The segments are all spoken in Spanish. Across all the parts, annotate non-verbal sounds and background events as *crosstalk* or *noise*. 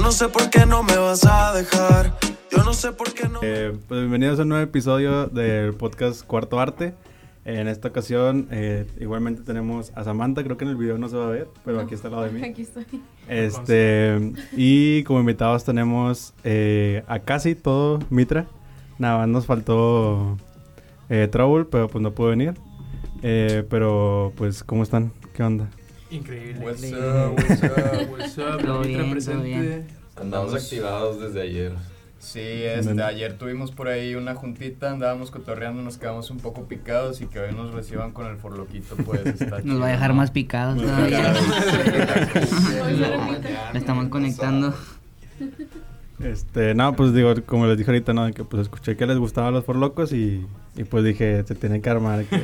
Yo no sé por qué no me vas a dejar. Yo no sé por qué no. Eh, pues bienvenidos a un nuevo episodio del podcast Cuarto Arte. En esta ocasión, eh, igualmente tenemos a Samantha, creo que en el video no se va a ver, pero aquí está al lado de mí. *laughs* Aquí estoy. Este, y como invitados tenemos eh, a casi todo Mitra. Nada más nos faltó eh, Trouble, pero pues no pudo venir. Eh, pero pues, ¿cómo están? ¿Qué onda? Increíble. What's up, what's up? What's up, *laughs* Todo bien, todo presente. bien. Andamos activados desde ayer. Sí, este, ayer tuvimos por ahí una juntita, andábamos cotorreando, nos quedamos un poco picados y que hoy nos reciban con el forloquito, pues está *laughs* chido, Nos va a dejar ¿no? más picados Muy todavía. picados. *laughs* No, estamos conectando. Este, no, pues digo, como les dije ahorita, ¿no? Que pues escuché que les gustaban los forlocos y, y pues dije, se tiene que armar. que-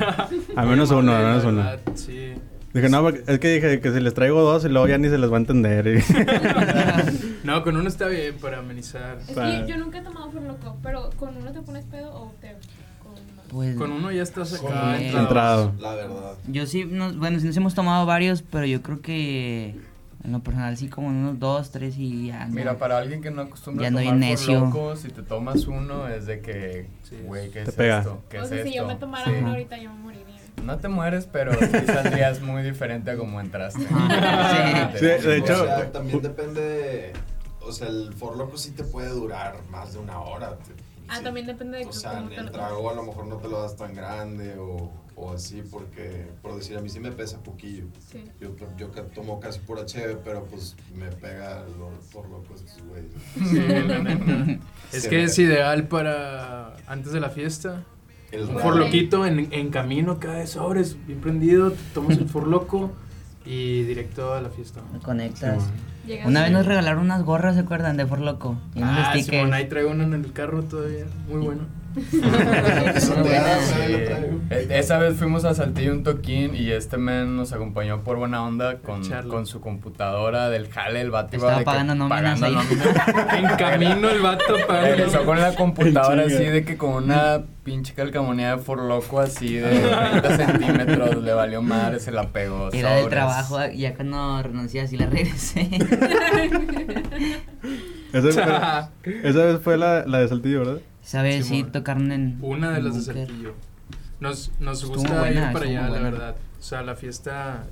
a menos uno, a amable, menos uno. Sí. Dije, no, porque es que dije que si les traigo dos y luego ya ni se les va a entender. *laughs* No, con uno está bien para amenizar. Es que yo nunca he tomado por loco, pero ¿con uno te pones pedo o te? Pues Con uno ya estás Sí. acá. Entrado. Entrado. La verdad. yo sí, nos- bueno, sí nos hemos tomado varios, pero yo creo que en lo personal sí como unos dos, tres y ya. no. Mira, para alguien que no acostumbra Ya a tomar por loco, si te tomas uno es de que, Sí. güey, ¿qué Te es pega. esto? ¿Qué O es sea, si yo me tomara Sí. uno ahorita yo me moriría. No te mueres, pero sí saldrías muy diferente a como entraste. Ah, Sí, de hecho- O sea, también depende de- O sea, el forloco sí te puede durar más de una hora. te- Ah, sí. también depende de O sea, el trago a lo mejor no te lo das tan grande o, o así, porque, por decir, a mí sí me pesa poquillo. Sí. Yo, yo tomo casi pura cheve, pero pues me pega los forlocos, estos güeyes. Sí, la neta. *laughs* Es Sí, que es ideal para antes de la fiesta. El forloquito en, en camino acá de sobres, bien prendido. Tomas el forloco y directo a la fiesta. Me conectas. Una vez nos regalaron unas gorras, ¿se acuerdan? De For Loco. Y Ah, stickers. Simón, ahí traigo uno en el carro todavía. Muy bueno. *laughs* Eh, Esa vez fuimos a Saltillo un toquín y este men nos acompañó por buena onda con, con su computadora del jale, el vato iba de pagando nóminas pagando ahí. nóminas. *laughs* En camino el vato para. Regresó con la computadora así de que con una pinche calcamonía de forloco así de 30 centímetros, le valió madre, se la pegó. Era del sobres. trabajo, ya cuando renuncié así la regresé. esa, fue, esa vez fue la, la de Saltillo, ¿verdad? ¿Sabes? Sí, tocaron en. Una de en las de Búnker. Saltillo. Nos, nos gusta buena, ir para allá, la verdad. O sea, la fiesta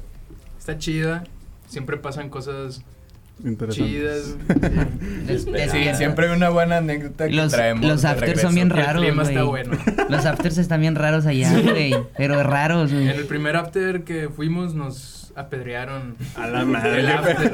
está chida. Siempre pasan cosas Interesante. chidas. *laughs* Sí, despierta. siempre hay una buena anécdota que Los- traemos. los de afters son bien El raros, clima está güey. bueno. *laughs* Los afters están bien raros allá, güey. Pero raros, En güey. el primer after que fuimos nos apedrearon. A la madre. El after.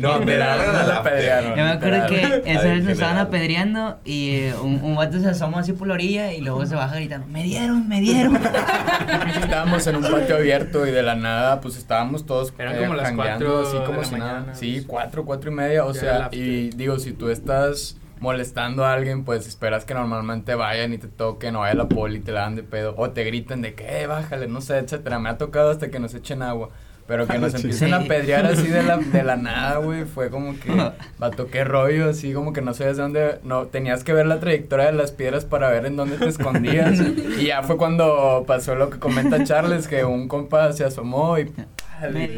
No, apedrearon a la apedrearon. Yo me acuerdo que esa vez me estaban apedreando y eh, un, un vato se asoma así por la orilla y luego se baja gritando, me dieron, me dieron. *laughs* Estábamos en un patio abierto y de la nada, pues estábamos todos Eran como las cuatro así de como la si nada. mañana. Sí, cuatro, cuatro y media, o Ya sea, y digo, si tú estás molestando a alguien, pues esperas que normalmente vayan y te toquen o vaya la poli y te la dan de pedo o te griten de que, eh, bájale, no sé, etcétera. Me ha tocado hasta que nos echen agua. Pero que nos Sí. empiecen a pedrear así de la, de la nada, *laughs* güey, fue como que, vato, qué rollo, así como que no sabías de dónde, no, tenías que ver la trayectoria de las piedras para ver en dónde te escondías. *laughs* y ya fue cuando pasó lo que comenta Charles, que un compa se asomó y... *laughs* Me.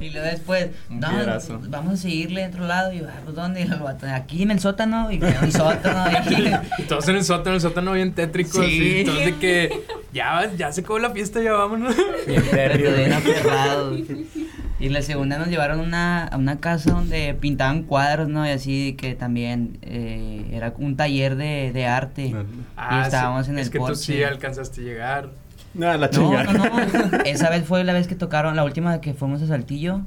Y luego después, Un no, piedrazo. vamos a seguirle de otro lado. Y yo, ah, pues ¿dónde? Y el aquí en el sótano. Y a un sótano. Y, *laughs* Y todos en el sótano, el sótano bien tétrico. Sí. Así, todos de que ya, ya se acabó la fiesta, ya vámonos. *laughs* Bien terrible. bien aferrados. Y en la segunda nos llevaron una, a una casa donde pintaban cuadros, ¿no? Y así que también eh, era un taller de, de arte. y estábamos sí, en el Es que tú porche. sí alcanzaste a llegar. No, la No, chingada. no, no. *laughs* Esa vez fue la vez que tocaron, la última que fuimos a Saltillo.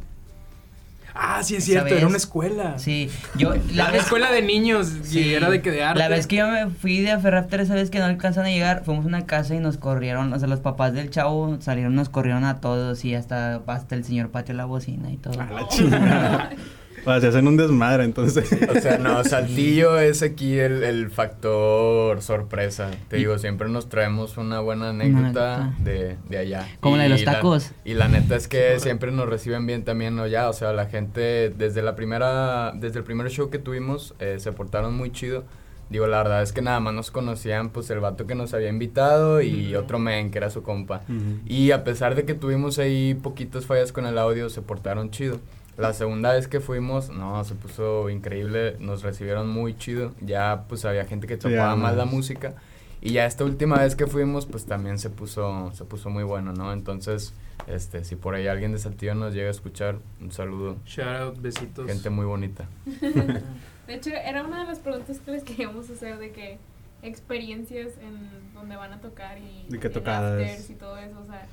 Ah, sí, es cierto, era una escuela. Sí, yo. La, vez- escuela de niños Sí. y era de que de arte. La vez que yo me fui de Ferrafter, esa vez que no alcanzan a llegar, fuimos a una casa y nos corrieron, o sea, los papás del chavo salieron, nos corrieron a todos y hasta, hasta el señor pateó la bocina y todo. A la chingada. *laughs* O sea, se hacen un desmadre, entonces. O sea, no, *laughs* Saltillo es aquí el, el factor sorpresa. Te digo, siempre nos traemos una buena anécdota anécdota. de, de allá. Como la de los tacos. y la neta es que siempre nos reciben bien también allá. O sea, la gente desde la primera, desde el primer show que tuvimos, eh, se portaron muy chido. Digo, la verdad es que nada más nos conocían, pues, el vato que nos había invitado y otro men, que era su compa. Ujú. Y a pesar de que tuvimos ahí poquitas fallas con el audio, se portaron chido. La segunda vez que fuimos, no, se puso increíble, nos recibieron muy chido, ya pues había gente que tocaba más la música y ya esta última vez que fuimos pues también se puso, se puso muy bueno, ¿no? Entonces, este, si por ahí alguien de Saltillo nos llega a escuchar, un saludo. Shout out, besitos. Gente muy bonita. *laughs* De hecho, era una de las preguntas que les queríamos hacer de que experiencias en donde van a tocar y ¿De qué tocadas? y todo eso, o sea,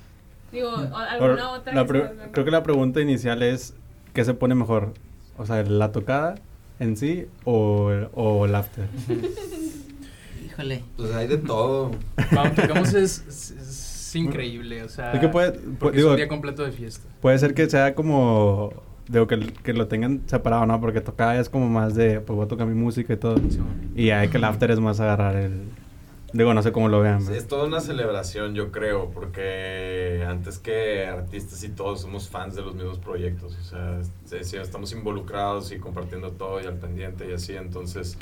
digo, *laughs* o- Or- alguna otra la que creo que la pregunta inicial es, ¿qué se pone mejor? O sea, ¿la tocada en sí o, el- o el after? *laughs* Híjole. Pues hay de todo. Cuando tocamos es, es, es increíble, o sea. Es que puede- porque digo- es un día completo de fiesta. Puede ser que sea como, digo, que, que lo tengan separado, ¿no? Porque tocada es como más de, pues voy a tocar mi música y todo. Y hay que el after es más agarrar el... Digo, no sé cómo lo vean. ¿verdad? es toda una celebración, yo creo, porque antes que artistas y todos somos fans de los mismos proyectos. O sea, sí, estamos involucrados y compartiendo todo y al pendiente y así. Entonces,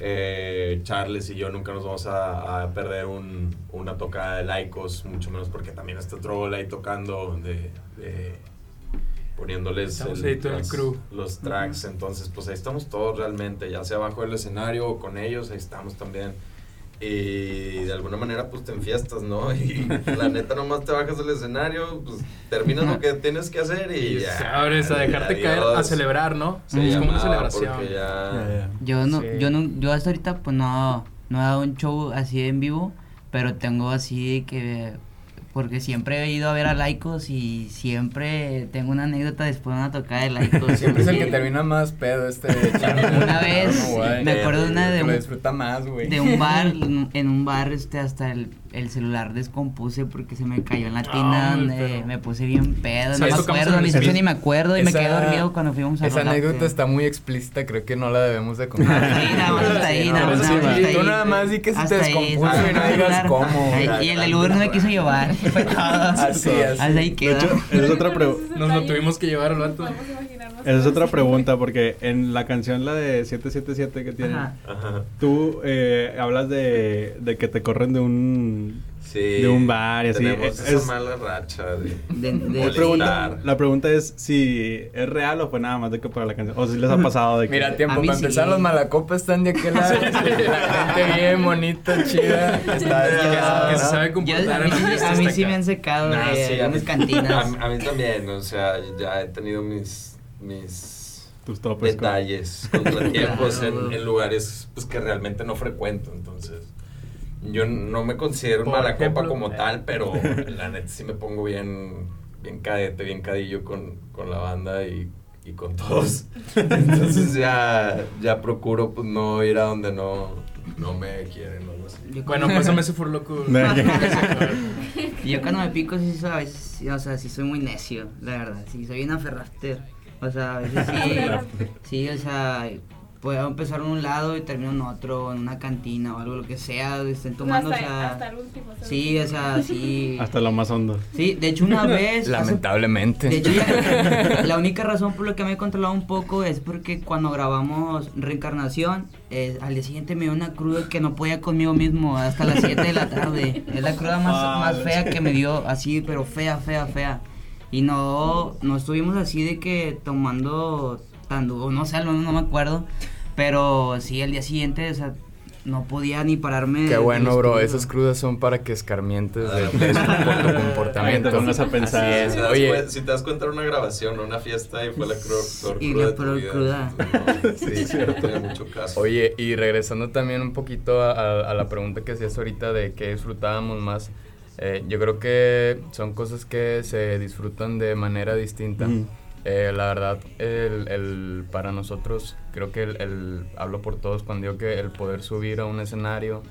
eh, Charles y yo nunca nos vamos a, a perder un, una tocada de laicos, mucho menos porque también está Troll ahí tocando, de, de- poniéndoles Estamos ahí todo el las- crew. los tracks. Entonces, pues ahí estamos todos realmente, ya sea abajo del escenario o con ellos, ahí estamos también. Y de alguna manera pues te enfiestas, ¿no? *laughs* Y la neta nomás te bajas del escenario, pues terminas lo que tienes que hacer y, Y ya. se abres a dejarte caer, a celebrar, ¿no? Es como una celebración. Ya, ya. Yo no, Sí. yo no, yo hasta ahorita pues no, no he dado un show así en vivo, pero tengo así que porque siempre he ido a ver a Laicos y siempre tengo una anécdota después de una tocada de Laicos. *laughs* Siempre es el que termina más pedo este *laughs* chavo. Una vez, No, me acuerdo una de un, más, de un bar, *laughs* en un bar este hasta el, el celular descompuse porque se me cayó en la tina Ay, donde pero- me puse bien pedo, no me acuerdo, ni ni me acuerdo y me Esa- quedé dormido cuando fuimos a Esa anécdota está muy explícita, creo que no la debemos de contar. *laughs* Sí, nada más hasta ahí, nada más, hasta Tú ahí. nada más di que se te descompuso y no digas cómo. Y el del Uber no me quiso llevar, *laughs* fue todo. Así, así. Hasta ahí De quedó. hecho, esa es otra pregunta. Nos lo tuvimos que llevar al vato. Esa es otra pregunta, porque en la canción, la de 777 que tienen, tú eh, hablas de, de que te corren de un... Sí. De un bar y así. Tenemos Es- esa es- mala racha de... De- de- La pregunta, la pregunta es si es real o fue nada más de que para la canción. O si les ha pasado de que... Mira, tiempo, para sí. empezar, los malacopas están de aquel lado. La gente bien bonita, chida. Está Que, se- que se despejada, sabe Yo- comportar a en mí, la sí- a mí me han secado de sí, a unas mí- cantinas. A, a mí también, o sea, ya he tenido mis, mis Tus topes. con- detalles, contratiempos *laughs* Claro. en, en lugares pues, que realmente no frecuento, entonces... Yo no me considero Por mala ejemplo, copa como eh. tal, pero *laughs* la neta sí me pongo bien, bien cadete, bien cadillo con, con la banda y, y con todos. *laughs* Entonces ya, ya procuro pues no ir a donde no, no me quieren o algo así. Yo Bueno, pásame ese furloco. Yo cuando me pico sí soy, a veces, o sea, sí soy muy necio, la verdad. Sí, soy una ferrafter. O sea, a veces sí, *laughs* sí, o sea, puedo empezar en un lado y termino en otro, en una cantina o algo, lo que sea, estén tomando, hasta, o sea... hasta el último. hasta el Sí, o último. sea, sí. *laughs* Hasta lo más hondo. Sí, de hecho una *laughs* vez... hace- Lamentablemente. De hecho, *laughs* la única razón por la que me he controlado un poco es porque cuando grabamos Reencarnación, eh, al día siguiente me dio una cruda que no podía conmigo mismo hasta las 7 de la tarde. Es la cruda más, Ah, más fea que me dio, así, pero fea, fea, fea. Y no, no estuvimos así de que tomando tan duro, no sé, no, no me acuerdo. Pero sí, al día siguiente, o sea, no podía ni pararme. Qué bueno, bro. Esas crudas son para que escarmientes de, de su comportamiento. Para que te a pensar. Así Si te, Oye, das, cuen- si te das cuenta, era una grabación, una fiesta y fue la cru- peor Y cruda la de tu peor cruda. No, *laughs* sí, tiene mucho caso. Oye, y regresando también un poquito a, a- a la pregunta que hacías ahorita de qué disfrutábamos más, eh, yo creo que son cosas que se disfrutan de manera distinta. Ujú. Eh, la verdad, el, el- para nosotros, creo que el, el- hablo por todos cuando digo que el poder subir a un escenario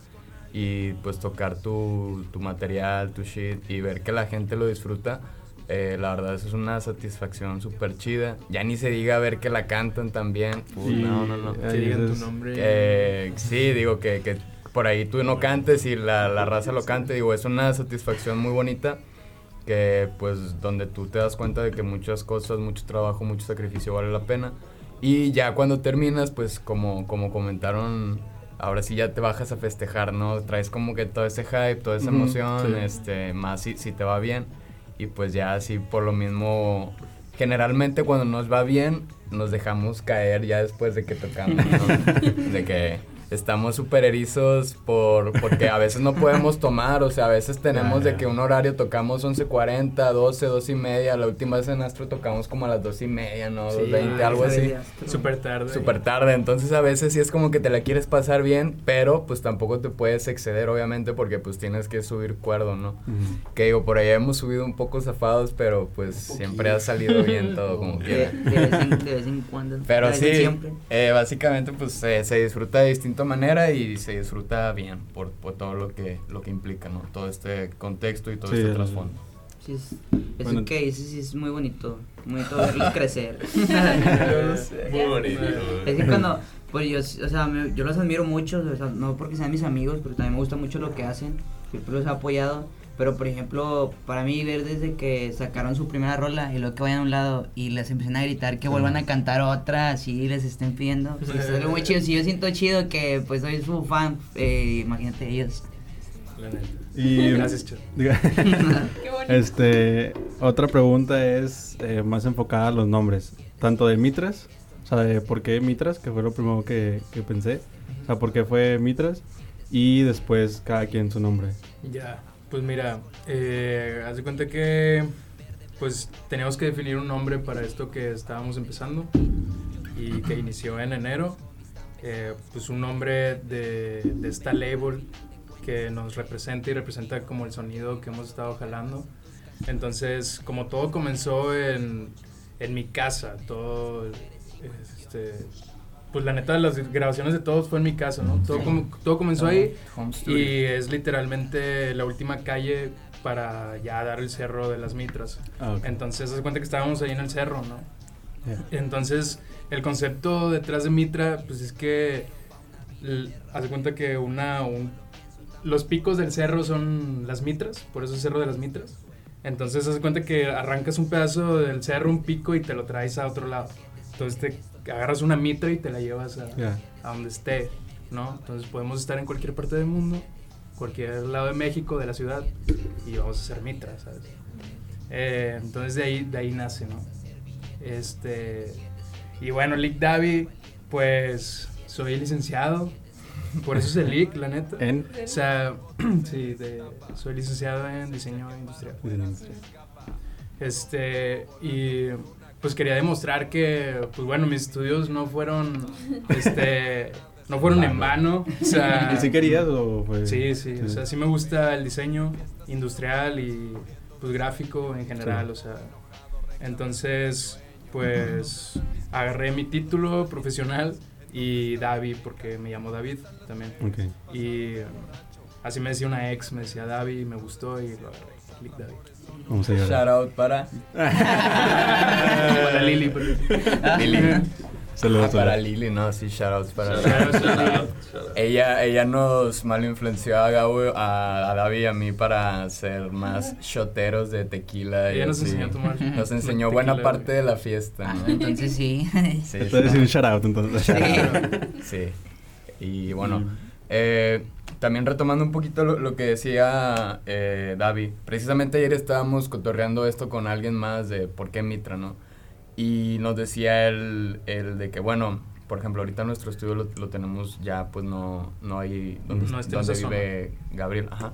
y pues tocar tu, tu material, tu shit y ver que la gente lo disfruta, eh, la verdad eso es una satisfacción súper chida. Ya ni se diga ver que la cantan también. Puh, Y- no, no, no. Que digan tu nombre. Eh, sí, digo que, que por ahí tú no cantes y la, la raza lo cante, digo, es una satisfacción muy bonita que pues donde tú te das cuenta de que muchas cosas, mucho trabajo, mucho sacrificio vale la pena y ya cuando terminas pues como, como comentaron, ahora sí ya te bajas a festejar, ¿no? Traes como que todo ese hype, toda esa emoción, sí. este, más si, si te va bien y pues ya así por lo mismo generalmente cuando nos va bien, nos dejamos caer ya después de que tocamos, ¿no? *laughs* De que estamos súper erizos por, porque a veces no podemos tomar, o sea, a veces tenemos de que un horario tocamos 11.40, 12, 12 y media, la última vez en Astro tocamos como a las 12 y media, ¿no? Sí, 2.20, algo Ah, así. Súper tarde. Súper tarde, entonces a veces sí es como que te la quieres pasar bien, pero pues tampoco te puedes exceder obviamente porque pues tienes que subir cuerdo, ¿no? Que digo, por ahí hemos subido un poco zafados, pero pues siempre ha salido bien *laughs* todo como De, quiera. de vez en, de vez en cuando. Pero de sí, eh, básicamente pues se- se disfruta de manera y se disfruta bien por, por todo lo que, lo que implica, ¿no? Todo este contexto y todo Sí, este el- trasfondo. Sí, es, eso Bueno. que dices sí es muy bonito. Muy bonito verlos *laughs* crecer. *laughs* Muy bonito. Es que cuando, pues yo, o sea, me- yo los admiro mucho, o sea, no porque sean mis amigos, pero también me gusta mucho lo que hacen, siempre los he apoyado, pero por ejemplo, para mí ver desde que sacaron su primera rola y luego que vayan a un lado y les empiezan a gritar que vuelvan a cantar otra, así les estén pidiendo, pues es algo muy chido, si yo siento chido que pues soy su fan, eh, imagínate ellos. Y *laughs* Gracias, *laughs* este, otra pregunta es eh, más enfocada a los nombres, tanto de Mitras, o sea, de por qué Mitras, que fue lo primero que, que pensé, o sea, por qué fue Mitras, y después cada quien su nombre. Ya, pues mira, eh, haz de cuenta que pues teníamos que definir un nombre para esto que estábamos empezando y que inició en enero. Eh, pues un nombre de, de esta label que nos representa y representa como el sonido que hemos estado jalando. Entonces, como todo comenzó en, en mi casa, todo, este, pues la neta, las grabaciones de todos fue en mi casa, ¿no? Todo, com- todo comenzó ahí. Home studio. Y es literalmente la última calle para ya dar el cerro de las mitras. Ah. Entonces, se cuenta que estábamos ahí en el cerro, ¿no? Entonces, el concepto detrás de Mitra, pues es que de cuenta que una, un- los picos del cerro son las mitras, por eso es cerro de las mitras. Entonces, haz de cuenta que arrancas un pedazo del cerro, un pico y te lo traes a otro lado. Entonces, te agarras una mitra y te la llevas a, a donde esté, ¿no? Entonces podemos estar en cualquier parte del mundo, cualquier lado de México, de la ciudad, y vamos a mitras, ¿sabes? Eh, entonces de ahí, de ahí nace, ¿no? Este, y bueno, Lick Davi, pues soy licenciado, por eso es el Lick, la neta. En O sea, *clears throat* sí, de- soy licenciado en diseño industrial. Este, y pues quería demostrar que, pues bueno, mis estudios no fueron, este, no fueron en vano. O *laughs* sea, ¿Y si querías o fue? sí, sí, o sea, sí me gusta el diseño industrial y pues gráfico en general, Sí. o sea, entonces, pues agarré mi título profesional y David, porque me llamo David también. Ok. Y um, así me decía una ex, me decía David, me gustó y lo agarré. Lick David. Vamos a Shout out para Para Lili, Lili. Saludos. Ah, para. Lili, no, sí, shout outs para Shout Lili. out, shout. Ella, ella nos mal influenció a Gabo, a, a David y a mí para ser más shoteros de tequila. y Ella nos así. enseñó a tomar. Nos enseñó buena tequila, parte de la fiesta, ¿no? Entonces sí. *laughs* Sí, a decir un shout out entonces. sí. Y bueno, Mm. eh, también retomando un poquito lo, lo que decía eh, David, precisamente ayer estábamos cotorreando esto con alguien más de por qué Mitra, ¿no? Y nos decía él, el de que, bueno, por ejemplo, ahorita nuestro estudio lo, lo tenemos ya, pues no, no hay donde, No donde vive Gabriel, ajá.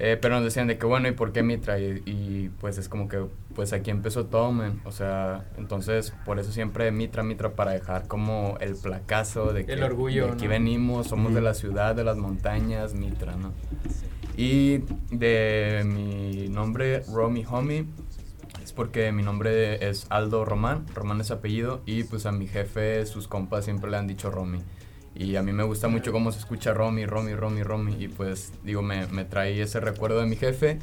Eh, pero nos decían de que, bueno, ¿y por qué Mitra? Y, y, pues es como que, pues aquí empezó todo, man. O sea, entonces, por eso siempre Mitra, Mitra, para dejar como el placazo de que El orgullo, de aquí ¿no? venimos, somos de la ciudad, de las montañas, Mitra, ¿no? Y de mi nombre, Romy Homie, es porque mi nombre es Aldo Román, Román es apellido, y pues a mi jefe, sus compas siempre le han dicho Romy. Y a mí me gusta mucho cómo se escucha Romy, Romy, Romy, Romy. Y pues digo, me, me trae ese recuerdo de mi jefe.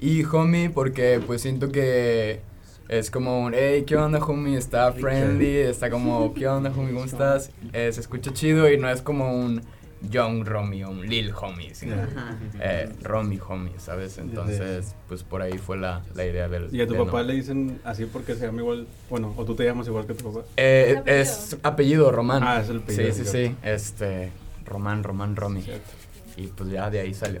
Y homie, porque pues siento que es como un, hey, ¿qué onda, homie? Está friendly, está como, ¿qué onda, homie? ¿Cómo *laughs* estás? Eh, se escucha chido y no es como un young Romy o un lil homie, eh, Romy homie, ¿sabes? Entonces, pues por ahí fue la, la idea del. ¿Y a tu papá le dicen así porque se llama igual? Bueno, o tú te llamas igual que tu papá. Eh, ¿Es apellido Román. Ah, es el apellido, Sí, sí, sí. Este, Román, Román, Romy. Y pues ya de ahí salió.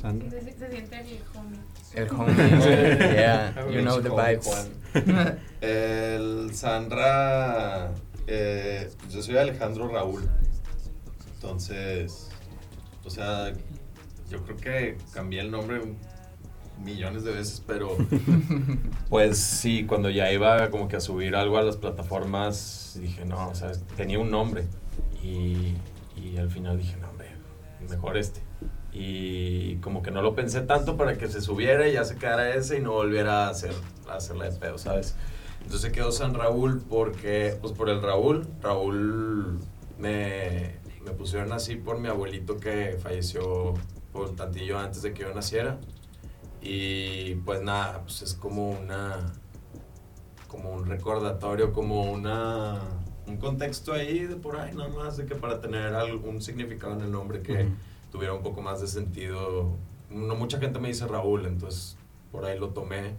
Sandra. Se, se siente el homie. El homie. *laughs* yeah, Ah, *laughs* you know the vibes. El Sandra. eh, yo soy Alejandro Raúl. Entonces. O sea, yo creo que cambié el nombre millones de veces, pero. *laughs* Pues sí, cuando ya iba como que a subir algo a las plataformas, dije, no, o sea, tenía un nombre. Y, y al final dije, no, hombre, mejor este. Y como que no lo pensé tanto para que se subiera y ya se quedara ese y no volviera a, hacer, a hacerla de pedo, ¿sabes? Entonces quedó San Raúl porque, pues por el Raúl, Raúl me, me pusieron así por mi abuelito que falleció por tantillo antes de que yo naciera. Y pues nada, pues es como una, como un recordatorio, como una, un contexto ahí de por ahí nada más, de que para tener algún significado en el nombre que tuviera un poco más de sentido. No mucha gente me dice Raúl, entonces por ahí lo tomé.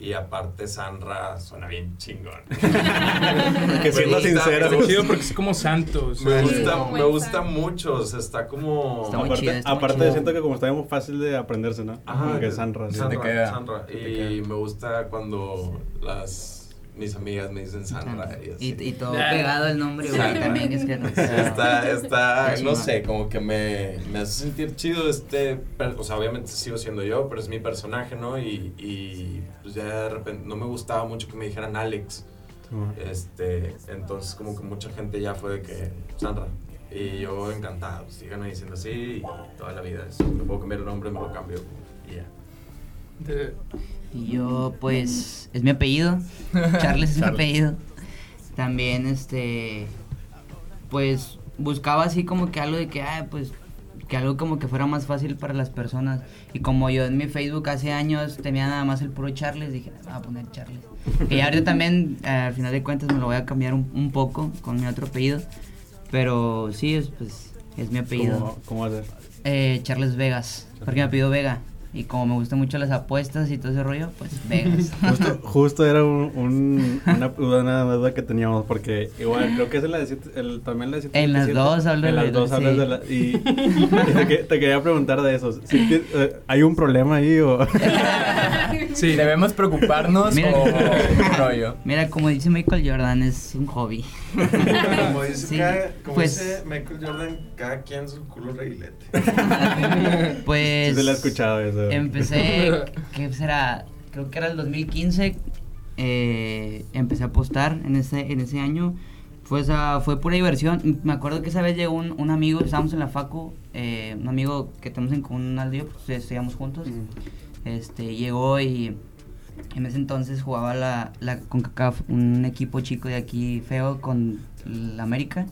Y aparte Sandra suena bien chingón. *laughs* Que siendo sincero. porque es como santo. o sea, Me gusta, me gusta mucho, o sea, está como... Está muy aparte, chido, está muy aparte chido. siento que como está muy fácil de aprenderse, ¿no? Como que Sandra. sí. San- te Sandra, queda. Sandra. Te Y me gusta cuando las mis amigas me dicen Sandra. Y, así. Y, y todo pegado el nombre, güey. Sandra. También es que. Está, está, no sé, como que me, me hace sentir chido este, per- o sea, obviamente sigo siendo yo, pero es mi personaje, ¿no? Y, y pues ya de repente no me gustaba mucho que me dijeran Alex, este, entonces como que mucha gente ya fue de que, Sandra, y yo encantado, síganme diciendo así y toda la vida, es, me puedo cambiar el nombre, me lo cambio y ya. De- Y yo, pues, es mi apellido. Charles es mi apellido. También, este, pues, buscaba así como que algo de que, ah, pues, que algo como que fuera más fácil para las personas. Y como yo en mi Facebook hace años tenía nada más el puro Charles, dije, voy a poner Charles. Y *laughs* ahora yo también, eh, al final de cuentas, me lo voy a cambiar un, un poco con mi otro apellido. Pero sí, es, pues, es mi apellido. ¿Cómo, ¿Cómo hacer? Eh, Charles Vegas, porque me apellido Vega. Y como me gustan mucho las apuestas y todo ese rollo, pues Vegas. *laughs* Justo, justo era un, un- una, una duda que teníamos, porque igual creo que es en la de siete- el, también la de siete- En las siete- dos hablo En de las la- dos hablas sí. de la... Y, y te, que- te quería preguntar de eso. ¿sí ti- eh, ¿Hay un problema ahí o...? *laughs* sí, ¿Debemos preocuparnos Mira. o un *laughs* rollo? Mira, como dice Michael Jordan, es un hobby. Como dice, Sí, cada- como pues- dice Michael Jordan, cada quien su culo reguilete. Pues Sí se le ha escuchado eso. Empecé, *laughs* ¿qué será? Creo que era el 2015. eh, empecé a apostar en ese, en ese año. Fue, esa- fue pura diversión. Me acuerdo que esa vez llegó un, un amigo, estábamos en la facu, eh, un amigo que tenemos en común al día, pues estudiamos juntos. Este, llegó y en ese entonces jugaba la, la CONCACAF, un equipo chico de aquí feo con la América.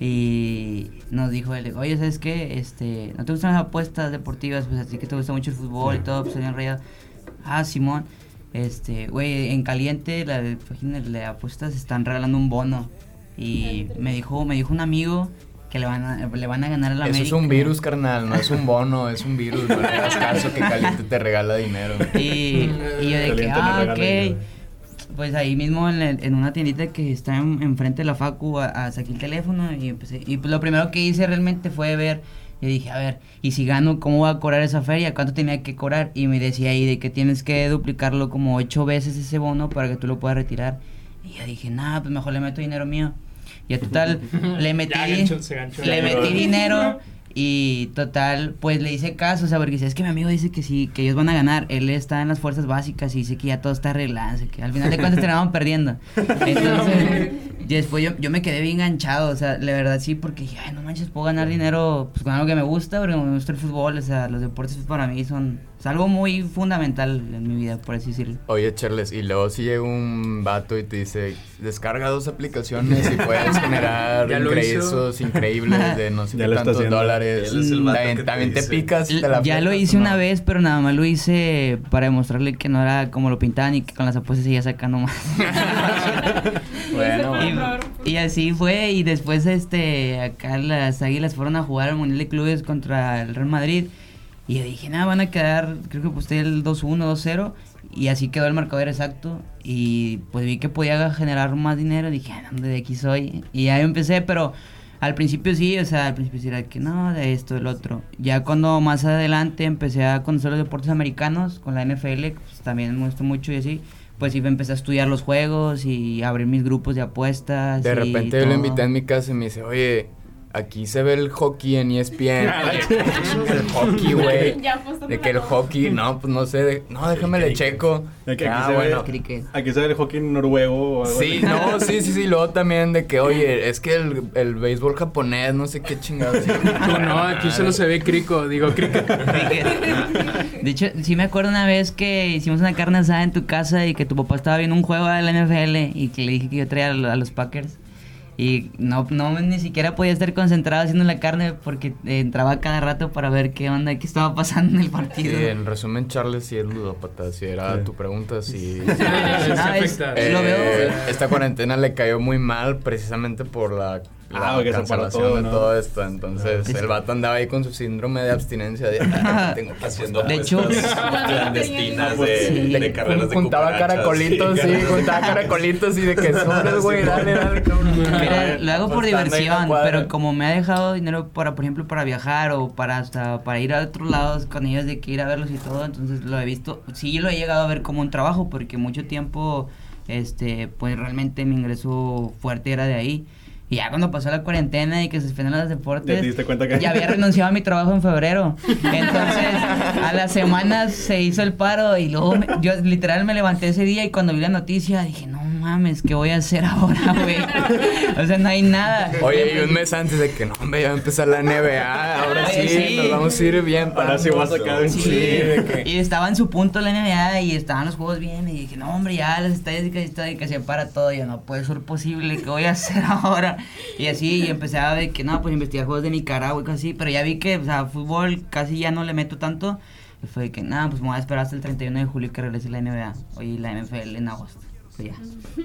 Y nos dijo él, oye, ¿sabes qué? Este, ¿no te gustan las apuestas deportivas? Pues así que te gusta mucho el fútbol y todo, pues señor Reyes. Ah, Simón. Este, güey, en caliente, la de- página de apuestas están regalando un bono. Y me dijo, me dijo un amigo que le van a, le van a ganar a la Eso América. es un virus, carnal, no es un bono, es un virus. No hagas caso que Caliente te regala dinero. Y, y yo de que, ah, ok. dinero. Pues ahí mismo en, el- en una tiendita que está en- enfrente de la facu, a, a saqué el teléfono y empecé. Y pues lo primero que hice realmente fue ver, y dije, a ver, y si gano, ¿cómo voy a cobrar esa feria? ¿Cuánto tenía que cobrar? Y me decía ahí de que tienes que duplicarlo como ocho veces ese bono para que tú lo puedas retirar. Y yo dije, nada, pues mejor le meto dinero mío. Y a total, *laughs* le metí, Ya, gancho, se ganchó. le metí dinero *laughs* y total, pues le hice caso, o sea, porque dice, es que mi amigo dice que sí, que ellos van a ganar. Él está en las fuerzas básicas y dice que ya todo está arreglado, así que al final de cuentas terminaban perdiendo. *laughs* Entonces, y después yo, yo me quedé bien enganchado, o sea, la verdad sí, porque dije, ay, no manches, puedo ganar dinero pues, con algo que me gusta, porque me gusta el fútbol, o sea, los deportes para mí son es algo muy fundamental en mi vida, por así decirlo. Oye, Charles, y luego si llega un vato y te dice, descarga dos aplicaciones y puedes generar *laughs* ingresos increíbles de no sé *laughs* Ya qué tantos dólares. También te picas. y te la ya lo hice ¿o una no? vez, pero nada más lo hice para demostrarle que no era como lo pintaban y que con las apuestas seguía sacando más. *laughs* Bueno, Y así fue, y después este acá las águilas fueron a jugar al Mundial de Clubes contra el Real Madrid. Y yo dije, nada, van a quedar, creo que aposté el 2-1, 2-0. Y así quedó el marcador exacto. Y pues vi que podía generar más dinero. Dije, ¿dónde de aquí soy? Y ahí empecé, pero Al principio sí, o sea, al principio sí era que no, de esto, del otro. Ya cuando más adelante empecé a conocer los deportes americanos con la NFL, pues también me gustó mucho y así. Pues sí, empecé a estudiar los juegos y abrir mis grupos de apuestas. De y repente yo lo invité en mi casa y me dice, oye, aquí se ve el hockey en E *laughs* ESPN. el hockey, güey. *laughs* De que el hockey, no, pues no sé, de- no, déjame le checo. De que aquí ah, se ve- bueno. Cricket. Aquí se ve el hockey noruego o algo Sí, así. no, *laughs* sí, sí, sí, luego también de que, oye, es que el, el béisbol japonés, no sé qué chingados. No, aquí solo se ve crico, digo cricket. De hecho, sí me acuerdo una vez que hicimos una carne asada en tu casa y que tu papá estaba viendo un juego de la NFL y que le dije que yo traía a los Packers. Y no, no ni siquiera podía estar concentrado haciendo la carne porque eh, entraba cada rato para ver qué onda, qué estaba pasando en el Sí, partido. en resumen, Charles sí es ludópata, si era Sí. tu pregunta, sí. Ah, es- lo veo- Eh, esta cuarentena le cayó muy mal precisamente por la Ah, porque se paró cancelación todo, de ¿no? todo esto. Entonces, Sí. el vato andaba ahí con su síndrome de abstinencia de "Ah, *laughs* tengo que Haciendo De hecho- *laughs* clandestinas de, Sí. de carreras de juntaba caracolitos, sí, juntaba caracolitos y de que sobres, *laughs* güey, dale, dale, cabrón. Mira, lo hago por la diversión, pero como me ha dejado dinero para, por ejemplo, para viajar o para hasta para ir a otros lados con ellos de que ir a verlos y todo, entonces lo he visto, sí lo he llegado a ver como un trabajo porque mucho tiempo, este, pues realmente mi ingreso fuerte era de ahí. Y ya cuando pasó la cuarentena y que se suspendieron los Ya deportes, te diste cuenta que... ya había renunciado a mi trabajo en febrero. Entonces, a las semanas se hizo el paro y luego me- yo literal me levanté ese día y cuando vi la noticia dije, no mames, ¿qué voy a hacer ahora, güey? O sea, no hay nada. Oye, y un mes antes de que no, hombre, ya va a empezar la NBA, ahora sí, Oye, sí. nos vamos a ir bien. Ahora sí voy a sacar un Sí, Sí, de que- y estaba en su punto la NBA y estaban los juegos bien y dije, no hombre, ya las estadísticas y todo y que se para todo, y yo no puede ser posible, ¿qué voy a hacer *laughs* ahora? Y así y empecé a ver que no, pues investigar juegos de Nicaragua y cosas así, pero ya vi que, o sea, fútbol casi ya no le meto tanto, y fue que nada, pues me voy a esperar hasta el 31 de julio que regrese la NBA, y la NFL en agosto, ya,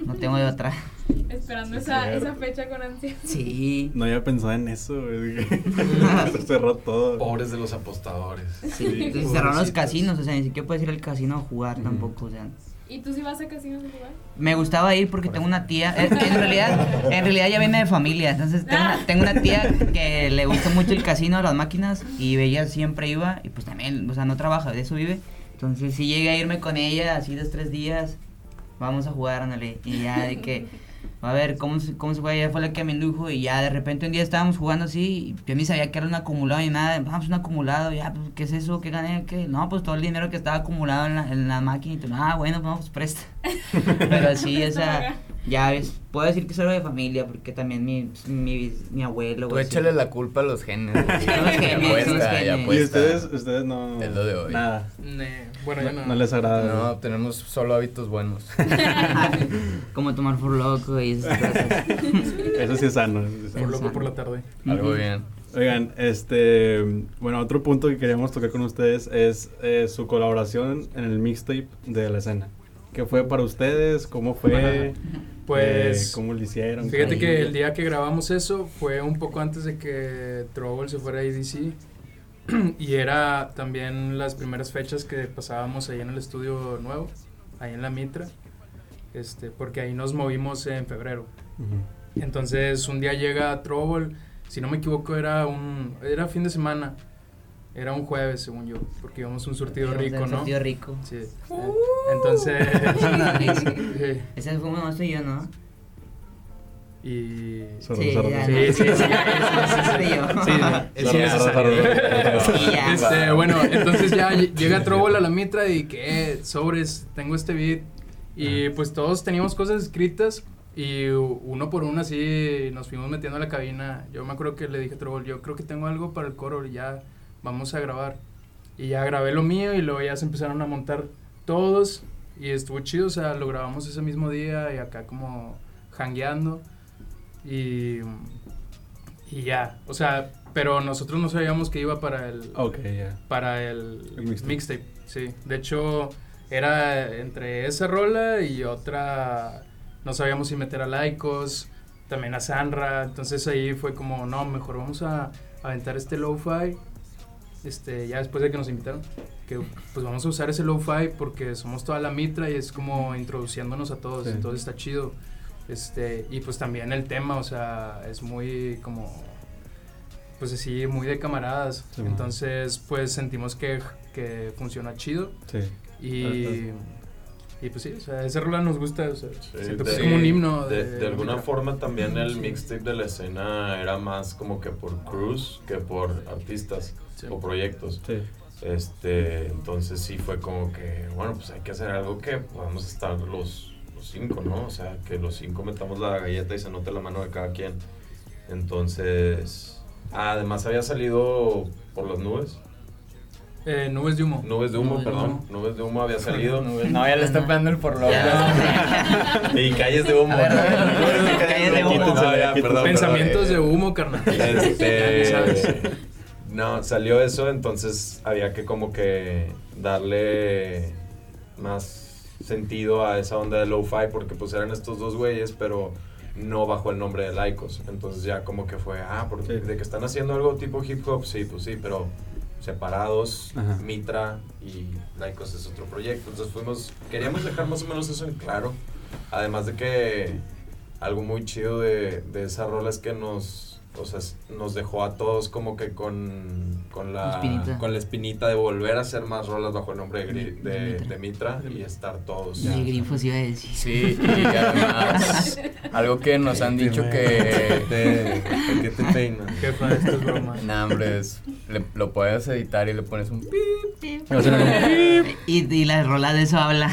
no tengo de otra. Esperando esa, esa fecha con ansia. Sí, No había pensado en eso, *laughs* *laughs* Se cerró todo. Pobres de los apostadores. sí, entonces cerraron los casinos, o sea, ni siquiera puedes ir al casino a jugar tampoco, o sea. ¿Y tú sí vas a casinos a jugar? Me gustaba ir porque tengo una tía, eh, en realidad, en realidad ya viene de familia, entonces tengo una, tengo una tía que le gusta mucho el casino, las máquinas, y ella siempre iba, y pues también, o sea, no trabaja, de eso vive, entonces si llegué a irme con ella, así dos, tres días, vamos a jugar, ándale, y ya de que, a ver, ¿cómo se, cómo se juega? Ella fue la que me indujo, y ya de repente un día estábamos jugando así, y yo ni sabía que era un acumulado ni nada, vamos, un acumulado, ya, pues, ¿qué es eso? ¿Qué gané? ¿Qué? No, pues todo el dinero que estaba acumulado en la, máquina, y tú, ah, bueno, pues, pues presta. *laughs* Pero sí, o sea, ya ves, puedo decir que soy de familia, porque también mi, mi, mi abuelo. Tú échale la culpa a los genes. *laughs* los genes, los apuesta, ya genes. Y ustedes, ustedes no... Es lo de hoy. Nada. Bueno, No, yo no. no les agrada. No, tenemos solo hábitos buenos. *laughs* Como tomar por loco y esas cosas. Eso sí es sano. eso sí es Por loco por la tarde. Algo bien. Oigan, este, bueno, otro punto que queríamos tocar con ustedes es eh, su colaboración en el mixtape de la escena. ¿Qué fue para ustedes? ¿Cómo fue? Pues, Eh, ¿Cómo lo hicieron? Fíjate ¿Cómo- que el día que grabamos eso fue un poco antes de que Trouble se fuera a EDC. *clears throat* y era también las primeras fechas que pasábamos ahí en el estudio nuevo, ahí en la Mitra. Este, porque ahí nos movimos en febrero. Ujú. Entonces un día llega Trouble, si no me equivoco era un era fin de semana. Era un jueves, según yo, porque íbamos a un surtido rico, Un ¿no? surtido rico. Sí. eh, Entonces, *laughs* sí, Ese fue uno y yo, ¿no? y *laughs* Sí, Sí, sí, sí. Este, bueno, entonces ya ll- llega Trouble a la mitra y que "Eh, sobres, tengo este beat. Y pues todos teníamos cosas escritas y uno por uno así nos fuimos metiendo a la cabina. Yo me acuerdo que le dije a Trouble, yo creo que tengo algo para el coro, ya vamos a grabar. Y ya grabé lo mío y luego ya se empezaron a montar todos y estuvo chido, o sea, lo grabamos ese mismo día y acá como jangueando. Y, y ya, o sea, pero nosotros no sabíamos que iba para el, Ok, ya. para el, El mixtape. mixtape. Sí, de hecho era entre esa rola y otra, no sabíamos si meter a Laicos, también a Sanra, entonces ahí fue como, no, mejor vamos a aventar este lo-fi, este, ya después de que nos invitaron, que pues vamos a usar ese lo-fi porque somos toda la mitra y es como introduciéndonos a todos, Sí. entonces está chido. Este, y pues también el tema, o sea, es muy como, pues así, muy de camaradas. Sí. Entonces, pues sentimos que, que funciona chido. Sí. Y, y pues sí, o sea, esa rola nos gusta, o sea, Sí, siento que de- es como un himno. De, de alguna forma también el mixtape de la escena era más como que por crews que por artistas Sí. o proyectos. Sí. Este, entonces sí fue como que, bueno, pues hay que hacer algo que podamos estar los, los cinco, ¿no? O sea, que los cinco metamos la galleta y se note la mano de cada quien. Entonces, ah, además había salido por las nubes. Eh, Nubes de humo. Nubes de humo, Nubes de perdón. humo. Nubes de humo había salido. No, ya le está pegando el por loco. Ya. *laughs* y calles de humo. Calles de humo. Quítense, No, ya, quítense. perdón, Pensamientos perdón. de humo, carnal. Este, sabes. no, salió eso, entonces había que como que darle más sentido a esa onda de lo-fi porque pues eran estos dos güeyes, pero no bajo el nombre de Laicos. Entonces ya como que fue, ah, porque Sí. de que están haciendo algo tipo hip hop, sí, pues sí, pero separados, Ajá. Mitra y Laicos es otro proyecto. Entonces fuimos, queríamos dejar más o menos eso en claro. Además de que algo muy chido de, de esa rola es que nos, o sea, nos dejó a todos como que con, con, la, Espinita. con la espinita de volver a hacer más rolas bajo el nombre de, Gri- De- de de, Mitra. de Mitra y estar todos. De grifos iba a decir. Sí, y además, *laughs* algo que nos han dicho que. ¿Por qué te peinas? Jefa, esto es broma. *laughs* Nah, hombre, es- le- lo puedes editar y le pones un pi. *laughs* Y, y la rola de eso habla.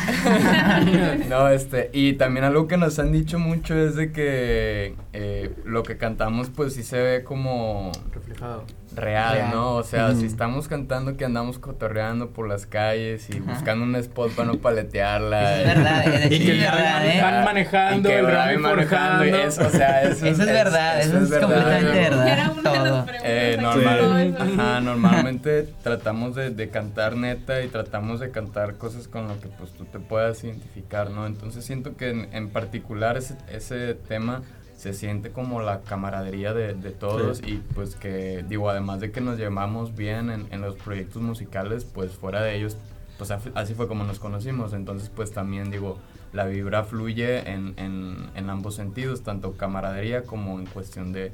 No, este, y también algo que nos han dicho mucho es de que eh, lo que cantamos, pues sí se ve como Reflejado. real, Real. ¿no? O sea, si estamos cantando que andamos cotorreando por las calles y Ajá. buscando un spot para no *laughs* paletearla. Es verdad, es *laughs* Y que es verdad, ¿eh? van manejando, y que el van Rami manejando y forjando. eso, o sea, eso, *laughs* Eso es verdad, eso es completamente verdad. Era una de Todo. las preguntas. Eh, normal, ajá, normalmente tratamos de, de cantar neta y tratamos de cantar cosas con lo que pues tú te puedas identificar, ¿no? Entonces siento que en, en particular ese, ese tema se siente como la camaradería de, de todos y pues que digo, además de que nos llevamos bien en, en los proyectos musicales, pues fuera de ellos, pues así fue como nos conocimos, entonces pues también digo, la vibra fluye en, en, en ambos sentidos, tanto camaradería como en cuestión de,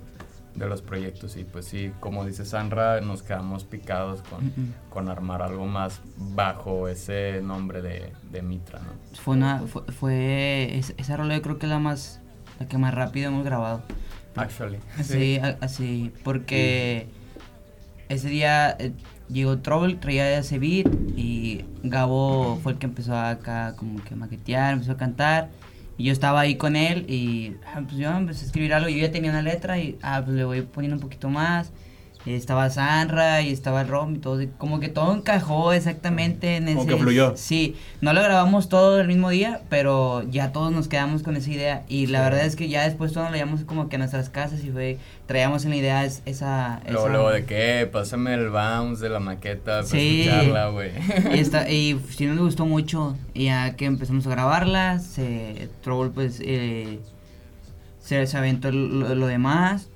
de los proyectos. Y pues sí, como dice Sandra, nos quedamos picados con, con armar algo más bajo ese nombre de, de Mitra, ¿no? Fue una, fue, fue es- esa rola yo creo que es la más, la que más rápido hemos grabado. Actually. Sí, a- así, porque ese día eh, llegó Trouble, traía ese beat y Gabo fue el que empezó acá como que a maquetear, empezó a cantar y yo estaba ahí con él y ah, pues yo empecé a escribir algo, yo ya tenía una letra y ah, pues le voy poniendo un poquito más. Y estaba Sanra y estaba el Rom y todo, como que todo encajó exactamente en ese... Como que fluyó. Sí, no lo grabamos todo el mismo día, pero ya todos nos quedamos con esa idea. Y la Sí. verdad es que ya después todos lo llevamos como que a nuestras casas y fue, traíamos en la idea es- esa... Luego, esa- luego de que, pásame el bounce de la maqueta para Sí. escucharla, güey. Y, está, *laughs* y sí nos gustó mucho. Y ya que empezamos a grabarla, se, Trouble pues eh, se, se aventó lo, lo demás.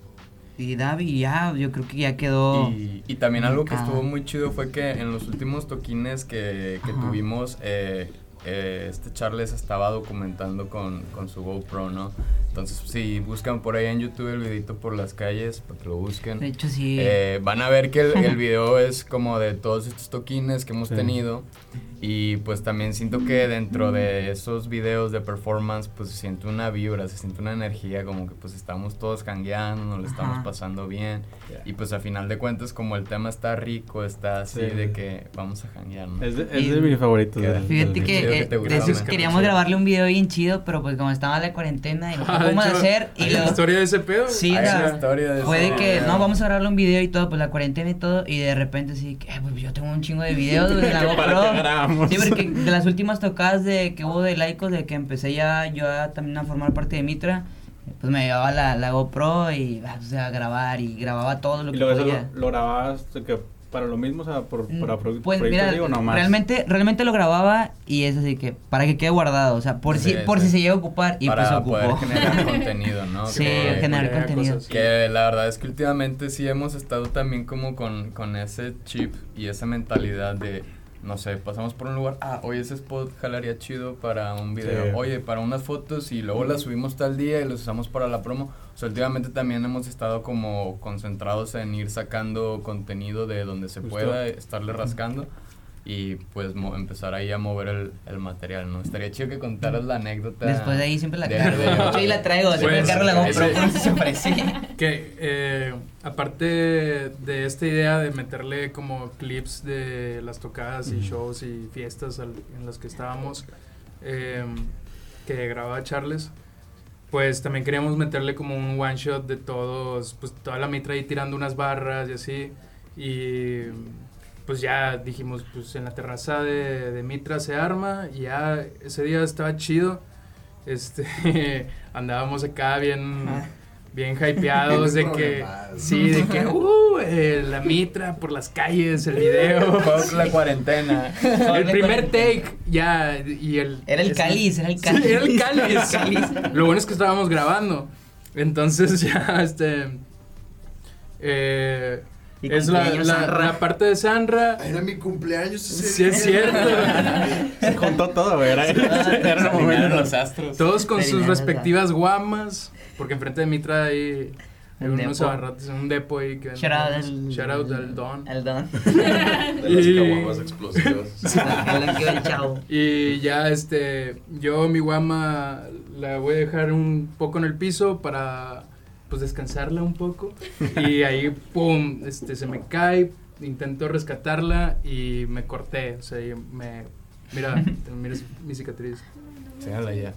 Y Davi ya, yo creo que ya quedó... Y, y también algo que estuvo muy chido fue que en los últimos toquines que, que tuvimos, eh, eh, este Charles estaba documentando con, con su GoPro, ¿no? Entonces, si buscan por ahí en YouTube el videito por las calles, para que lo busquen. De hecho, sí. Eh, van a ver que el, el *laughs* video es como de todos estos toquines que hemos Sí. tenido. Y pues también siento que dentro de esos videos de performance, pues se siente una vibra, se siente una energía, como que pues estamos todos cangueando, nos lo estamos pasando bien. Y pues a final de cuentas, como el tema está rico, está así Sí. de que vamos a janguear, ¿no? Es de, es de. Queda- del- Fíjate del- que, que eh, te gustaba, esos me queríamos grabarle un video bien chido, pero pues como estaba la cuarentena y *laughs* no Hecho, hacer. Y hay lo, una historia de ese pedo. Sí, Hay la- una historia de Fue de eso. que, no, vamos a grabarle un video y todo, pues la cuarentena y todo, y de repente sí, que, "Ay, pues yo tengo un chingo de videos de *laughs* la ¿Para GoPro. Sí, porque de las últimas tocadas de que hubo de laicos, de que empecé ya yo a, también a formar parte de Mitra, pues me llevaba la, la GoPro y ah, pues, a grabar y grababa todo lo Y que luego eso podía. lo, lo grababas de que para lo mismo, o sea, por, para pro- Pues proyectos mira, digo, no más. realmente, realmente lo grababa y es así que para que quede guardado, o sea, por Sí, si, por si se llega a ocupar y para pues se ocupó. poder generar *laughs* contenido, ¿no? Sí, Que- generar contenido. cosas. Que la verdad es que últimamente sí hemos estado también como con, con ese chip y esa mentalidad de no sé, pasamos por un lugar, ah, oye, ese spot jalaría chido para un video, Sí. oye, para unas fotos y luego las subimos tal día y los usamos para la promo. O sea, últimamente también hemos estado como concentrados en ir sacando contenido de donde se Justo. pueda, estarle rascando y pues mo- empezar ahí a mover el, el material, ¿no? Estaría chido que contaras la anécdota. Después de ahí siempre la de- cargo. hecho, ahí la traigo. Siempre Pues, la ese- por eso se ofrece. *laughs* Que eh, aparte de esta idea de meterle como clips de las tocadas y shows y fiestas al- en las que estábamos, eh, que grababa Charles, pues también queríamos meterle como un one shot de todos, pues toda la mitra ahí tirando unas barras y así. Y pues ya dijimos, pues en la terraza de, de Mitra se arma y ya ese día estaba chido. Este, *laughs* andábamos acá bien, bien hypeados de que, sí, de que, uh, eh, la Mitra por las calles, el video. *laughs* La cuarentena. El primer take, ya, y el... Era el cáliz, era el Sí, cáliz. era el cáliz. *laughs* El cáliz. Lo bueno es que estábamos grabando. Entonces *laughs* ya, este... eh, Y es la, la- parte de Sanra. Era mi cumpleaños ese Sí, es cierto. Se juntó todo, güey. Era, era el momento. los astros. Todos con sus respectivas guamas. Porque enfrente de Mitra hay, hay Un unos depo. abarrotes, un depo ahí que... Shout out al- Shout out al Don. Al don. *laughs* De las caguamas explosivas. El *laughs* don que va el chavo. Y ya, este, yo mi guama la voy a dejar un poco en el piso para, pues, descansarla un poco. Y ahí, pum, este, se me cae, intento rescatarla y me corté. O sea, me, mira, *laughs* mira mi cicatriz. Síganla ya.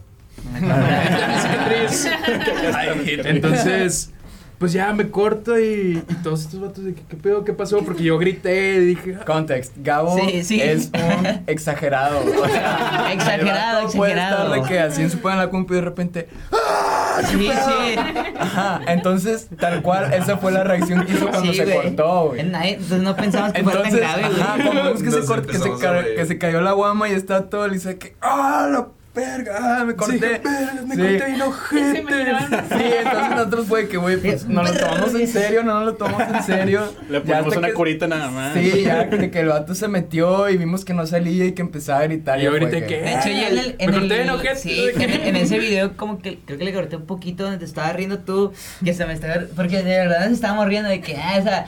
Esta *laughs* Entonces, pues ya me corto y, y todos estos vatos de que, ¿qué pedo? ¿Qué pasó? Porque yo grité y dije, "Ah". Context, Gabo Sí, sí. es un *laughs* exagerado. O sea, Exagerado, vato Puede estar exagerado. de que así en su en la compu y de repente. ¡Ah! Sí, sí. Ajá, entonces, tal cual, esa fue la reacción que hizo cuando Sí, se güey. cortó, güey. Entonces no pensamos que fuera tan Entonces, grave, güey. ajá, cuando vemos que, se, cortó, que, se que cayó la guama y está todo, le dice que, ¡ah, la verga! ¡Ah, me corté! Sí, verga, me Sí. corté bien *laughs* ojete. Sí, entonces nosotros fue que, güey, pues no lo tomamos en serio, no nos lo tomamos en serio. Le Ya ponemos una que- curita nada más. Sí, ya de que el vato se metió y vimos que no salía y que empezaba a gritar. Y ya ahorita fue que- De hecho, yo en el, en Me corté el- ojete, sí, que- en, en ese video como que creo que le corté un poquito donde te estaba riendo tú, que se me estaba, porque de verdad nos estábamos riendo de que, ah, o sea,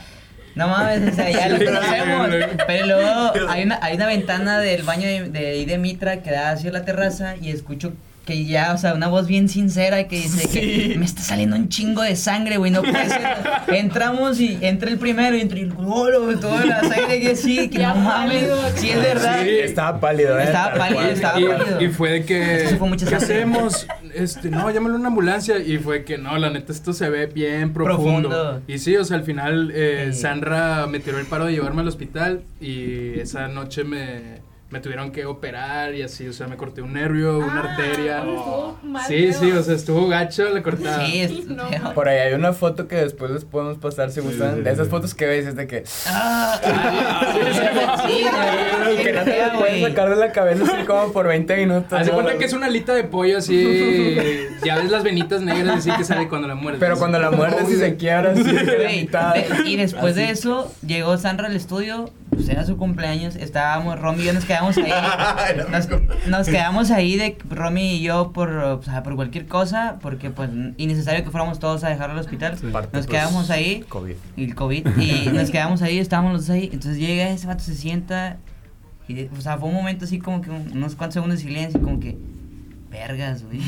no mames, o sea, ya lo conocemos, pero luego hay una, hay una ventana del baño de, de, de Mitra que da hacia la terraza y escucho que ya, o sea, una voz bien sincera que dice que me está saliendo un chingo de sangre, güey, no puede ser. *laughs* Entramos y entra el primero y entra el culo, toda la sangre que sí, que Ya no mames, pálido. sí es verdad. Sí. Estaba pálido, ¿eh? Estaba pálido, estaba y, pálido. y fue de que, Sí, fue mucha ¿qué sangre. hacemos? Este, no, llámale una ambulancia. Y fue que, no, la neta, esto se ve bien profundo. Profundo. Y sí, o sea, al final, eh, Sí. Sandra me tiró el paro de llevarme al hospital. Y esa noche me, me tuvieron que operar y así, o sea, me corté un nervio, una Ah, arteria. mal Sí, sí, o sea, estuvo gacho la cortada. Sí, es *laughs* No. Por ahí hay una foto que después les podemos pasar si gustan. sí, de esas sí. fotos que ves, es de que. Ah, *laughs* que no te la puedes sacar de la cabeza así como por 20 minutos. Haz cuenta que es una alita de pollo así. *laughs* ya ves las venitas negras así que sale cuando la muerdes. Pero cuando la muerdes y se quiebra así y después de eso, llegó Sandra al estudio, pues era su cumpleaños, estábamos, Romy y yo nos quedamos ahí, *laughs* nos, nos quedamos ahí de Romy y yo por, o sea, por cualquier cosa, porque pues innecesario que fuéramos todos a dejarlo al hospital, nos pues, quedamos ahí, COVID. y el COVID, y *laughs* nos quedamos ahí, estábamos los dos ahí, entonces llega ese vato, se sienta, y, o sea, fue un momento así como que un- unos cuantos segundos de silencio, como que, vergas, güey. *laughs*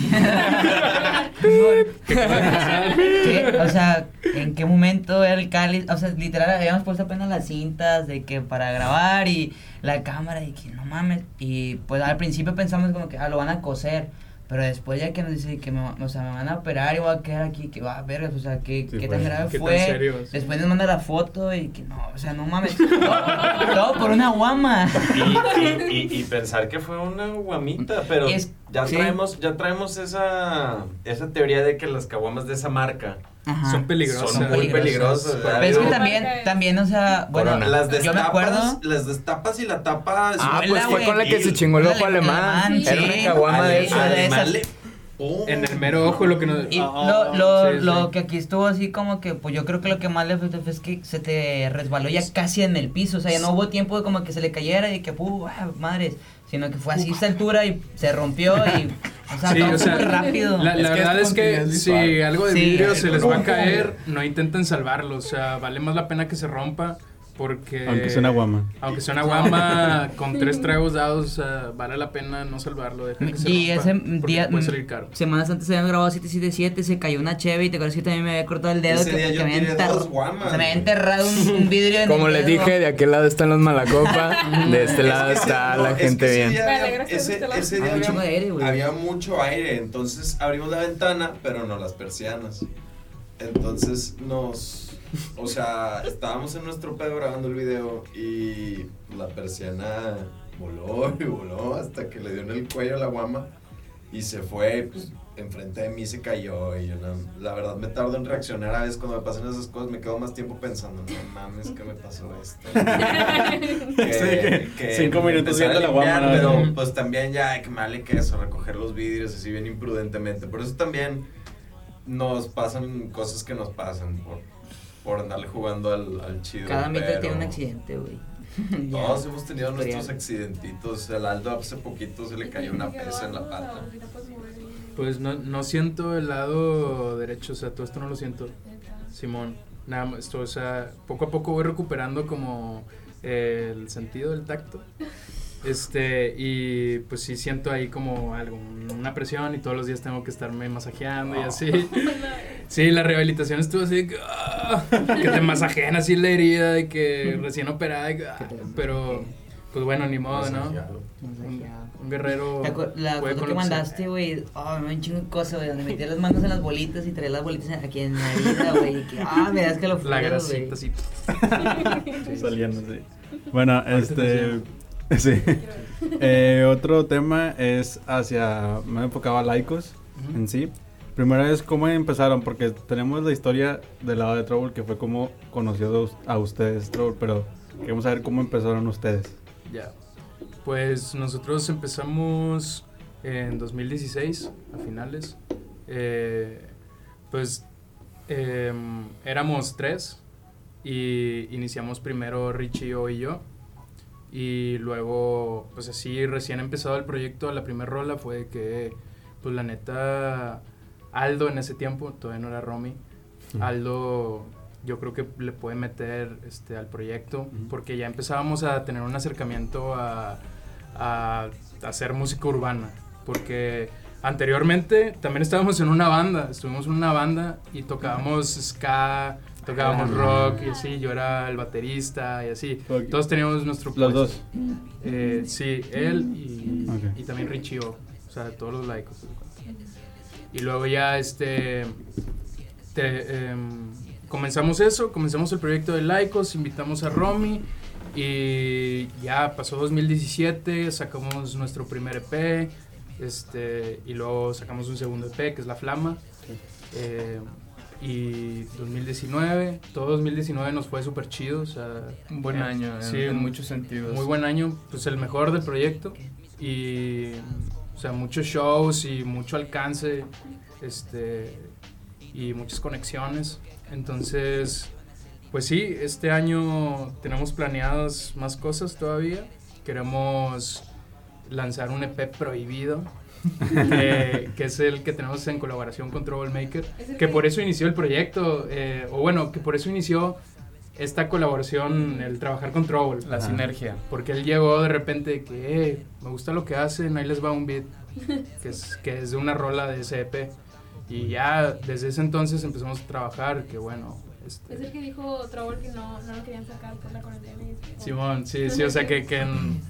¿Qué? O sea, ¿en qué momento era el cáliz? O sea, literal, habíamos puesto apenas las cintas de que para grabar y la cámara y que no mames. Y pues al principio pensamos como que, ah, lo van a coser. Pero después ya que nos dice que me, o sea, me van a operar y voy a quedar aquí, que va a ver, o sea, qué, Sí, qué tan grave ¿Qué tan fue. serio? Sí. Después nos manda la foto y que no, o sea, no mames. Todo, *laughs* todo por una guama. Y, y, y, y pensar que fue una guamita, pero Es- ya sí. traemos, ya traemos esa, esa teoría de que las caguamas de esa marca Ajá. Son peligrosas. son muy Peligrosas. peligrosas. Pero es que también, también, o sea, bueno, Corona. las yo me destapas, acuerdo. las destapas y la tapa Ah, pues fue güey. con la que se chingó el ojo ale- alemán. alemán, Era sí. una caguama de esas. Oh. En el mero ojo, lo que nos. Y Ah, lo, lo, sí, sí. lo que aquí estuvo así como que, pues yo creo que lo que más le afectó fue es que se te resbaló ya casi en el piso, o sea, ya no hubo tiempo de como que se le cayera y que, puh, ah, madres, sino que fue así a esta altura y se rompió y, o sea, Sí, todo o sea, súper rápido. La, la Es que verdad es es que si algo de Sí. vidrio se les va a caer, no intenten salvarlo. O sea, vale más la pena que se rompa porque... Aunque sea una guama. Aunque sea una guama con tres tragos dados, vale la pena no salvarlo. Dejar que se Y rompa, ese día, puede salir caro. semanas antes habían grabado 777, se cayó una cheve y te acuerdas que también me había cortado el dedo, Ese que, día que yo me había dos guamas, se me había enterrado un, un vidrio en Como el les dedo. dije, de aquel lado están los malacopa, *laughs* de este Es lado que ese- está no, la es que gente ese bien. día había- ese, este ese día Había de aire, güey. había mucho aire, entonces abrimos la ventana, pero no las persianas. Entonces nos, o sea, estábamos en nuestro pedo grabando el video y la persiana voló y voló hasta que le dio en el cuello a la guama y se fue, pues enfrente de mí se cayó y yo no- la verdad me tardo en reaccionar a veces cuando me pasan esas cosas, me quedo más tiempo pensando, no mames, que me pasó esto. *laughs* Sí, que cinco me minutos viendo la guama, ¿no? Pero pues también ya hay que me vale que eso, recoger los vidrios así bien imprudentemente. Por eso también nos pasan cosas que nos pasan por, por andarle jugando al, al chido. Cada mitad pero tiene un accidente, güey. *laughs* Ya. Todos hemos tenido Historial. nuestros accidentitos. El Aldo hace poquito se le cayó una pesa en la pata. Pues no, no siento el lado derecho, o sea, todo esto no lo siento. Simón, nada más, esto, o sea, poco a poco voy recuperando como eh, el sentido del tacto. Este, y pues sí siento ahí como algo, una presión y todos los días tengo que estarme masajeando y así. Sí, la rehabilitación estuvo así de que, ah, que te masajean así la herida de que recién operada, de que, ah, pero pues bueno, ni modo, ¿no? Un, un guerrero ¿Te acuer- La foto con que mandaste, güey, oh, me un chingo de cosas, güey, donde metía las manos en las bolitas y traía las bolitas aquí en la herida, güey, y que, ah, me das que lo La grasita así. *laughs* Saliendo, sí. Bueno, este. *laughs* Sí. Eh, otro tema es hacia. Me he enfocado a laicos en sí. Primero es cómo empezaron, porque tenemos la historia del lado de Trouble, que fue como conoció a ustedes, Trouble, pero queremos saber cómo empezaron ustedes. Ya. Pues nosotros empezamos en 2016, a finales. Eh, pues em, éramos tres y iniciamos primero Richie y yo. Y luego, pues así recién empezado el proyecto, la primera rola fue que, pues la neta, Aldo en ese tiempo, todavía no era Romy, Aldo yo creo que le puede meter este, al proyecto porque ya empezábamos a tener un acercamiento a, a hacer música urbana porque anteriormente también estábamos en una banda estuvimos en una banda y tocábamos ska tocábamos Ah. rock y así yo era el baterista y así todos teníamos nuestro Los puesto. dos. Eh, sí él y, y también Richie O, o sea todos los laicos y luego ya este te- em, comenzamos eso, comenzamos el proyecto de Laicos, invitamos a Romy y ya pasó 2017, sacamos nuestro primer EP este, y luego sacamos un segundo EP que es La Flama. Eh, y 2019, todo 2019 nos fue súper chido, o sea, Un buen eh, año, en, sí, en muchos sentidos. muy buen año, pues el mejor del proyecto y o sea, muchos shows y mucho alcance, este y muchas conexiones. Entonces, pues sí, este año tenemos planeadas más cosas todavía. Queremos lanzar un EP prohibido, que, *laughs* que es el que tenemos en colaboración con Troublemaker, ¿Es el que por eso inició el proyecto, eh, o bueno, que por eso inició esta colaboración, el trabajar con Trouble. La Ajá. sinergia. Porque él llegó de repente que, "Eh, me gusta lo que hacen, ahí les va un beat, *laughs* que es, que es de una rola de ese EP. Y ya desde ese entonces empezamos a trabajar, que bueno, este, Es el que dijo Trouble que no, no lo querían sacar por la cuarentena. Simón, sí, sí, o sea que, que mm,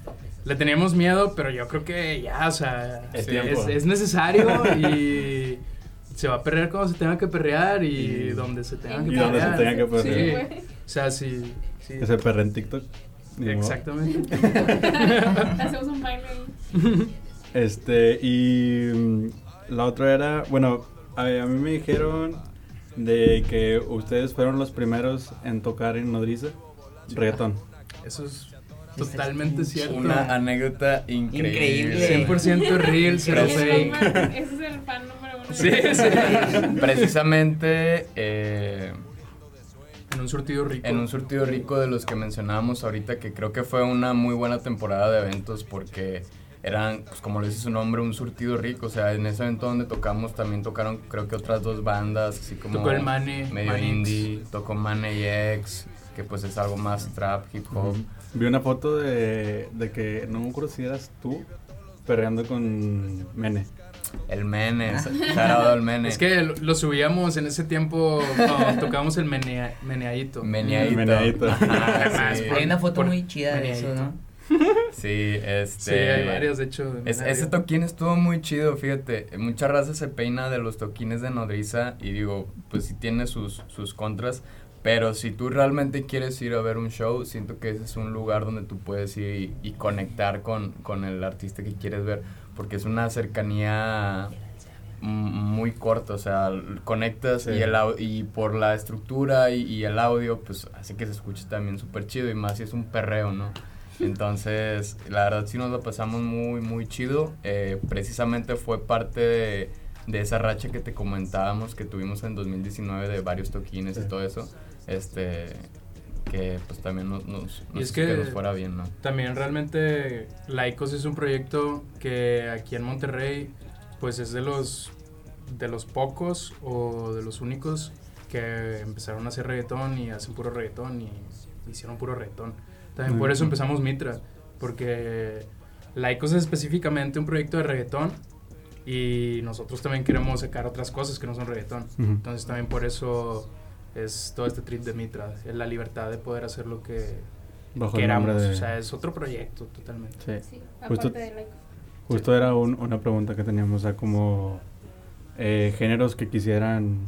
le teníamos miedo, pero yo creo que ya, o sea, Es es, tiempo. es necesario *laughs* y se va a perrear como se tenga que perrear y, Y- donde se tenga que y donde se perrear. tenga que Sí, perrear. o sea, sí, sí. Ese perro en TikTok. Exactamente. *laughs* Hacemos un baile ahí. Este, y mm, la otra era, bueno, a, a mí me dijeron de que ustedes fueron los primeros en tocar en Nodriza reggaetón. Eso es totalmente cierto. Una anécdota increíble. Increíble. 100% real, cero Ese es el fake. fan- Ese es el fan número Sí, sí. Precisamente eh, En un surtido rico. en un surtido rico de los que mencionábamos ahorita, que creo que fue una muy buena temporada de eventos porque eran, pues como le dice su nombre, un surtido rico. O sea, en ese evento donde tocamos también tocaron creo que otras dos bandas, así como Tocó el Mane, medio indie, tocó Mane y X, que pues es algo más trap, hip hop. Vi una foto de, de que, no me acuerdo si eras tú, perreando con Mene. El Mene, shout out al Mene. *laughs* Es que lo, lo subíamos en ese tiempo cuando *laughs* tocábamos el menea, meneadito. Meneadito. Meneadito. Ajá, *laughs* sí. Hay una foto Por- muy chida de eso, ¿no? Sí, este. Sí, hay varios, de hecho. Es- ese toquín estuvo muy chido, fíjate. Mucha raza se peina de los toquines de nodriza y digo, pues sí tiene sus, sus contras. Pero si tú realmente quieres ir a ver un show, siento que ese es un lugar donde tú puedes ir y, y conectar con, con el artista que quieres ver. Porque es una cercanía muy corta, o sea, conectas Sí. y, el, y por la estructura y, y el audio, pues hace que se escuche también súper chido y más si es un perreo, ¿no? Entonces, la verdad sí nos lo pasamos muy, muy chido. Eh, precisamente fue parte de, de esa racha que te comentábamos que tuvimos en 2019 de varios toquines Sí. y todo eso. Este, que pues también nos, nos, Y es hizo que- nos fuera bien, ¿no? También realmente Laicos es un proyecto que aquí en Monterrey pues es de los de los pocos o de los únicos que empezaron a hacer reggaetón y hacen puro reggaetón y hicieron puro reggaetón. También por eso empezamos Mitra, porque Laicos es específicamente un proyecto de reggaetón y nosotros también queremos sacar otras cosas que no son reggaetón. Entonces también por eso es todo este trip de Mitra, es la libertad de poder hacer lo que Bajo queramos. de... O sea, es otro proyecto totalmente. Sí. Sí, Justo- aparte de like. Justo era un- una pregunta que teníamos, o sea, como eh, géneros que quisieran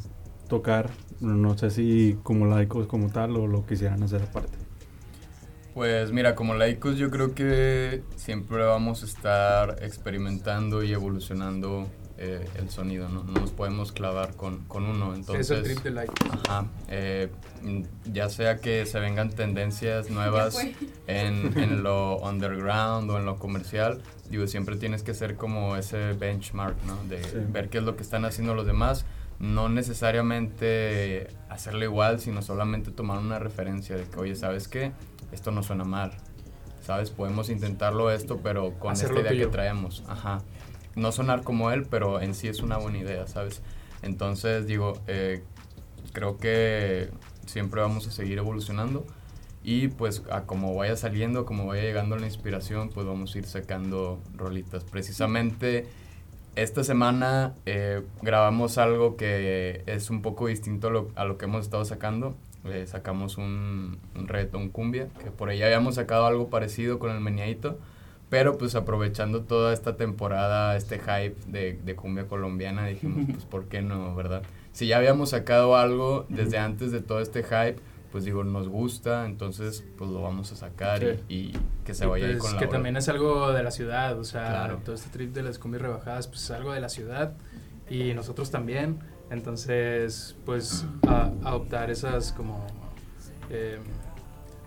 tocar, no sé si como laicos como tal o lo quisieran hacer aparte. Pues mira, como laicos yo creo que siempre vamos a estar experimentando y evolucionando eh, el sonido, ¿no? No nos podemos clavar con, con uno, entonces... es el trip de like. Ajá, eh, ya sea que se vengan tendencias nuevas en, *laughs* en lo underground o en lo comercial, digo, siempre tienes que ser como ese benchmark, ¿no? De Sí. ver qué es lo que están haciendo los demás, no necesariamente hacerlo igual, sino solamente tomar una referencia de que, oye, ¿sabes qué? Esto no suena mal, ¿sabes? Podemos intentarlo esto, pero con Hacerlo esta idea tuyo. que traemos, ajá. No sonar como él, pero en sí es una buena idea, ¿sabes? Entonces, digo, eh, creo que siempre vamos a seguir evolucionando y pues a como vaya saliendo, como vaya llegando la inspiración, pues vamos a ir sacando rolitas. Precisamente esta semana eh, grabamos algo que es un poco distinto a lo, que hemos estado sacando. Eh, sacamos un, un cumbia, que por ahí habíamos sacado algo parecido con el meneadito, pero pues aprovechando toda esta temporada, este hype de, de cumbia colombiana, dijimos, pues ¿por qué no, verdad? Si ya habíamos sacado algo desde antes de todo este hype, pues digo, nos gusta, entonces pues lo vamos a sacar y- Sí. y, que se Y, vaya pues, con la que también es algo de la ciudad, o sea, Claro. todo este trip de las combis rebajadas, pues es algo de la ciudad y nosotros también. Entonces, pues a- adoptar esas como eh,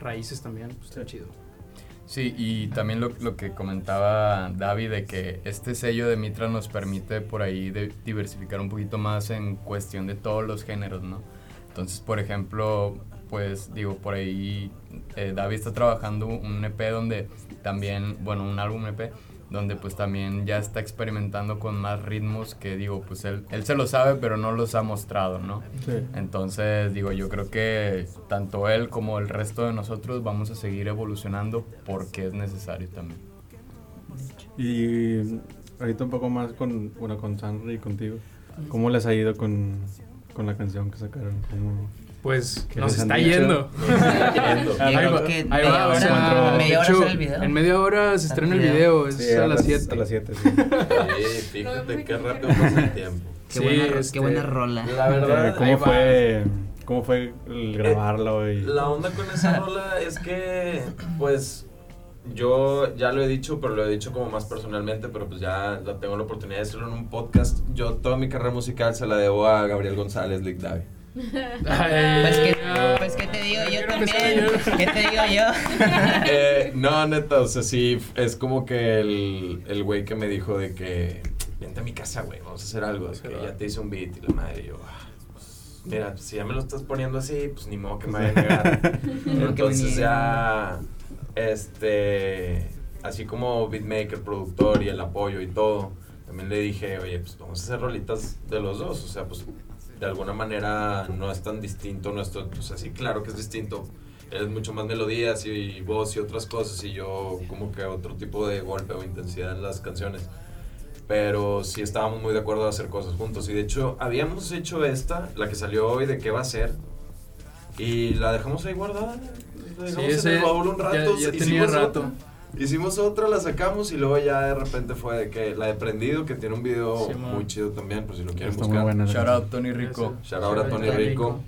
raíces también, pues está chido. Sí, y también lo, que comentaba David de que este sello de Mitra nos permite por ahí diversificar un poquito más en cuestión de todos los géneros, ¿no? Entonces, por ejemplo, pues digo, por ahí eh, David está trabajando un EP donde también, bueno, un álbum EP donde pues también ya está experimentando con más ritmos que digo, pues él, él se lo sabe pero no los ha mostrado, ¿no? Sí. Entonces, digo, yo creo que tanto él como el resto de nosotros vamos a seguir evolucionando porque es necesario también. Y ahorita un poco más con, bueno, con Sanri y contigo. ¿Cómo les ha ido con, con la canción que sacaron? ¿Cómo- Pues ¿Qué nos está yendo. En media hora se estrena el el video, es Sí, a las 7. A las 7, sí. *laughs* Sí, fíjate qué rápido pasa el tiempo. Qué, Sí, buena, este, qué buena rola. La verdad, Eh, ¿Cómo fue, ¿Cómo fue el grabarlo? Y... La onda con esa rola es que, pues, yo ya lo he dicho, pero lo he dicho como más personalmente, pero pues ya la tengo la oportunidad de decirlo en un podcast. Yo toda mi carrera musical se la debo a Gabriel González, Lick Davi. Pues que, pues que te digo yo también. ¿Qué te digo yo? *laughs* Eh, no, neta, o sea, sí, es como que el, el güey que me dijo de que, vente a mi casa, güey, vamos a hacer algo. de que ya te hice un beat y la madre, y yo, ah, pues, mira, si ya me lo estás poniendo así, pues ni modo que me vaya a negar. *laughs* Entonces ya, este, así como beatmaker, productor y el apoyo y todo, también le dije, oye, pues vamos a hacer rolitas de los dos, o sea, pues de alguna manera no es tan distinto nuestro, o sea, sí, claro que es distinto. Es mucho más melodías y voz y otras cosas y yo como que otro tipo de golpe o intensidad en las canciones. Pero sí estábamos muy de acuerdo de hacer cosas juntos. Y de hecho habíamos hecho esta, la que salió hoy de qué va a ser. Y la dejamos ahí guardada. La dejamos en ese el baúl un rato. ya- ya tenía rato. otra. Hicimos otra, la sacamos y luego ya de repente fue de que la de Prendido, que tiene un video Sí, muy chido también, por si lo quieren Está buscar. buena. Shout out Tony Rico. Shout out a Tony Rico.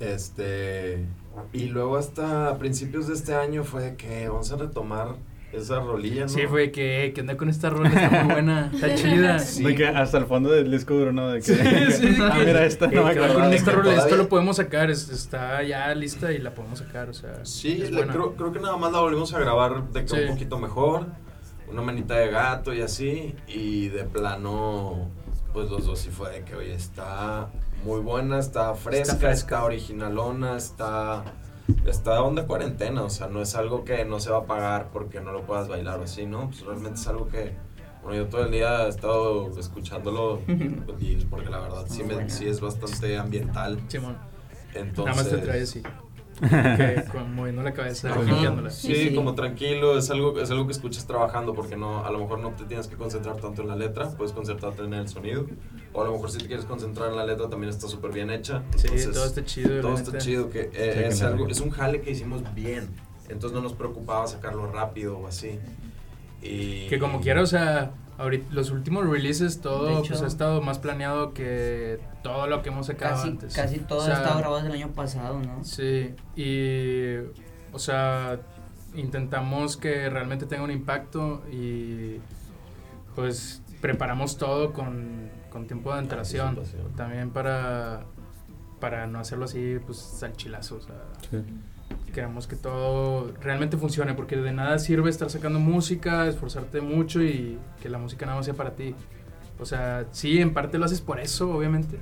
Este. Y luego hasta principios de este año fue de que vamos a retomar esa rolilla, ¿no? Sí, fue que, que onda con esta rola, está muy buena, está *laughs* chida. Sí. De que hasta el fondo del disco duro, ¿no? De que, Sí, sí, *laughs* ah, mira, esta no que con esta rola, esto todavía- lo podemos sacar, es- está ya lista y la podemos sacar, o sea. Sí, creo, creo que nada más la volvimos a grabar de que Sí. un poquito mejor, una manita de gato y así, y de plano, pues los dos sí fue de que, oye, está muy buena, está fresca, está, fresca. originalona, está, está onda cuarentena, o sea, no es algo que no se va a pagar porque no lo puedas bailar o así, ¿no? Pues realmente es algo que, bueno, yo todo el día he estado escuchándolo, *laughs* y porque la verdad sí, me, sí es bastante ambiental, Simón, entonces... nada más te trae así. Que, *laughs* con, moviendo la cabeza, limpiándola. Sí, Sí, sí. como tranquilo, es algo, es algo que escuchas trabajando porque no, a lo mejor no te tienes que concentrar tanto en la letra, puedes concentrarte en el sonido. O a lo mejor si te quieres concentrar en la letra también está súper bien hecha. Sí, Entonces, todo está chido. todo está chido, que eh, Sí, es, claro. algo, es un jale que hicimos bien. Entonces no nos preocupaba sacarlo rápido o así. Y, Que como quiera, o sea, ahorita, los últimos releases, todo hecho- pues, ha estado más planeado que todo lo que hemos sacado Casi, antes. casi todo O sea, ha estado grabado desde el año pasado, ¿no? Sí, y, o sea, intentamos que realmente tenga un impacto y pues preparamos todo con, con tiempo de antelación. Anticipación. También para, para no hacerlo así, pues al chilazo, o sea, Sí. Queremos que todo realmente funcione, porque de nada sirve estar sacando música, esforzarte mucho y que la música nada más sea para ti. O sea, sí, en parte lo haces por eso, obviamente,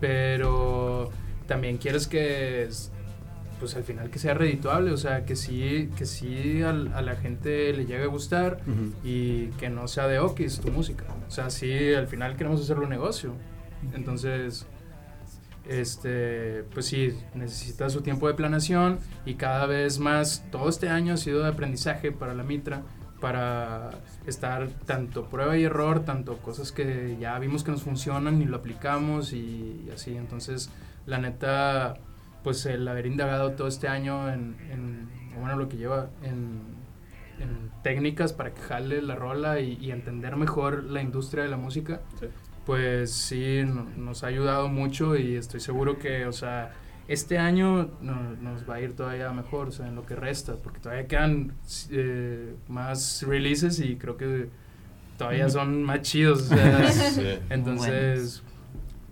pero también quieres que, es- pues al final que sea redituable, o sea, que sí, que sí al- a la gente le llegue a gustar Ujú. y que no sea de okis tu música. O sea, sí, al final queremos hacerlo un negocio. Entonces, este, pues sí, necesita su tiempo de planeación y cada vez más, todo este año ha sido de aprendizaje para la Mitra, para estar tanto prueba y error, tanto cosas que ya vimos que nos funcionan y lo aplicamos y, así. Entonces, la neta, pues el haber indagado todo este año en, en bueno, lo que lleva en, técnicas para que jale la rola y, entender mejor la industria de la música. Pues sí, no- nos ha ayudado mucho y estoy seguro que, o sea, este año no- nos va a ir todavía mejor, o sea, en lo que resta, porque todavía quedan eh, más releases y creo que todavía son más chidos, o sea, Sí. entonces,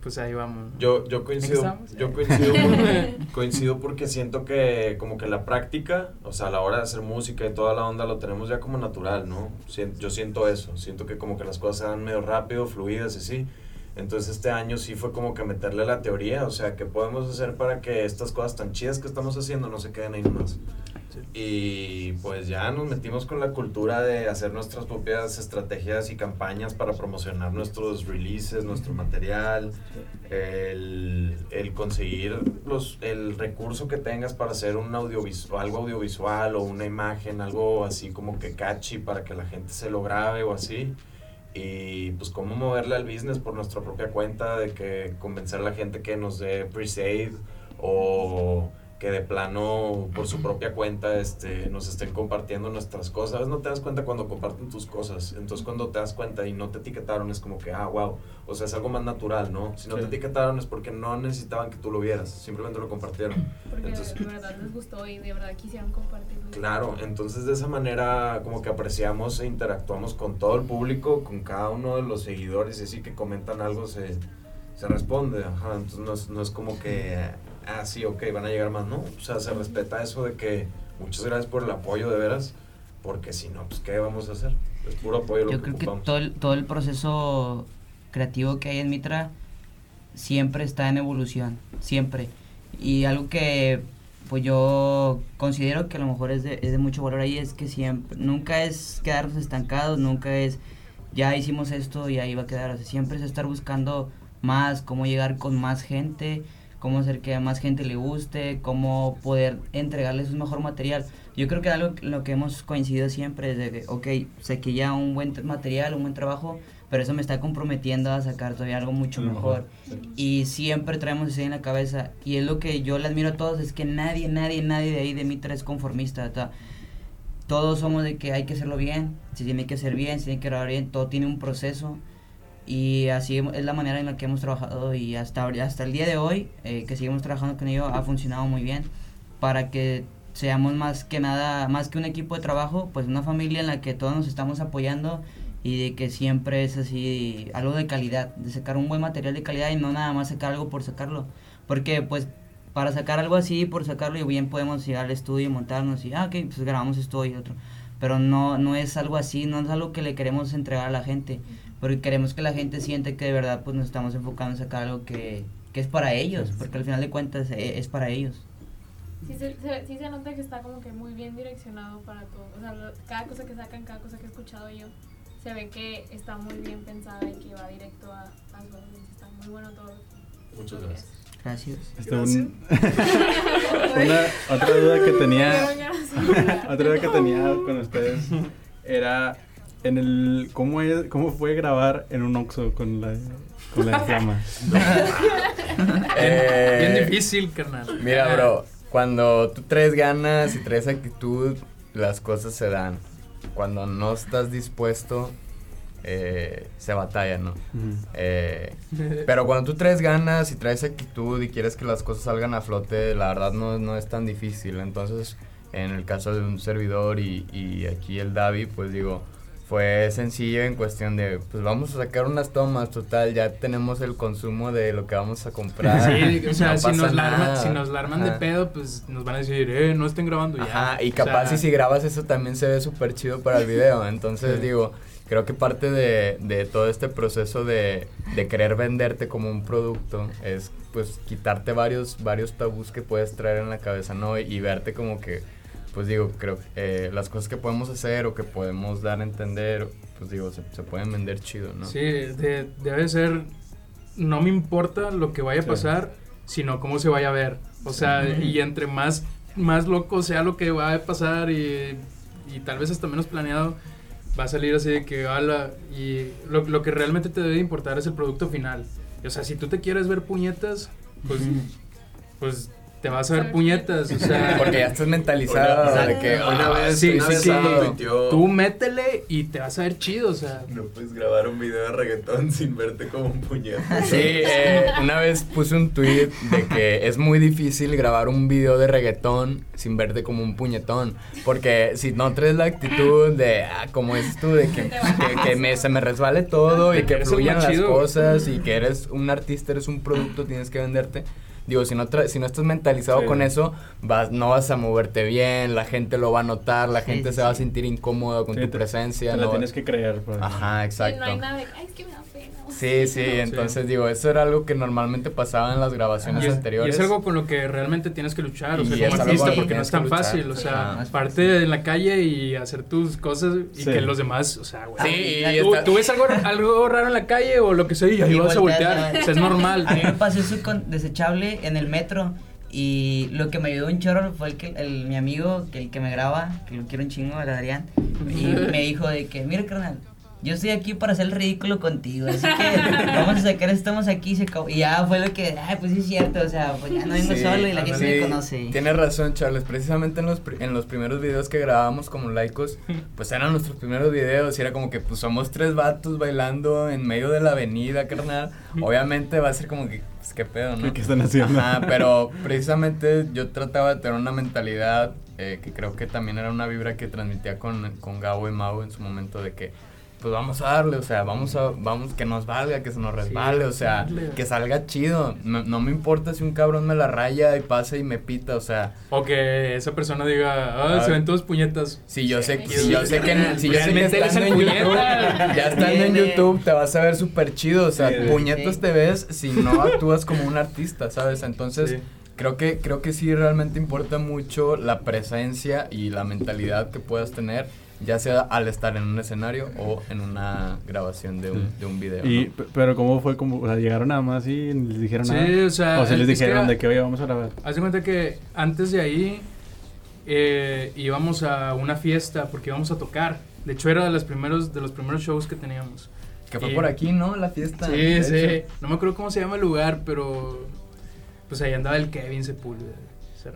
pues ahí vamos. Yo, yo coincido, yo *laughs* coincido, *laughs* por- coincido porque siento que como que la práctica, o sea, a la hora de hacer música y toda la onda lo tenemos ya como natural, ¿no? Yo siento eso, siento que como que las cosas se dan medio rápido, fluidas y así. Entonces este año sí fue como que meterle la teoría, o sea, ¿qué podemos hacer para que estas cosas tan chidas que estamos haciendo no se queden ahí nomás? Y pues ya nos metimos con la cultura de hacer nuestras propias estrategias y campañas para promocionar nuestros releases, nuestro material, el, el conseguir los, el recurso que tengas para hacer un audiovisual, algo audiovisual o una imagen, algo así como que catchy para que la gente se lo grabe o así. Y pues cómo moverle al business por nuestra propia cuenta, de que convencer a la gente que nos dé pre-save o que de plano por su propia cuenta este, nos estén compartiendo nuestras cosas. No te das cuenta cuando comparten tus cosas. Entonces cuando te das cuenta y no te etiquetaron es como que, ah, wow. O sea, es algo más natural, ¿no? Si no Sí. te etiquetaron es porque no necesitaban que tú lo vieras. Simplemente lo compartieron. Porque Entonces- de verdad les gustó y de verdad quisieron compartirlo. Claro, entonces de esa manera como que apreciamos e interactuamos con todo el público, con cada uno de los seguidores y así que comentan algo se, se responde, ajá, entonces no es, no es como que, ah, sí, ok, van a llegar más, no, o sea, se respeta eso de que muchas gracias por el apoyo de veras, porque si no, pues, ¿qué vamos a hacer? Es puro apoyo lo Yo que creo que todo el, todo el proceso creativo que hay en Mitra siempre está en evolución, siempre. Y algo que pues yo considero que a lo mejor es de, es de mucho valor ahí es que siempre, nunca es quedarnos estancados, nunca es ya hicimos esto y ahí va a quedar, o sea, siempre es estar buscando más, cómo llegar con más gente, cómo hacer que a más gente le guste, cómo poder entregarles un mejor material. Yo creo que algo lo que hemos coincidido siempre es de que, ok, sé que ya un buen material, un buen trabajo, pero eso me está comprometiendo a sacar todavía algo mucho mejor. mejor, Y siempre traemos eso en la cabeza. Y es lo que yo le admiro a todos, es que nadie, nadie, nadie de ahí de Mitra es conformista. o sea, todos somos de que hay que hacerlo bien, se tiene que hacer bien, se tiene que grabar bien, todo tiene un proceso. Y así es la manera en la que hemos trabajado y hasta, hasta el día de hoy, eh, que seguimos trabajando con ello, ha funcionado muy bien para que seamos más que nada, más que un equipo de trabajo, pues una familia en la que todos nos estamos apoyando y de que siempre es así algo de calidad, de sacar un buen material de calidad y no nada más sacar algo por sacarlo. Porque pues para sacar algo así, por sacarlo, y bien podemos ir al estudio y montarnos y, ah, ok, pues grabamos esto y otro. Pero no, no es algo así, no es algo que le queremos entregar a la gente, porque queremos que la gente siente que de verdad pues nos estamos enfocando en sacar algo que, que es para ellos, porque al final de cuentas eh, es para ellos. Sí se, se- sí se nota que está como que muy bien direccionado para todo. O sea, lo- cada cosa que sacan, cada cosa que he escuchado yo, se ve que está muy bien pensada y que va directo a, a su audiencia. Está muy bueno todo. Muchas gracias. Gracias. Este, un- *laughs* una, otra duda que tenía, *laughs* otra duda que tenía con ustedes era en el cómo es, cómo fue grabar en un Oxxo con la con la llama. *laughs* Eh, Bien difícil, carnal. Mira, bro, cuando tú traes ganas y traes actitud, las cosas se dan. Cuando no estás dispuesto, eh, se batalla, ¿no? Eh, pero cuando tú traes ganas y traes actitud y quieres que las cosas salgan a flote, la verdad no, no es tan difícil. Entonces, en el caso de un servidor y, y aquí el Davi, pues digo, fue sencillo en cuestión de, pues vamos a sacar unas tomas, total, ya tenemos el consumo de lo que vamos a comprar. Sí, o *laughs* sea, no si, nos la arman, si nos la arman de pedo, pues nos van a decir, eh, no estén grabando ya. Ajá, y O capaz sea, y si grabas eso también se ve súper chido para el video. Entonces Sí. digo, creo que parte de, de todo este proceso de, de querer venderte como un producto es pues quitarte varios, varios tabús que puedes traer en la cabeza, ¿no? Y, verte como que, pues digo, creo que eh, las cosas que podemos hacer o que podemos dar a entender, pues digo, se, se pueden vender chido, ¿no? Sí, de- debe ser, no me importa lo que vaya a Sí. pasar, sino cómo se vaya a ver. O sea, y entre más, más loco sea lo que va a pasar y, y tal vez hasta menos planeado, va a salir así de que, ala, y lo, lo que realmente te debe importar es el producto final. O sea, si tú te quieres ver puñetas, pues, pues te vas a ver puñetas, o sea... *laughs* Porque ya estás mentalizado Una- de que una ah, vez- sí, una sí, vez sí. Tú métele y te vas a ver chido, o sea... No puedes grabar un video de reggaetón *laughs* sin verte como un puñetazo. Sí, eh, una vez puse un tweet de que es muy difícil grabar un video de reggaetón sin verte como un puñetón. Porque si no traes la actitud de, ah, como dices tú, de que, que, que me, se me resbale todo y que que fluyan las cosas y que eres un artista, eres un producto, tienes que venderte. Digo, si no, tra- si no estás mentalizado Sí. con eso, vas, no vas a moverte bien, la gente lo va a notar, la Sí, gente sí, se va a sí. sentir incómoda con Sí, tu te- presencia. Te la no- tienes que creer. pues. Ajá, Sí, exacto. no hay nada de, ay, es que me da pena. Sí, sí, entonces digo, eso era algo que normalmente pasaba en las grabaciones Y es, y anteriores. es algo con lo que realmente tienes que luchar, o Y sea, como artista, porque no es tan fácil, o Sí. sea, Más parte en la calle y hacer tus cosas y Sí. que los demás, o sea, güey. Sí, y tú, está- tú ves algo, algo raro en la calle o lo que sea y ahí vas a voltear, o sea, es normal. A mí me pasó eso con desechable en el metro. Y lo que me ayudó un chorro fue el que el, mi amigo, que el que me graba, que lo quiero un chingo, el Adrián. Y me dijo de que, mira, carnal, yo estoy aquí para hacer el ridículo contigo. Así que vamos a sacar, estamos aquí. Se. Y ya fue lo que, ay, pues sí es cierto. O sea, pues ya no vengo Sí, solo y la gente sí, me conoce. Tienes razón, Charles. Precisamente en los, en los primeros videos que grabábamos como laicos, pues eran nuestros primeros videos y era como que pues somos tres vatos bailando en medio de la avenida, carnal. Obviamente va a ser como que, pues qué pedo, ¿no? ¿Qué están haciendo? Ajá, pero precisamente yo trataba de tener una mentalidad eh, que creo que también era una vibra que transmitía con, con Gabo y Mau en su momento de que pues vamos a darle, o sea, vamos a, vamos, que nos valga, que se nos resbale, o sea, que salga chido. No, no me importa si un cabrón me la raya y pasa y me pita, o sea, O que esa persona diga, ah, Ah. se ven todos puñetas. si yo sé, Sí. si yo sé que, si yo sé que estando en YouTube, ya estando en. YouTube te vas a ver súper chido, o sea, Sí, sí. puñetas Sí. te ves si no *laughs* actúas como un artista, ¿sabes? Entonces, Sí. Creo que, creo que sí realmente importa mucho la presencia y la mentalidad que puedas tener, ya sea al estar en un escenario o en una grabación de un, Sí. de un video. Y, pero ¿cómo fue? Como, o sea, llegaron nada más y les dijeron Sí, nada. o sea, o se les es que dijeron era- de que, oye, vamos a grabar. Haz de cuenta que antes de ahí eh, íbamos a una fiesta porque íbamos a tocar. De hecho, era de los primeros, de los primeros shows que teníamos. que fue por aquí, ¿no? La fiesta. Sí, sí. hecho. No me acuerdo cómo se llama el lugar, pero pues ahí andaba el Kevin Sepúlveda. esa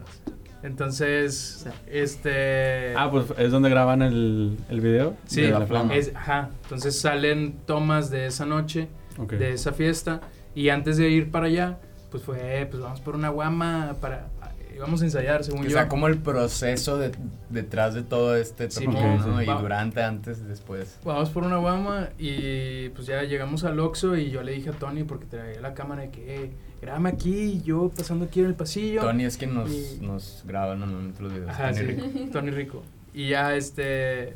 Entonces, este... Ah, pues es donde graban el, el video. sí, de la flama. es- ajá. Entonces salen tomas de esa noche, Ok. de esa fiesta, y antes de ir para allá, pues fue, pues vamos por una guama para... Íbamos a ensayar, según O yo. sea, como el proceso de, detrás de todo este Sí, toque, ok, ¿no? sí. Y Va- durante, antes, después. Vamos por una guama y pues ya llegamos al Oxxo y yo le dije a Tony porque traía la cámara de que "Eh, grábame aquí y yo pasando aquí en el pasillo. Tony es quien nos, Y- nos graba normalmente los videos. Ajá, Tony sí, Rico. *laughs* Tony Rico. Y ya este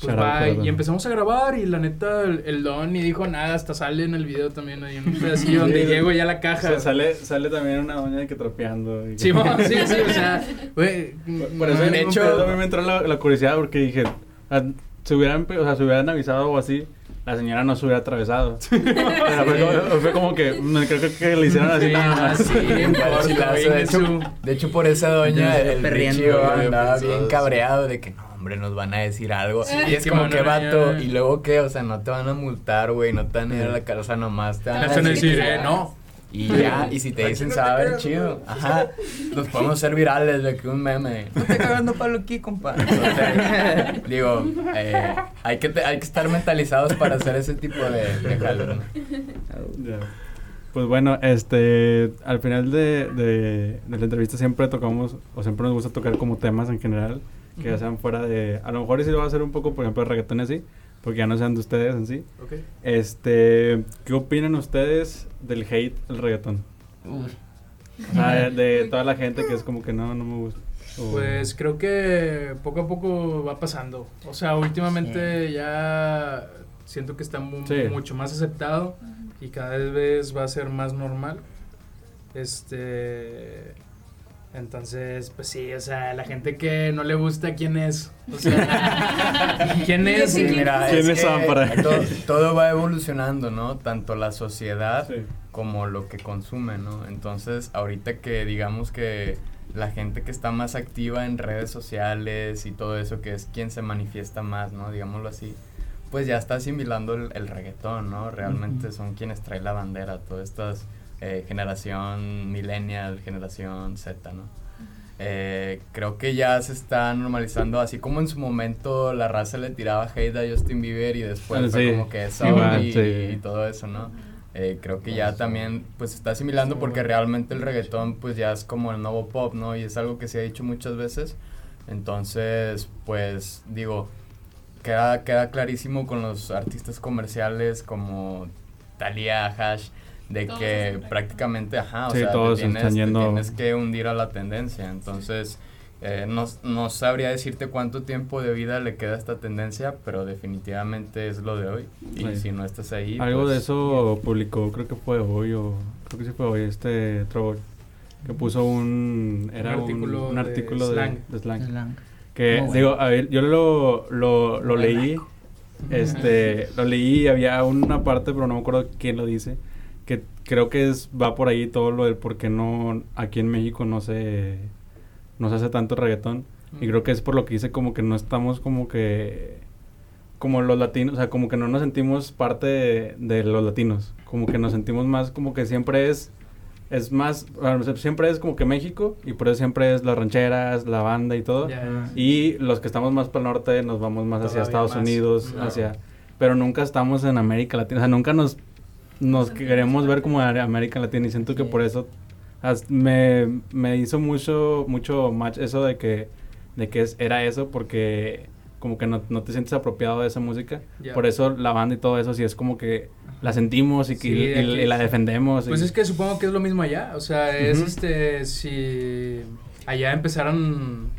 pues va, y empezamos a grabar y la neta el, el Don ni dijo nada, hasta sale en el video también hay un pedacillo donde Sí. llego ya a la O caja. sea, sale, sale también una doña de que tropeando. y Sí, sí, sí, o sea, güey, Por eso de hecho- hecho, a mí me entró la, la curiosidad porque dije, ah, si hubieran, o sea, si hubieran avisado o así, la señora no se hubiera atravesado. *laughs* Pero fue, como, fue como que, mm, creo que, que le hicieron así Sí, nada más. de, hecho, de hecho, por esa doña, el güey, andaba bien cabreado de que no, hombre, nos van a decir algo. Sí, y es como que vato, y luego qué, o sea, no te van a multar, güey, no te van a ir a la sea, nomás te van a decir, eh, no. Y ya, y si te dicen, saber, chido. Ajá, los podemos hacer virales de que un meme. No te cagando palo aquí, compa. Entonces, digo, eh, hay, que te- hay que estar mentalizados para hacer ese tipo de, de jales, ¿no? Pues bueno, este, al final de, de, de la entrevista siempre tocamos, o siempre nos gusta tocar como temas en general, que ya sean fuera de, a lo mejor sí lo va a hacer un poco, por ejemplo, de reggaetón y así, porque ya no sean de ustedes en sí. Ok. Este, ¿qué opinan ustedes del hate del reggaetón? Uy. O sea, de, de toda la gente que es como que no, no me gusta. o- Pues creo que poco a poco va pasando. O sea, últimamente ya siento que está mu- Sí. mucho más aceptado y cada vez va a ser más normal. Este. Entonces, pues sí, o sea, la gente que no le gusta, ¿quién es? O sea, *laughs* ¿quién es? Sí, mira, ¿Quiénes es para- todo, *laughs* todo va evolucionando, ¿no? Tanto la sociedad Sí. como lo que consume, ¿no? Entonces, ahorita que digamos que la gente que está más activa en redes sociales y todo eso, que es quien se manifiesta más, ¿no? Digámoslo así, pues ya está asimilando el, el reggaetón, ¿no? Realmente son quienes traen la bandera, todas estas eh, generación millennial, generación Z, ¿no? Eh, creo que ya se está normalizando, así como en su momento la raza le tiraba hate a Justin Bieber y después Ah, fue sí. como que eso y, sí. y todo eso, ¿no? Eh, creo que ya también pues se está asimilando porque realmente el reggaetón pues ya es como el nuevo pop, ¿no? Y es algo que se ha dicho muchas veces. Entonces, pues digo, queda, queda clarísimo con los artistas comerciales como Thalia, Hash, de Todos que prácticamente, ajá, o Sí, sea, te todos tienes, están te yendo- tienes que hundir a la tendencia. Entonces, eh, no, no sabría decirte cuánto tiempo de vida le queda a esta tendencia, pero definitivamente es lo de hoy. Y Sí. si no estás ahí... Algo de pues, eso publicó, creo que fue hoy o creo que sí fue hoy este Trouble que puso un era un artículo un de artículo de, slang. de slang. Slang. Que bueno. digo, a ver, yo lo lo, lo leí este *laughs* lo leí y había una parte pero no me acuerdo quién lo dice creo que es va por ahí todo lo del por qué no aquí en México no se no se hace tanto reggaetón y creo que es por lo que dice como que no estamos como que como los latinos, o sea, como que no nos sentimos parte de, de los latinos, como que nos sentimos más como que siempre es es más bueno, siempre es como que México y por eso siempre es las rancheras, la banda y todo. Ya. Y los que estamos más para el norte nos vamos más hacia Todavía Estados más. Unidos, Ajá. hacia pero nunca estamos en América Latina, o sea, nunca nos nos queremos ver como América Latina y siento que por eso as- me, me hizo mucho mucho match eso de que de que es- era eso porque como que no, no te sientes apropiado de esa música. Por eso la banda y todo eso, sí es como que la sentimos y, que, Sí, y- la defendemos. Pues y- es que supongo que es lo mismo allá. O sea, es este. Si allá empezaron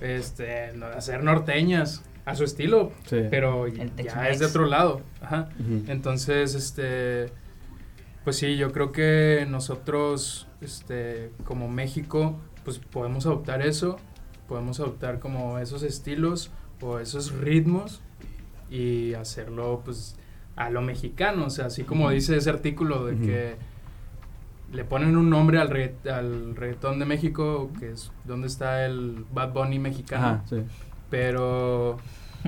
este, a hacer norteñas a su estilo, Sí. pero ya es de otro lado. Ajá. Entonces, este. Pues sí, yo creo que nosotros, este, como México, pues podemos adoptar eso, podemos adoptar como esos estilos o esos ritmos y hacerlo, pues, a lo mexicano, o sea, así como dice ese artículo de que le ponen un nombre al, regga- al reggaetón de México, que es donde está el Bad Bunny mexicano. Ajá, sí. Pero,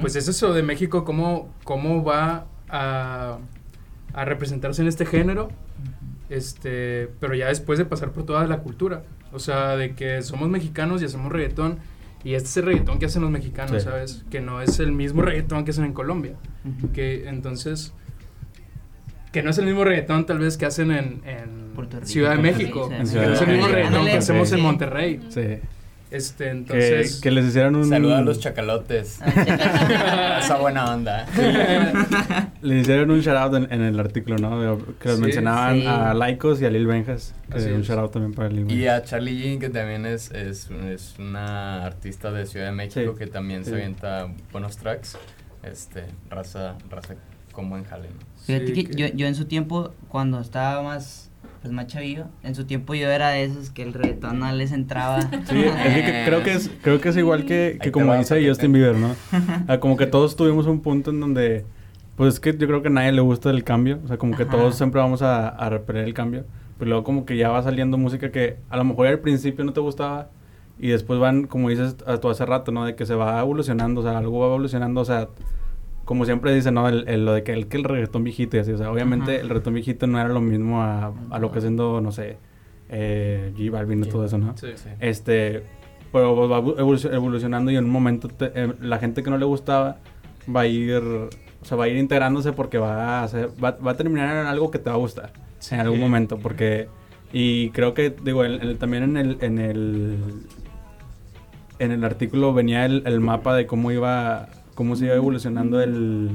pues es eso de México, cómo, cómo va a, a representarse en este género, este, pero ya después de pasar por toda la cultura. O sea, de que somos mexicanos y hacemos reggaetón, y este es el reggaetón que hacen los mexicanos, Sí. ¿sabes? Que no es el mismo reggaetón que hacen en Colombia. Ujú. Que entonces, que no es el mismo reggaetón tal vez que hacen en, en Rico, Ciudad de México. Rico, En Que no es el mismo reggaetón que hacemos en sí. Monterrey. Sí. Este, Que, entonces... que les hicieron un... Saluda a los chacalotes. *laughs* Esa buena onda. *laughs* Le hicieron un shout out en, en el artículo, ¿no? Que los Sí, mencionaban sí. a Laicos y a Lil Benjas. Que Así un shout out también para Lil Y Benjas. a Charlie Jean, que también es, es, es una artista de Ciudad de México Sí, que también sí. se avienta buenos tracks. Este, raza, raza con buen jale, ¿no? Fíjate Sí, que, que- Yo, yo en su tiempo, cuando estaba más, pues más chavillo, en su tiempo yo era de esos que el reggaetón no les entraba. Sí, *laughs* es que, creo que es creo que es igual que, que como dice. Justin Bieber, ¿no? Ah, como que todos tuvimos un punto en donde pues es que yo creo que a nadie le gusta el cambio, o sea, como que Ajá. todos siempre vamos a, a repeler el cambio, pero luego como que ya va saliendo música que a lo mejor al principio no te gustaba y después van, como dices a- tú hace rato, ¿no? De que se va evolucionando, o sea, algo va evolucionando, o sea, como siempre dicen, ¿no? El, el- lo de que el, que el reggaetón viejito y así, o sea, obviamente el reggaetón viejito no era lo mismo a, a lo que haciendo, no sé, eh, J Balvin y todo eso, ¿no? Sí. Sí. Este, pero va evoluc- evolucionando y en un momento te- eh, la gente que no le gustaba va a ir, o sea, va a ir integrándose porque va a hacer, va, va a terminar en algo que te va a gustar Sí. en algún momento, porque y creo que digo en- en- también en el en el en el artículo venía el, el mapa de cómo iba cómo se iba evolucionando el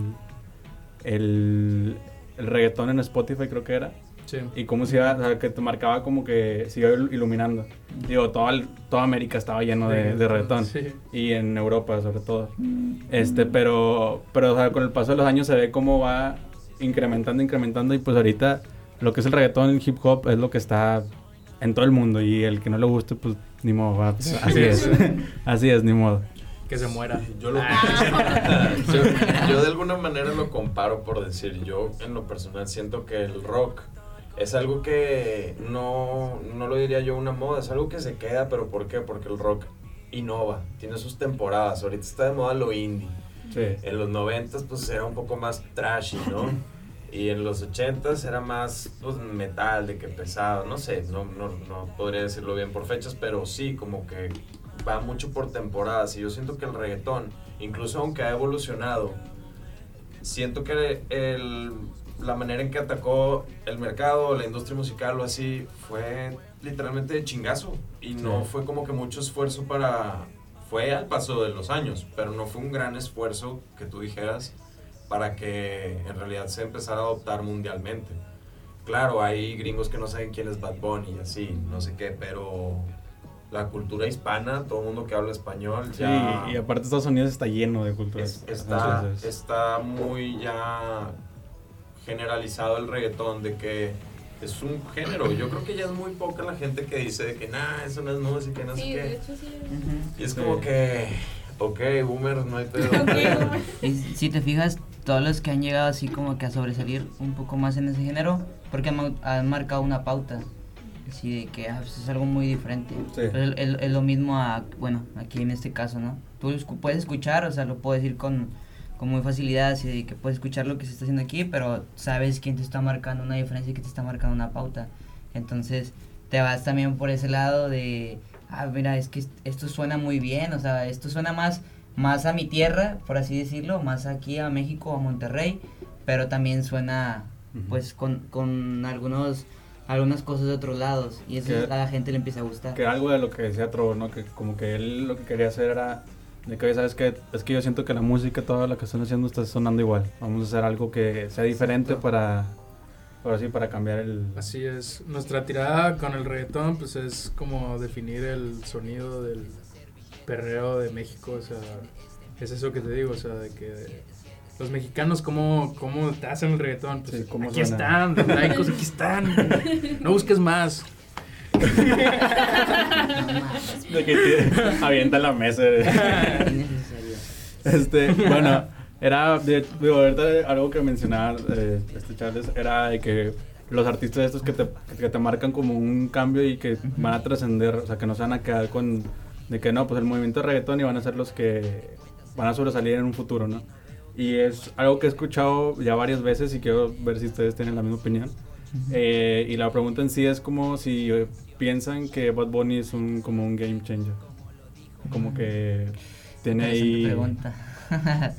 el el reggaetón en Spotify creo que era Sí. y cómo se iba, o sea, que te marcaba como que se iba il- iluminando. Digo, toda, el- toda América estaba lleno de, de reggaetón. Sí. Y en Europa, sobre todo. Este, pero, pero, o sea, con el paso de los años se ve cómo va incrementando, incrementando. Y pues ahorita lo que es el reggaetón, el hip hop, es lo que está en todo el mundo. Y el que no le guste, pues ni modo, va, pues, así es. Sí. *laughs* así es, ni modo. Que se muera. Yo, lo, Ah. *laughs* yo, *laughs* yo de alguna manera lo comparo por decir, yo en lo personal siento que el rock es algo que no, no lo diría yo una moda, es algo que se queda, pero ¿por qué? Porque el rock innova, tiene sus temporadas, ahorita está de moda lo indie, Sí. en los 90 pues era un poco más trashy, ¿no? Y en los 80s era más pues, metal, de que pesado, no sé, no, no, no podría decirlo bien por fechas, pero sí, como que va mucho por temporadas. Y yo siento que el reggaetón, incluso aunque ha evolucionado, siento que el, la manera en que atacó el mercado, la industria musical o así, fue literalmente de chingazo. Y no Sí. fue como que mucho esfuerzo para... Fue al paso de los años, pero no fue un gran esfuerzo que tú dijeras para que en realidad se empezara a adoptar mundialmente. Claro, hay gringos que no saben quién es Bad Bunny y así, no sé qué, pero la cultura hispana, todo el mundo que habla español, Sí, ya y aparte Estados Unidos está lleno de cultura. es- está, Entonces, está muy ya generalizado el reggaetón de que es un género. Yo creo que ya es muy poca la gente que dice de que nah, eso no es música, no sé Sí, de qué. hecho sí. Y es Sí. como que, ok, boomer, no hay pedo. *laughs* Y si te fijas, todos los que han llegado así como que a sobresalir un poco más en ese género, porque han, han marcado una pauta. Así de que ah, pues es algo muy diferente. Sí. Pero Es, es- es lo mismo a, bueno, aquí en este caso, ¿no? Tú puedes escuchar, o sea, lo puedo decir con, con muy facilidad, así de que puedes escuchar lo que se está haciendo aquí, pero sabes quién te está marcando una diferencia y que te está marcando una pauta. Entonces, te vas también por ese lado de, ah, mira, es que est- esto suena muy bien, o sea, esto suena más, más a mi tierra, por así decirlo, más aquí a México, a Monterrey, pero también suena, Ujú. pues, con, con algunos, algunas cosas de otros lados, y eso Que- a la gente le empieza a gustar. Que algo de lo que decía Trovo, ¿no? Que como que él lo que quería hacer era De que, ¿sabes qué? Es que yo siento que la música, toda la que están haciendo está sonando igual. Vamos a hacer algo que sea diferente Exacto. para, ahora sí, para cambiar el... Así es. Nuestra tirada con el reggaetón, pues es como definir el sonido del perreo de México. O sea, es eso que te digo, o sea, de que los mexicanos, ¿cómo, cómo te hacen el reggaetón? Pues Sí, ¿cómo aquí suena? están, los laicos, aquí están. No busques más. De que te avienta la mesa. *laughs* Este, bueno, era, de, digo, ahorita algo que mencionaba eh, este Charles, era de que los artistas estos que te, que te marcan como un cambio y que van a trascender, o sea, que no se van a quedar con, de que no, pues el movimiento de reggaetón y van a ser los que van a sobresalir en un futuro, ¿no? Y es algo que he escuchado ya varias veces y quiero ver si ustedes tienen la misma opinión. Eh, y la pregunta en sí es como si piensan que Bad Bunny es un, como un game changer. Como que tiene ahí... pregunta. *laughs*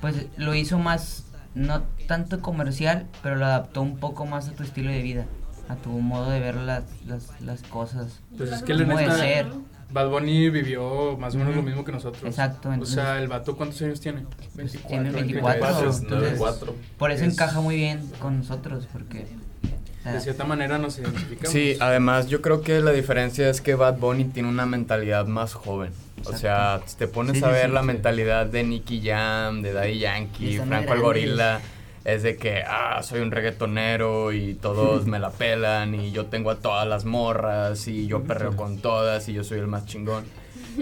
pues lo hizo más, no tanto comercial, pero lo adaptó un poco más a tu estilo de vida, a tu modo de ver las, las, las cosas. Pues es que la neta, ser. Bad Bunny vivió más o menos Ujú. lo mismo que nosotros. Exacto, O entonces- sea, el vato, ¿cuántos años tiene? 24. tiene 24. 24. Entonces, entonces- 94. Por eso Es- encaja muy bien con nosotros, porque... o sea, De cierta manera nos identificamos. Sí, además yo creo que la diferencia es que Bad Bunny tiene una mentalidad más joven. O Exacto. sea, si te pones Sí, a ver sí, la sí. mentalidad de Nicky Jam, de Daddy Yankee, Franco el. Gorila, es de que, ah, soy un reggaetonero y todos me la pelan y yo tengo a todas las morras y yo perreo con todas y yo soy el más chingón.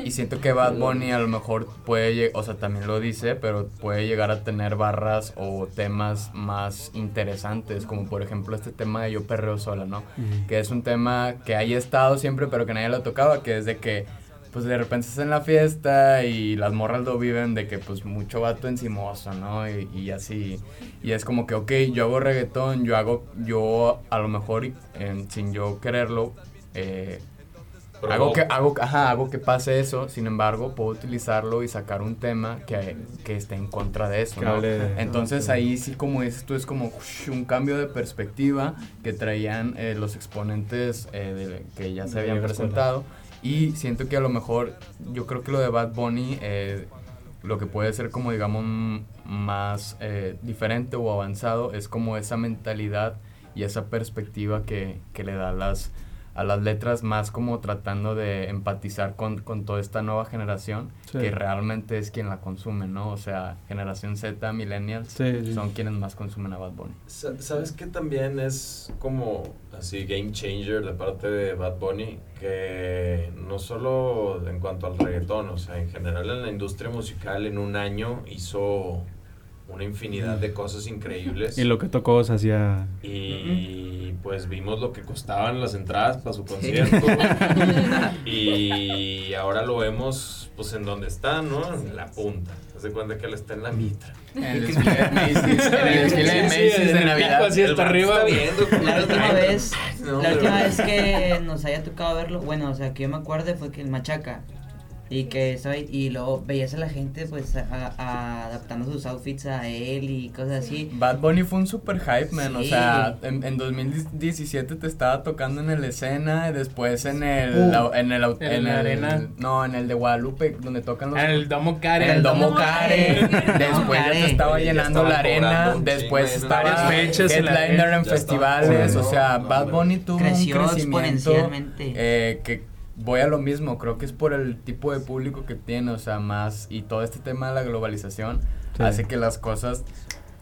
Y siento que Bad Bunny a lo mejor puede, o sea, también lo dice, pero puede llegar a tener barras o temas más interesantes, como por ejemplo este tema de Yo Perreo Sola, ¿no? Que es un tema que haya estado siempre, pero que nadie lo tocaba, que es de que, pues de repente estás en la fiesta y las morras lo viven de que, pues, mucho vato encimoso, ¿no? Y, y así, y es como que, ok, yo hago reggaetón, yo hago, yo a lo mejor, en- sin yo quererlo, eh, Hago que, hago, ajá, hago que pase eso, sin embargo, puedo utilizarlo y sacar un tema que, que esté en contra de eso. ¿no? Entonces ahí sí, como tú, es como un cambio de perspectiva que traían eh, los exponentes eh, de- que ya se habían presentado. Y siento que a lo mejor, yo creo que lo de Bad Bunny, eh, lo que puede ser como, digamos, más eh, diferente o avanzado, es como esa mentalidad y esa perspectiva que, que le da las, a las letras, más como tratando de empatizar con, con toda esta nueva generación, Sí. que realmente es quien la consume, ¿no? O sea, generación Z, millennials, Sí, sí. son quienes más consumen a Bad Bunny. Sa- ¿Sabes qué también es como así game changer de parte de Bad Bunny? Que no solo en cuanto al reggaetón, o sea, en general en la industria musical en un año hizo una infinidad de cosas increíbles. *laughs* Y lo que tocó se hacía... Y pues vimos lo que costaban las entradas para su Sí. concierto. *laughs* y ahora lo vemos pues en donde está, ¿no? En la punta. Haz de cuenta que él está en la mitra. En el desfile de Macy's, en el desfile de Sí, sí, Macy's en de el Navidad. así hasta arriba. viendo La última vez, No, la última vez que nos haya tocado verlo, bueno, o sea, que yo me acuerde fue que el Machaca y que ahí, y luego veías a la gente pues a- a- adaptando sus outfits a él y cosas así. Bad Bunny fue un super hype, man. O Sí. sea, en, en 2017 te estaba tocando en el escena, y después en el, Uh. la- en el, En el- arena. no, en el de Guadalupe, donde tocan los, En el Domo Karen. en el Domo. Karen. *laughs* Después ya te estaba llenando la arena. Después chingo, estaba varias fechas headliner en festivales. O sea, Bad. Bunny tuvo un crecimiento eh, que voy a lo mismo. Creo que es por el tipo de público que tiene. O sea, más. Y todo este tema de la globalización Sí. hace que las cosas.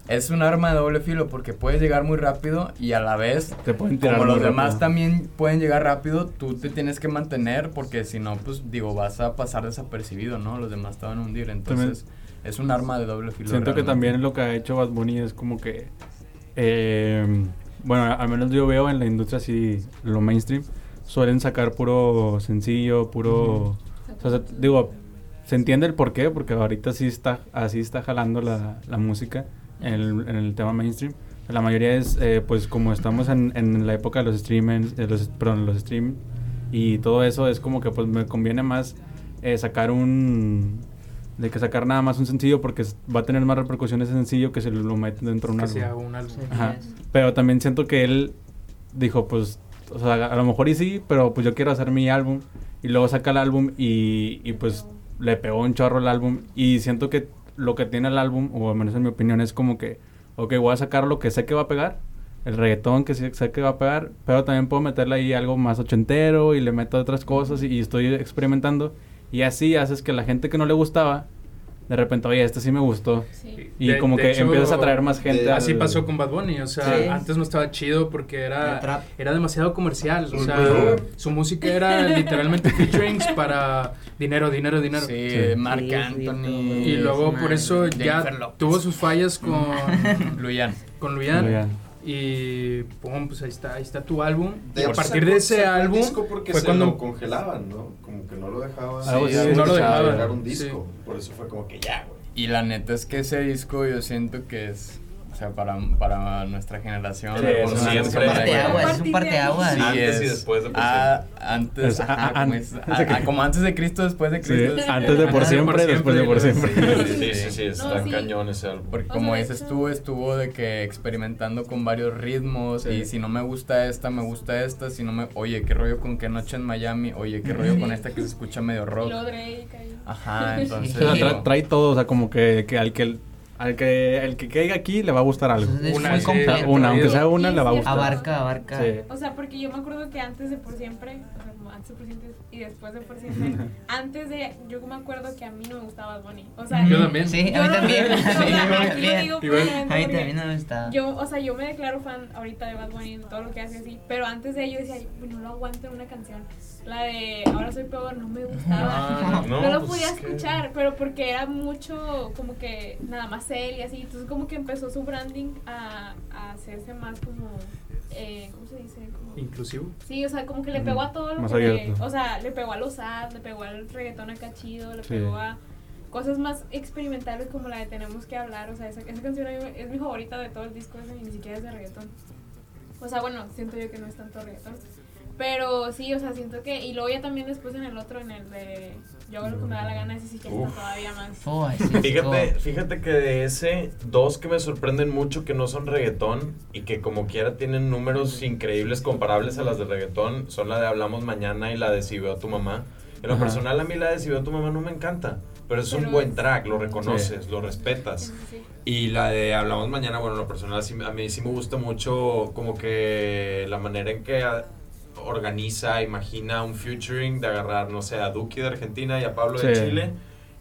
Es un arma de doble filo porque puedes llegar muy rápido y a la vez Te pueden tirar como los muy demás rápido. también pueden llegar rápido, tú te tienes que mantener porque si no, pues digo, vas a pasar desapercibido, ¿no? Los demás te van a hundir. Entonces, es un arma de doble filo. Siento que realmente. también lo que ha hecho Bad Bunny es como que... eh, bueno, al menos yo veo en la industria así, lo mainstream, suelen sacar puro sencillo, puro... o sea, se- digo, se entiende el por qué, porque ahorita sí está, así está jalando la, la música en el, en el tema mainstream. La mayoría es, eh, pues como estamos en, en la época de los streamers, de los, perdón, los stream y todo eso, es como que pues me conviene más eh, sacar un... De que sacar nada más un sencillo porque va a tener más repercusiones ese sencillo que si lo meten dentro de un Que álbum. sea un álbum. Ajá. Pero también siento que él dijo, pues, o sea, a lo mejor y sí, pero pues yo quiero hacer mi álbum. Y luego saca el álbum y, y pues le pegó un chorro el álbum. Y siento que lo que tiene el álbum, o al menos en mi opinión, es como que, ok, voy a sacar lo que sé que va a pegar. El reggaetón que sé que va a pegar, pero también puedo meterle ahí algo más ochentero y le meto otras cosas y estoy experimentando. Y así haces que la gente que no le gustaba, de repente, oye, este sí me gustó. Sí. Y De- como de que hecho, empiezas a traer más gente. de- Así pasó con Bad Bunny, o sea, Sí. antes no estaba chido porque era, era demasiado comercial, o sea, su música era literalmente featurings para dinero, dinero, dinero. Sí, Sí. Mark Sí, sí, Anthony. Y luego por eso ya tuvo sus fallas con, *laughs* Luyan. con Muy Luyan. Y pum, pues ahí está, ahí está tu álbum. Y a partir de ese álbum disco porque fue se cuando lo congelaban, ¿no? Como que no lo dejaban. Así, no no lo dejaban un Sí. disco. Por eso fue como que ya, güey. Y la neta es que ese disco yo siento que es, o sea, para, para nuestra generación. Sí, años siempre. para Parteaguas, es un parteaguas. Sí, Antes y es. después de por antes, Es- ajá, como, es- como antes de Cristo, después de Sí, Cristo. antes de por siempre, después de por siempre. Sí, sí, sí, está No, sí. cañón ese álbum. Porque O sea, como dices tú, estuvo de que experimentando con varios ritmos Sí. y si no me gusta esta, me gusta esta, si no me, oye, qué rollo con qué noche en Miami, oye, qué rollo Sí. con esta que se escucha medio Y rock. Ajá, *laughs* entonces. O sea, digo, tra- trae todo, o sea, como que, que al que al que el que caiga aquí le va a gustar algo. Es Una, sí, aunque sea una, le va a gustar. Abarca, abarca. Sí. O sea, porque yo me acuerdo que antes de por siempre, o sea, como antes de por siempre y después de por siempre, *laughs* antes de, yo me acuerdo que a mí no me gustaba Bad Bunny. O sea, Yo también. Sí, a yo mí no- también. o sea, Sí, a aquí lo digo Igual. A mí también no me gustaba. Yo, o sea, yo me declaro fan ahorita de Bad Bunny en todo lo que hace así, pero antes de ello decía, "Ay, no lo aguanto en una canción. La de Ahora soy peor no me gustaba. No, No, no, lo pues podía es que- escuchar, pero porque era mucho como que nada más él y así. Entonces como que empezó su branding a, a hacerse más como, eh, ¿cómo se dice? Como, Inclusivo. Sí, o sea, como que le pegó a todo lo Más que... le- o sea, le pegó a los sad, le pegó al reggaetón acá chido, le Sí. pegó a cosas más experimentales como la de Tenemos que hablar. O sea, esa, esa canción es mi favorita de todo el disco ese y ni siquiera es de reggaetón. O sea, bueno, siento yo que no es tanto reggaetón. Pero sí, o sea, siento que... Y luego ya también después en el otro, en el de Yo hago lo que me da la gana, ese sí que está todavía más... Oh, ese disco. Fíjate, fíjate que de ese, dos que me sorprenden mucho que no son reggaetón y que como quiera tienen números increíbles comparables a las de reggaetón, son la de Hablamos Mañana y la de Si veo a tu mamá. En lo Ajá. personal a mí la de Si veo a tu mamá no me encanta, pero es un Pero buen es- track, lo reconoces, lo Sí, respetas. sí. Y la de Hablamos Mañana, bueno, en lo personal a mí sí me gusta mucho como que la manera en que organiza, imagina un featuring de agarrar, no sé, a Duki de Argentina y a Pablo de. Chile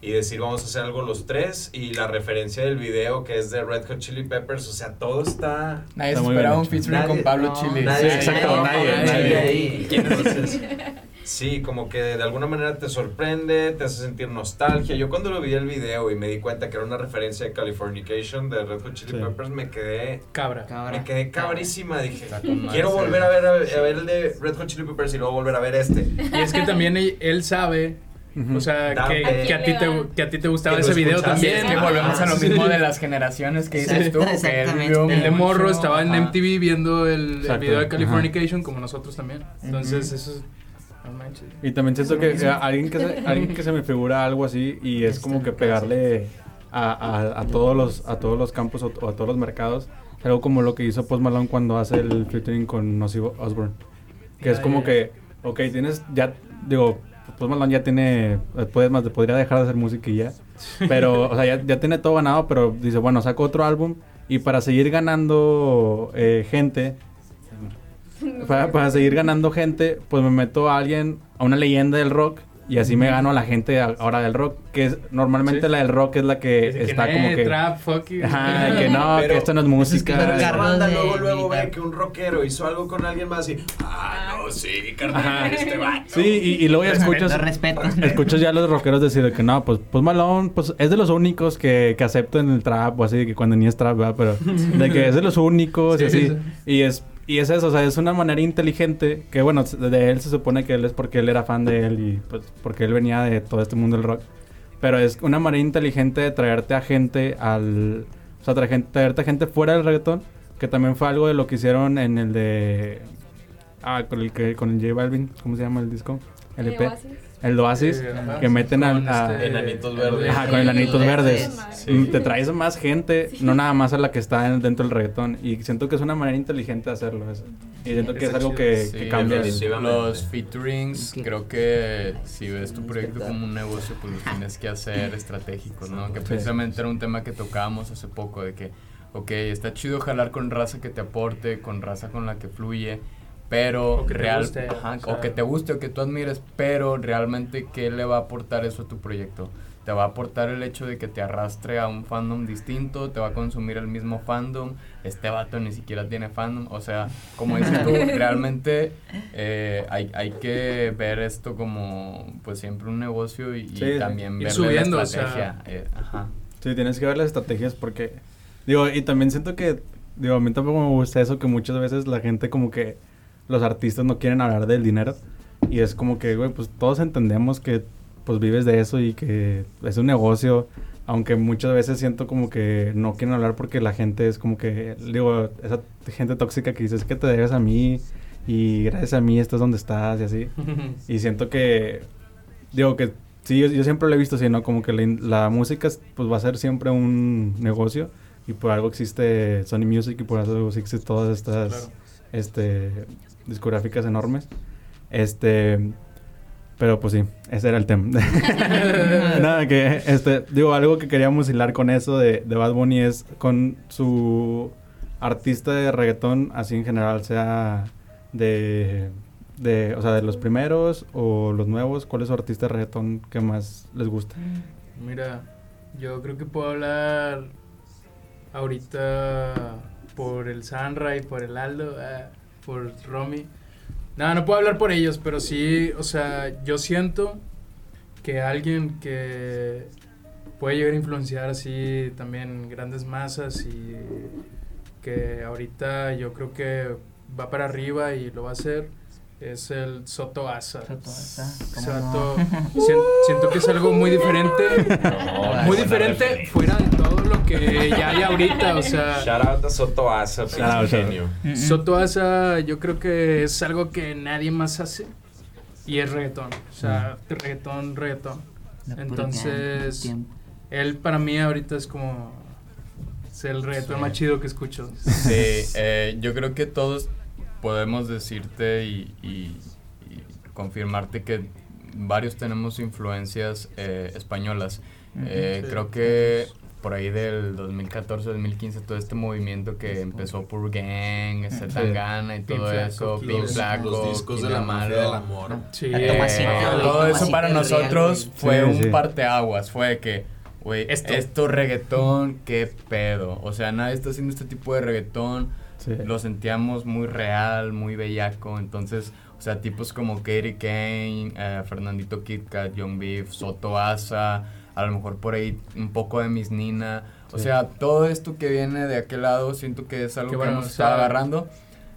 y decir vamos a hacer algo los tres y la referencia del video que es de Red Hot Chili Peppers, o sea, todo está... Nadie Está esperaba un featuring Nadie- con Pablo no, Chile. nadie- Sí, exacto, nadie, nadie. Entonces, sí, como que de alguna manera te sorprende, te hace sentir nostalgia. Yo cuando lo vi el video y me di cuenta que era una referencia de Californication de Red Hot Chili Sí. Peppers, me quedé Cabra. Cabra. Me quedé cabrísima, dije, quiero volver a ver, a, a ver el de Red Hot Chili Peppers y luego volver a ver este. Y es que también él, sabe, o sea, que, ¿A que a quién ti te, que a ti te gustaba ese video también. es que volvemos a lo Sí. mismo de las generaciones que dices Sí. tú. que él Exactamente. vio El de morro estaba en ajá. MTV viendo el, el video de ajá. Californication como nosotros también. Entonces, eso es... No manches. Y también siento que eh, alguien que se, alguien que se me figura algo así y *laughs* es como que pegarle a, a, a todos los a todos los campos o, o a todos los mercados. Algo como lo que hizo Post Malone cuando hace el featuring con Ozzy Osbourne. Que es como que, ok, tienes, ya, digo, Post Malone ya tiene, eh, puedes más, podría dejar de hacer música y ya. Pero, *laughs* o sea, ya, ya tiene todo ganado, pero dice, bueno, saco otro álbum y para seguir ganando eh, gente, *laughs* para, para seguir ganando gente, pues me meto a alguien, a una leyenda del rock, y así me gano a la gente ahora del rock, que es, normalmente Sí. la del rock es la que que, está "Eh, como que... Trap, fuck you". Ajá, *laughs* que no, Pero- que esto no es música. Pero Carlos banda luego, luego ve que un rockero hizo algo con alguien más y, ah, no, sí, carnal, este vato. Sí, y, y luego ya escuchas... Respeto. *laughs* Escuchas ya a los rockeros decir de que no, pues, pues Malone, pues es de los únicos que, que acepto en el trap o así, de que cuando ni es trap, ¿verdad? Pero de que es de los únicos y Sí, así. sí. Y es, y es eso, o sea, es una manera inteligente que, bueno, de él se supone que él es porque él era fan de él y pues porque él venía de todo este mundo del rock. Pero es una manera inteligente de traerte a gente al... O sea, traer traerte a gente fuera del reggaetón, que también fue algo de lo que hicieron en el de... Ah, con el, que, con el J Balvin, ¿cómo se llama el disco? LP. El Oasis, Eh, ajá. que meten al- Con a- este- Enanitos verdes. Ajá, con enanitos Sí, verdes. sí. Te traes más gente, no nada más a la que está en- dentro del reggaetón. Y siento que es una manera inteligente de hacerlo. Eso. Y siento que es algo chido. que, Sí, que cambia. los, los featurings, creo que si ves tu proyecto como un negocio, pues los tienes que hacer estratégicos, ¿no? Que Sí. precisamente era un tema que tocábamos hace poco, de que, ok, está chido jalar con raza que te aporte, con raza con la que fluye, pero O que te real, guste, ajá, o sea. o que te guste o que tú admires, pero realmente, ¿qué le va a aportar eso a tu proyecto? Te va a aportar el hecho de que te arrastre a un fandom distinto, te va a consumir el mismo fandom, este vato ni siquiera tiene fandom, o sea, como dices tú, *laughs* realmente eh, hay, hay que ver esto como pues siempre un negocio y, y Sí, también ir ver subiendo, la o sea. estrategia. eh, ajá. Sí, tienes que ver las estrategias porque... Digo, y también siento que... Digo, a mí tampoco me gusta eso que muchas veces la gente como que... Los artistas no quieren hablar del dinero. Y es como que, güey, pues todos entendemos que pues vives de eso y que es un negocio. Aunque muchas veces siento como que no quieren hablar porque la gente es como que... Digo, esa gente tóxica que dice, es que te debes a mí y gracias a mí estás donde estás y así. *laughs* Y siento que, digo que, sí, yo, yo siempre lo he visto así, ¿no? Como que la, la música es- pues va a ser siempre un negocio y por algo existe Sony Music y por algo existen todas estas Claro. este, discográficas enormes. Este, pero pues sí, ese era el tema. *laughs* Nada, que, este, digo, algo que queríamos hilar con eso de, de Bad Bunny es con su artista de reggaetón, así en general, sea de, de, o sea, de los primeros o los nuevos, ¿cuál es su artista de reggaetón que más les gusta? Mira, yo creo que puedo hablar ahorita por el Sanra y por el Aldo, ah, por Romy. No, no puedo hablar por ellos, pero sí, o sea, yo siento que alguien que puede llegar a influenciar así también grandes masas y que ahorita yo creo que va para arriba y lo va a hacer es el Soto Asa. Soto Asa, sien- siento que es algo muy diferente *laughs* No, muy diferente referencia. fuera de todo lo que ya hay ahorita, o sea, Shout out a Soto Asa, genio. Mm, mm. Soto Asa yo creo que es algo que nadie más hace y es reggaetón, o sea, reggaetón, reggaetón. La pura Entonces. Él para mí ahorita es como es el reggaetón más chido que escucho. Sí, eh, yo creo que todos podemos decirte y, y- y confirmarte que varios tenemos influencias eh, españolas. Eh, Sí. Creo que por ahí del 2014-2015 todo este movimiento que empezó por Gang, Sí. Tangana y todo eso, Pin Los, Flaco, los discos de la mafia del amor. Sí, Eh, todo eso para nosotros Real, fue Sí, un sí. parteaguas, fue que, güey, Esto. esto. reggaetón, qué pedo. O sea, nadie está haciendo este tipo de reggaetón. Sí. Lo sentíamos muy real, muy bellaco. Entonces, o sea, tipos como Katie Kane, eh, Fernandito Kid Kat, Young Beef, Soto Asa, a lo mejor por ahí un poco de Miss Nina. O Sí. sea, todo esto que viene de aquel lado, siento que es algo Qué que bueno, estado sea, agarrando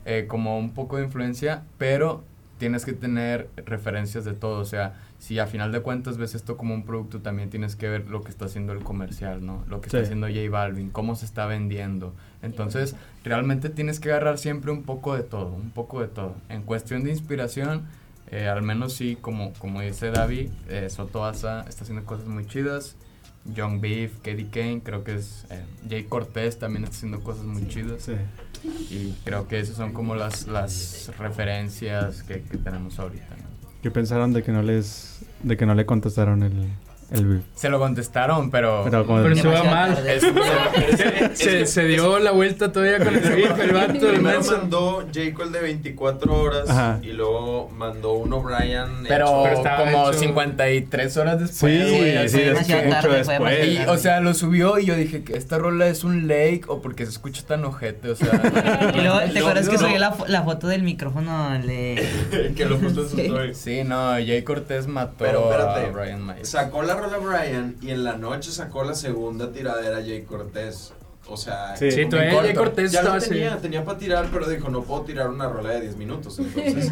eh, como un poco de influencia, pero tienes que tener referencias de todo. O sea, si a final de cuentas ves esto como un producto, también tienes que ver lo que está haciendo el comercial, ¿no? Lo que Sí. está haciendo J Balvin, cómo se está vendiendo. Entonces, realmente tienes que agarrar siempre un poco de todo, un poco de todo. En cuestión de inspiración, eh, al menos sí, como, como dice David, eh, Soto Asa está haciendo cosas muy chidas. Young Beef, Katie Kane, creo que es. Eh, Jay Cortés también está haciendo cosas muy chidas. Sí. Y creo que esas son como las, las referencias que, que tenemos ahorita. ¿no? ¿Qué pensaron de que no les, de que no le contestaron el, el? Se lo contestaron, pero. Pero como- Pero se va mal. es- *laughs* Se, se dio la vuelta todavía con el beef, el vato, el Primero mandó J. Cole de 24 horas Ajá. y luego mandó uno Brian. pero Pero como hecho- 53 horas después. Sí, güey, sí, tarde, fue después. demasiado Y, o sea, lo subió y yo dije que esta rola es un lake o porque se escucha tan ojete, o sea. *laughs* Y luego, ¿te acuerdas que no. subió la, la foto del micrófono el de... *laughs* que lo puso en su Sí. story. Sí, no, Jay Cortés mató Pero a espérate, Brian Myers. Sacó la rola Brian y en la noche sacó la segunda tiradera Jay Cortés. O sea, Sí. Sí, todavía. Jay Cortés ya estaba lo tenía, tenía para tirar, pero dijo, no puedo tirar una rola de 10 minutos. Entonces,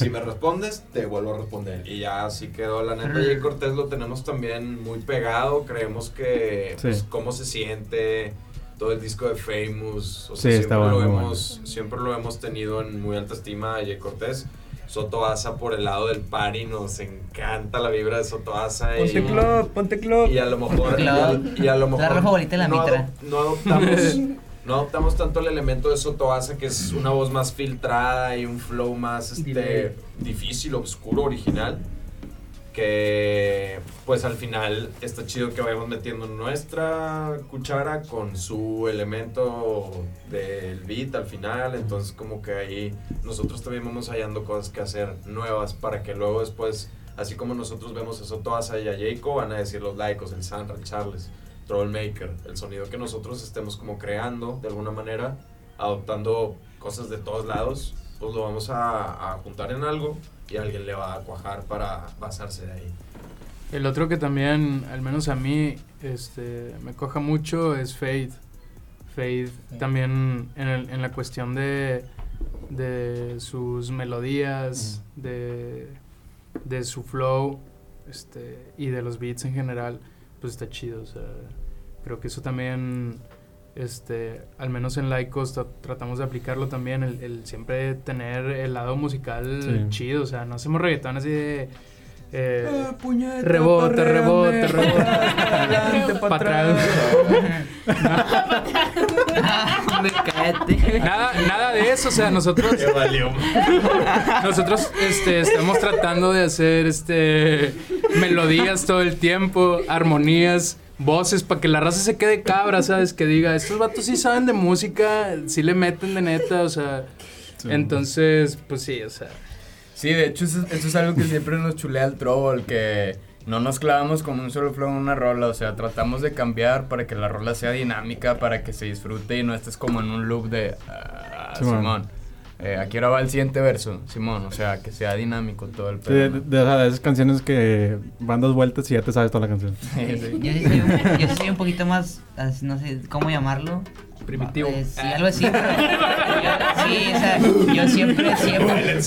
si me respondes, te vuelvo a responder. Y ya así quedó. La neta, Jay Cortés lo tenemos también muy pegado. Creemos que, Sí. pues, cómo se siente todo el disco de Famous. O Sí, sea, siempre, lo hemos, siempre lo hemos tenido en muy alta estima a Jay Cortés. Soto Asa por el lado del party, nos encanta la vibra de Soto Asa. Ponte y, club, ponte club. y a lo mejor, y a, y a lo mejor La roja favorita de la no, mitra. no adoptamos, *laughs* no adoptamos tanto el elemento de Sotoasa, que es una voz más filtrada y un flow más este, difícil, oscuro, original. Que pues al final está chido que vayamos metiendo nuestra cuchara con su elemento del beat al final. Entonces como que ahí nosotros también vamos hallando cosas que hacer nuevas para que luego después, así como nosotros vemos a Sotoasa y a Jacob, van a decir los laicos, el Sandra, el Charles, Troublemaker, el sonido que nosotros estemos como creando de alguna manera, adoptando cosas de todos lados, pues lo vamos a, a juntar en algo y alguien le va a cuajar para basarse de ahí. El otro que también, al menos a mí, este, me coja mucho es Fade. Fade también en, el- en la cuestión de, de sus melodías, de, de su flow este, y de los beats en general, pues está chido. O sea, creo que eso también, este, al menos en Laicos tra- tratamos de aplicarlo también, el, el siempre tener el lado musical Sí. chido. O sea, no hacemos reggaetón así de... eh, Ah, puñeta, Rebote, rebote, *laughs* rebote. adelante, pa' Pa' atrás. Nada, nada de eso, o sea, nosotros, *laughs* nosotros este, estamos tratando de hacer este, melodías todo el tiempo, armonías, voces, para que la raza se quede cabra, ¿sabes? Que diga, estos vatos sí saben de música, sí le meten de neta, o sea, Sí. entonces, pues sí, o sea, Sí, de hecho eso, eso es algo que siempre nos chulea el Trouble, que no nos clavamos con un solo flow en una rola, o sea, tratamos de cambiar para que la rola sea dinámica, para que se disfrute y no estés como en un loop de ah, Simón. Simón. Eh, aquí ahora va el siguiente verso, Simón, o sea, que sea dinámico todo el Sí, de, pedo. de- sea, de esas canciones que van dos vueltas y ya te sabes toda la canción. *laughs* Sí, sí. Yo sí soy un, yo sí soy un poquito más, no sé cómo llamarlo. Primitivo. Eh, sí, algo así. yo- *laughs* sí, o sea, yo siempre, siempre,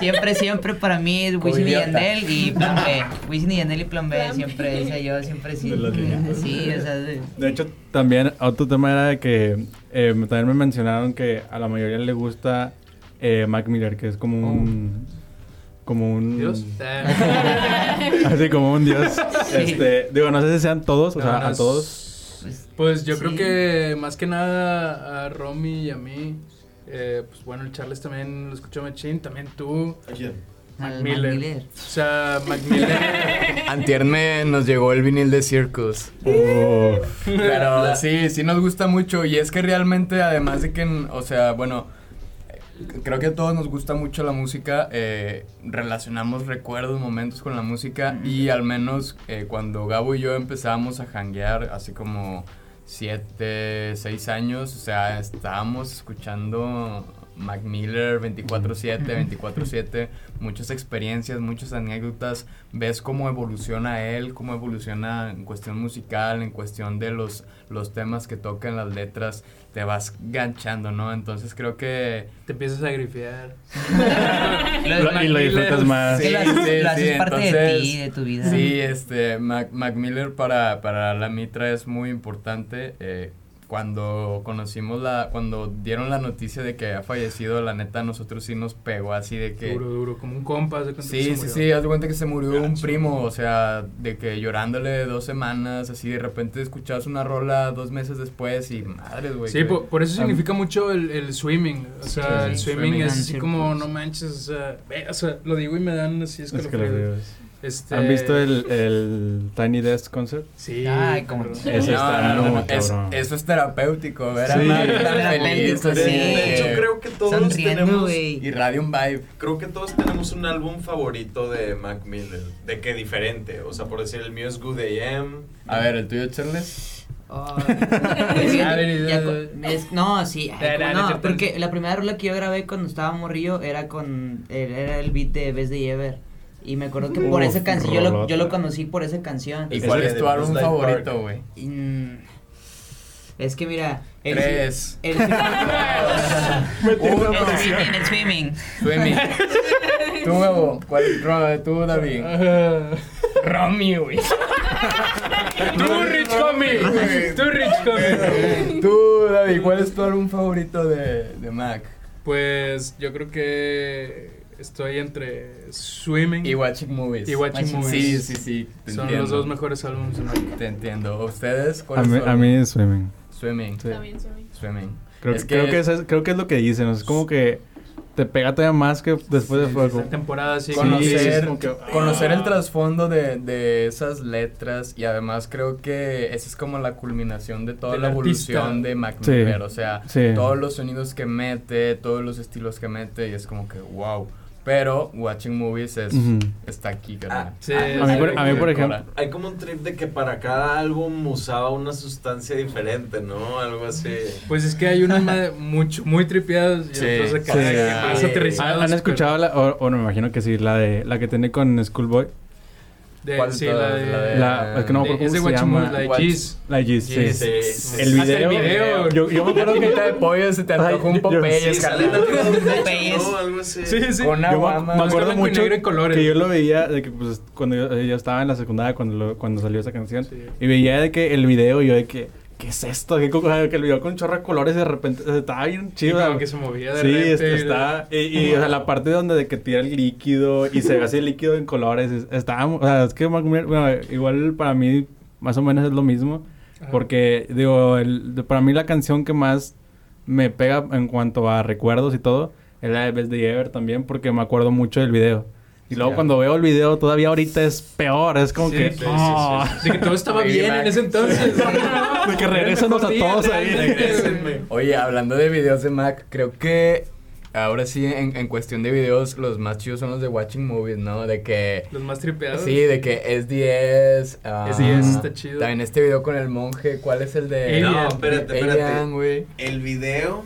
siempre, siempre para mí es *laughs* Wisin y. Yandel y Plan B. Wisin y Yandel y Plan B, siempre, o sea, yo siempre sí. Sí, o sea, de- De hecho, también otro tema era de que eh, también me mencionaron que a la mayoría le gusta eh, Mac Miller, que es como un... Como un... Dios. *laughs* Así como un dios. Sí. Este, digo, no sé si sean todos, o sea, a todos. Pues, yo Sí. creo que más que nada a Romy y a mí, eh, pues bueno, el Charles también lo escuchó Machín, también tú, ¿A quién? Mac Miller. Mac Miller. O sea, Mac Miller. *laughs* Antier me nos llegó el vinil de Circus. Uf. Pero sí, sí nos gusta mucho. Y es que realmente, además de que, o sea, bueno, creo que a todos nos gusta mucho la música. eh, relacionamos recuerdos, momentos con la música. Y al menos eh, cuando Gabo y yo empezábamos a janguear, así como siete, seis años, o sea, estábamos escuchando Mac Miller 24-7, 24-7, muchas experiencias, muchas anécdotas, ves cómo evoluciona él, cómo evoluciona en cuestión musical, en cuestión de los, los temas que toca en las letras, te vas ganchando, ¿no? Entonces creo que... Te empiezas a grifear. *laughs* Lo- y lo disfrutas más. Sí, sí, lo haces sí, parte de entonces, ti, de tu vida. Sí, este, Mac, Mac Miller para, para la Mitra es muy importante. eh, cuando conocimos la, cuando dieron la noticia de que ha fallecido, la neta, a nosotros sí nos pegó así de que... Duro, duro, como un compa. de cuenta que Sí, se sí, murió. sí, haz de cuenta que se murió un primo, o sea, de que llorándole dos semanas, así de repente escuchabas una rola dos meses después y madres, güey. Sí, que- por, por eso significa mucho el, el swimming. O sea, Sí, el sí, swimming, swimming es así como, no manches, o sea, ve, o sea, lo digo y me dan así Es que escalofríos. Este, ¿Han visto el, el Tiny Desk Concert? Sí. Ay, como-. Ese está no, no, no, es- eso es terapéutico, ver a Sí. Feliz, sí. de De hecho, creo que todos Sonriendo, tenemos... güey. Y Radium Vibe. Creo que todos tenemos un álbum favorito de Mac Miller. De que diferente. O sea, por decir, el mío es Good AM. A ver, ¿el tuyo, Charles? *laughs* Oh, es- no, sí, ay, no porque la primera rola que yo grabé cuando estaba morrillo era con, el- era el beat de Best de Ever. Y me acuerdo que por esa canción, yo lo, yo lo conocí por esa canción. ¿Y cuál es tu álbum favorito, güey? Mm, es que mira, el, Tres. el, *laughs* Uno. el swimming, el swimming. Swimming. *laughs* Tú, huevo. ¿Cuál? Ro- Tú, David. Romy, güey. *laughs* Tú, Rich Homie. Tú, Rich Homie. Tú, David, ¿cuál es tu álbum favorito de, de Mac? Pues yo creo que estoy entre Swimming Y Watching Movies. y Watching Watching Movies. Sí, sí, sí. te Son entiendo. los dos mejores álbumes. Te entiendo. ¿Ustedes? ¿Cuál A mí, a mí es Swimming. Swimming. Sí. También ve. Swimming. Creo, Es que, creo, que- es, creo que es lo que dicen. es como que te pega todavía más que después de fuego. Esta temporada sí. Conocer, sí, es como que- conocer ah. el trasfondo de, de esas letras y además creo que esa es como la culminación de toda Del la artista. evolución de Mac Sí. Miller, o sea, Sí. todos los sonidos que mete, todos los estilos que mete y es como que wow. Pero Watching Movies es, Ujú. está aquí, Ah. Sí, A mí, por, a mí, por ejemplo, Hay como un trip de que para cada álbum usaba una sustancia diferente, ¿no? Algo así. Pues es que hay unos *laughs* mucho, muy tripeados y Sí, otros sí. más Sí. aterrizados. ¿han, escuchado la, o, o no me imagino que sí, la de la que tiene con Schoolboy? De, ¿Cuál sí, de la de, La de- La, es que no me de- acuerdo cómo se llama. la de Cheese. La de Yeez, sí. Sí, sí. El video. el video. Yo, yo me acuerdo que de *laughs* pollo se te Ay, antoja un Popeyes, Sí. Sí, Yo me, acuerdo mucho negro y colores. que yo lo veía de que pues cuando yo, yo estaba en la secundaria cuando lo- cuando salió esa canción Sí. y veía de que el video y yo de que ¿qué es esto? ¿Qué que el video con chorro de colores y de repente estaba bien Sí, chido. como que se movía de Sí, repente. está, está y, y, o sea, la parte donde de que tira el líquido y se ve así el líquido en colores, es- está, o sea, es que bueno, igual para mí más o menos es lo mismo, Ajá. porque digo, el, de- para mí la canción que más me pega en cuanto a recuerdos y todo es la de Best Day Ever también, porque me acuerdo mucho del video. Y luego cuando veo el video todavía ahorita es peor, es como Sí, que... sí, sí, oh, De que todo estaba bien en ese entonces. *laughs* De que regrésanos a todos ahí. Regrésenme. Oye, hablando de videos de Mac, creo que ahora sí, en, en cuestión de videos, los más chidos son los de Watching Movies, ¿no? De que... Los más tripeados. Sí, de que SDS. ah, SDS está chido. También este video con el monje. ¿Cuál es el de.? Alien. No, espérate, espérate. Alien. El video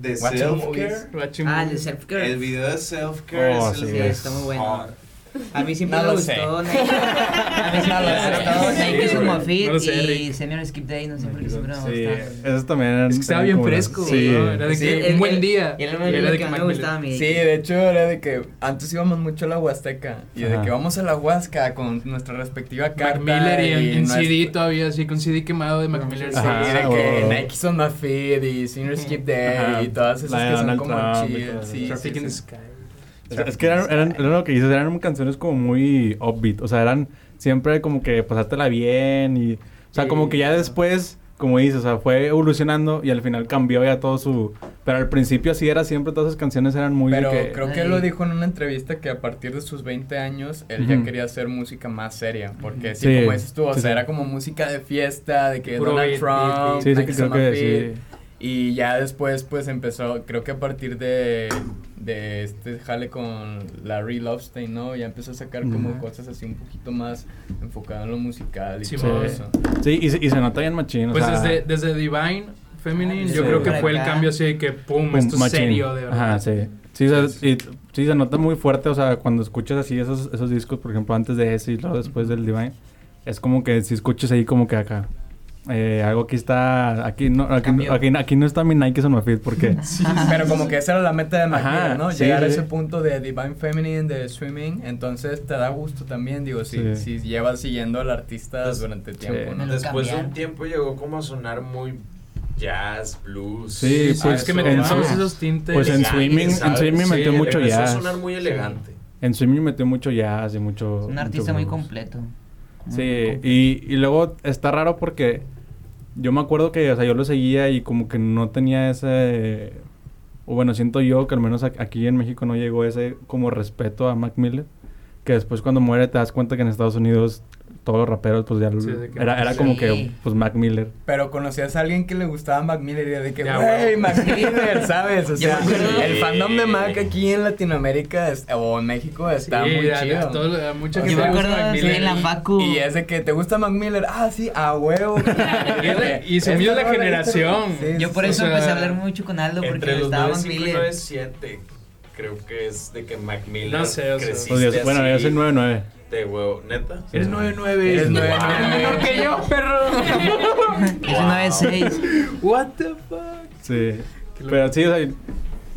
de Self-Care. Ah, el de movies. Self Care. El video de Self-Care Oh, es el sí, está muy bueno. A mí siempre No me lo gustó sé. Nike. A mí siempre me sé. gustó Nike lo sé, y. Senior Skip Day, no sé por qué siempre me Sí, gustaban. esos también. Es que estaba bien como fresco, Sí. ¿no? Era de Sí, que el- un buen día. Y era Y lo era de que más me gustaba a mí. Sí, de hecho era de que antes íbamos mucho a la Huasteca y de que vamos a la Huasca con nuestra respectiva carta Mac Miller y en, CD todavía, así con CD quemado de Mac Miller. Sí, Ajá, de que Nike son my feed y Senior Skip Day y todas esas que son como chidas. Sí, Traffic in the. Sky. Es- Es que eran, eran, era lo que dices, eran canciones como muy upbeat, o sea, eran siempre como que pasártela bien y, o sea, Sí. como que ya después, como dices, o sea, fue evolucionando y al final cambió ya todo su, pero al principio así era siempre, todas esas canciones eran muy Pero que- creo que él lo dijo en una entrevista que a partir de sus 20 años él ya quería hacer música más seria. Porque sí, Sí, como dices tú, o sí, sea, sí. era como música de fiesta, de que Puro Donald beat, Trump, beat, beat. sí, sí, creo que. Y ya después pues empezó, creo que a partir de, de este jale con Larry Lovestein, ¿no? Ya empezó a sacar como Ujú. cosas así un poquito más enfocado en lo musical y Sí, todo man. eso. Sí, y, se- y se nota bien machín, o Pues sea, desde, desde Divine Feminine, Ah, yo sí. creo que fue el cambio así de que pum, pum, esto es machín. serio, de verdad. Ajá, sí. Sí, o sea, y- sí, se nota muy fuerte, o sea, cuando escuchas así esos, esos discos, por ejemplo, antes de ese y luego después del Divine, es como que si escuchas ahí como que acá, eh, algo aquí está, aquí no, aquí, aquí, aquí no está mi Nike feet, porque... *laughs* *laughs* Pero como que esa era la meta de Miller, ¿no? sí, Llegar a ese punto de Divine Feminine, de swimming, entonces te da gusto también, digo, si, Sí. si llevas siguiendo al artista Pues, durante tiempo, Me ¿no? Después de un tiempo llegó como a sonar muy jazz, blues. Sí, Sí, pues, es que en su- todos esos tintes. Pues en swimming, en swimming Sí, metió mucho empezó jazz. a sonar muy elegante. En swimming metió mucho jazz y mucho... Un mucho artista muy completo. Sí, y, y luego está raro porque yo me acuerdo que, o sea, yo lo seguía y como que no tenía ese... O bueno, siento yo que al menos aquí en México no llegó ese como respeto a Mac Miller. Que después cuando muere te das cuenta que en Estados Unidos todos los raperos pues ya... Sí, de que- era, era como Sí. que pues Mac Miller. Pero conocías a alguien que le gustaba Mac Miller y era de que, güey. Mac Miller, ¿sabes? O *laughs* sea, el fandom de Mac aquí en Latinoamérica es- o en México está Sí, muy chido. todo- mucha gente Yo me acuerdo Mac Miller. en la y- facu. Y es de que te gusta Mac Miller, ah, sí, a huevo. *laughs* Y y se unió Esta la generación. Yo por o eso sea, empecé a hablar mucho con Aldo porque Entre me los gustaba Mac 95 y Miller. 97, creo que es de que Mac Miller No sé, o sea. creciste Pues, bueno, yo soy 9-9. De huevo, ¿neta? Eres 9-9. Eres Wow. 9-9. Menor que yo, perro. Es un 96. What the fuck. Sí. Pero sí, o sea,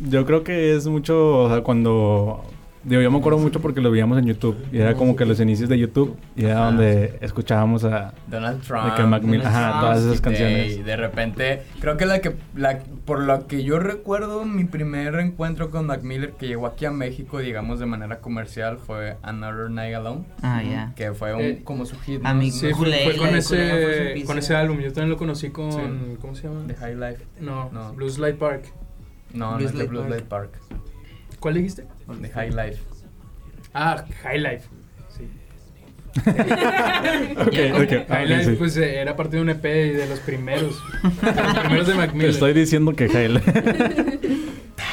yo creo que es mucho, o sea, cuando digo, yo me acuerdo mucho porque lo veíamos en YouTube. Y era como que los inicios de YouTube. Y era Ajá. donde escuchábamos a... Donald Trump. que Mac Miller- Donald ajá, Trump, todas esas y canciones. Y de repente, creo que la que, la, por lo que yo recuerdo, mi primer encuentro con Mac Miller que llegó aquí a México, digamos de manera comercial, fue Another Night Alone. Ah, ya. Que fue un, Eh, como su hit. a ¿no? Sí, fue, con ese, con ese álbum. Yo también lo conocí con. Sí. ¿Cómo se llama? De High Life. No, No. Blues Light Park. No, Blues no es de Light Blues Park. Light Park. ¿Cuál dijiste? De High Life. Ah, High Life. Sí. *laughs* Ok, ok. ah, High Life, sí. pues eh, era parte de un EP y de los primeros. de los primeros de Mac Te estoy diciendo que. *laughs*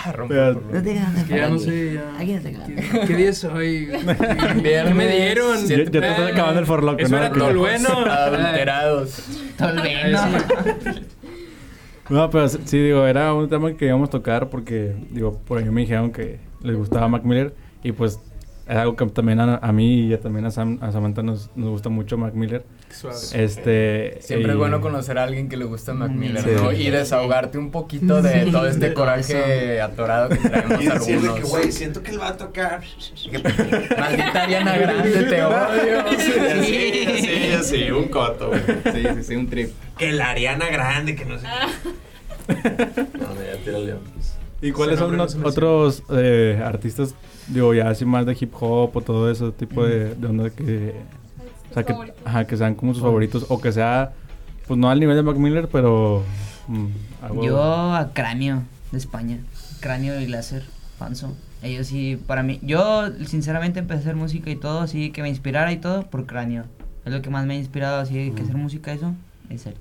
Ah, rompe Pero- por No te ganas. Que ya no sé, ya. Aquí no te ganas. ¿Qué, qué día es hoy? ¿Qué Viernes, me dieron? Ya, ya te estás acabando el forloco, Eso ¿no? era bueno. *laughs* Adulterados. Tolveno. No, pero sí, digo, era un tema que íbamos a tocar porque, digo, por ahí me dijeron que les gustaba Mac Miller y pues es algo que también a, a mí y también a, Sam- a Samantha nos, nos gusta mucho Mac Miller. Suave. Este... Siempre y- es bueno conocer a alguien que le gusta Mac Miller, Sí. ¿no? Y desahogarte un poquito de todo este coraje atorado que traemos *laughs* Y de que, algunos. güey, siento que él va a tocar. Maldita Ariana Grande, te odio. *laughs* Sí, sí, sí, un coto, güey. Sí, sí, sí, un trip. Que la Ariana Grande, que no sé qué. *laughs* No, no, ya tírale. pues. ¿Y cuáles son los otros eh, artistas, digo, ya así más de hip hop o todo ese tipo de, de onda que... O sea, que, ajá, que sean como sus favoritos o que sea, pues no al nivel de Mac Miller, pero... mm, algo- Yo a Cráneo de España. Cráneo y Láser, Fanso. Ellos sí, para mí. Yo, sinceramente, empecé a hacer música y todo, así que me inspirara y todo por Cráneo. Es lo que más me ha inspirado, así que hacer música, eso. Es él.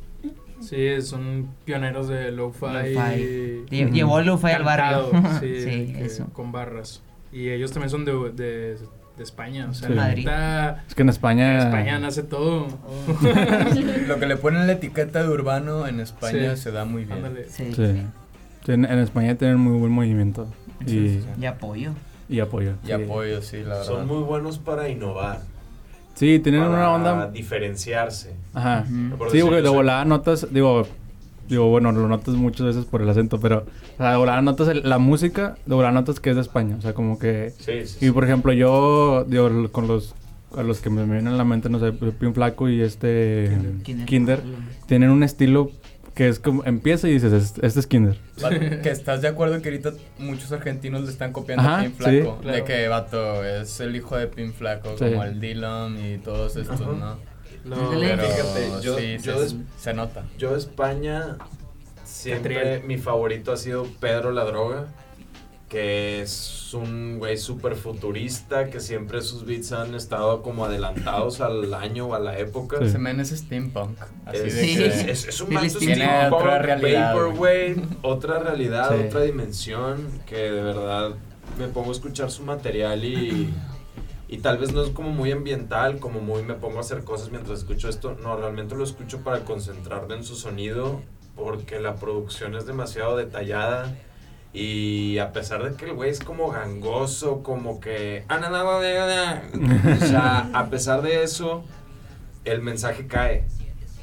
Sí, son pioneros de lo-fi. Lo-fi. y-. Llevó lo-fi al barrio. Sí, *laughs* eso. Con barras. Y ellos también son de, de, de España. O sea, Sí. Madrid. Es que en España... en España nace todo. *laughs* Lo que le ponen la etiqueta de urbano en España Sí. se da muy bien. Ándale. Sí, Sí. sí. Sí, En, en España tienen muy buen movimiento y, Sí, sí, sí. Y apoyo. y apoyo. Y sí. apoyo, sí, la verdad. Son muy buenos para innovar. Sí, tienen para una onda... diferenciarse. Ajá. Sí, porque de volada notas, digo, digo, bueno, lo notas muchas veces por el acento, pero, o sea, de volada notas el- la música, de notas que es de España, o sea, como que... Sí, sí. Y por ejemplo, yo, digo, con los, a los que me vienen a la mente, no sé, Pin Flaco y este Kinder. Kinder, tienen un estilo que es como, empieza y dices, "Es- este es Kinder. Que estás de acuerdo que ahorita muchos argentinos le están copiando Ajá, a Pin sí. Flaco. Claro. De que, vato, es el hijo de Pin Flaco, Sí. como el Dylan y todos estos, Ajá. ¿no? No. Pero Fíjate, yo- sí, yo se, se nota. Yo España siempre mi favorito ha sido Pedro la Droga, que es un güey súper futurista, que siempre sus beats han estado como adelantados *laughs* al año o a la época. Sí. Ese men es steampunk. Así Es, de Sí. que... es, un tiene steampunk, otra realidad, vaporwave, otra realidad, Sí. otra dimensión, que de verdad me pongo a escuchar su material y, y tal vez no es como muy ambiental, como muy me pongo a hacer cosas mientras escucho esto, no, realmente lo escucho para concentrarme en su sonido, porque la producción es demasiado detallada. Y a pesar de que el güey es como gangoso, como que... "Ah, no, no, no, no, no". O sea, a pesar de eso, el mensaje cae.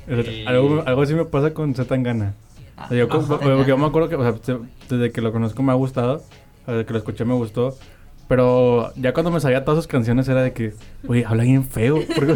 Y- Algo, algo así me pasa con Zetangana. O sea, yo, como- yo me acuerdo que, o sea, se- desde que lo conozco me ha gustado, desde que lo escuché me gustó, pero ya cuando me sabía todas sus canciones era de que, oye, habla bien feo, *laughs* porque,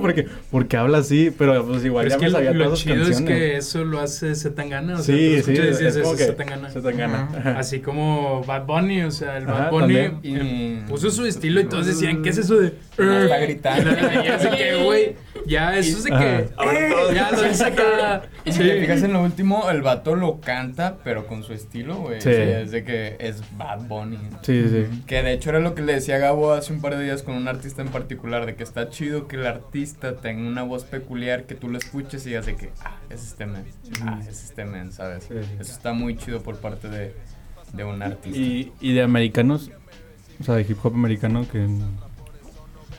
porque, porque habla así, pero pues igual Pero ya es me que sabía lo todas sus chido es que eso lo hace Zetangana. O sea, sí, sí, es, dices, como "Ese que es Zetangana". Así como Bad Bunny, o sea, el Bad Ajá, Bunny Y- puso su estilo y todos decían, ¿qué es eso de...? No está gritando. *laughs* ya sé que, güey, ya eso es de que... Ahora "Eh", ya lo dice acá. Y si Sí. te fijas en lo último, el vato lo canta, pero con su estilo, güey. Sí. Es de que es Bad Bunny. Sí, sí. Que de hecho era lo que le decía Gabo hace un par de días con un artista en particular, de que está chido que el artista tenga una voz peculiar, que tú lo escuches y digas de que, ah, es este men, ah, es este men, ¿sabes? Sí. Eso está muy chido por parte de, de un artista. Y, y de americanos, o sea, de hip hop americano que...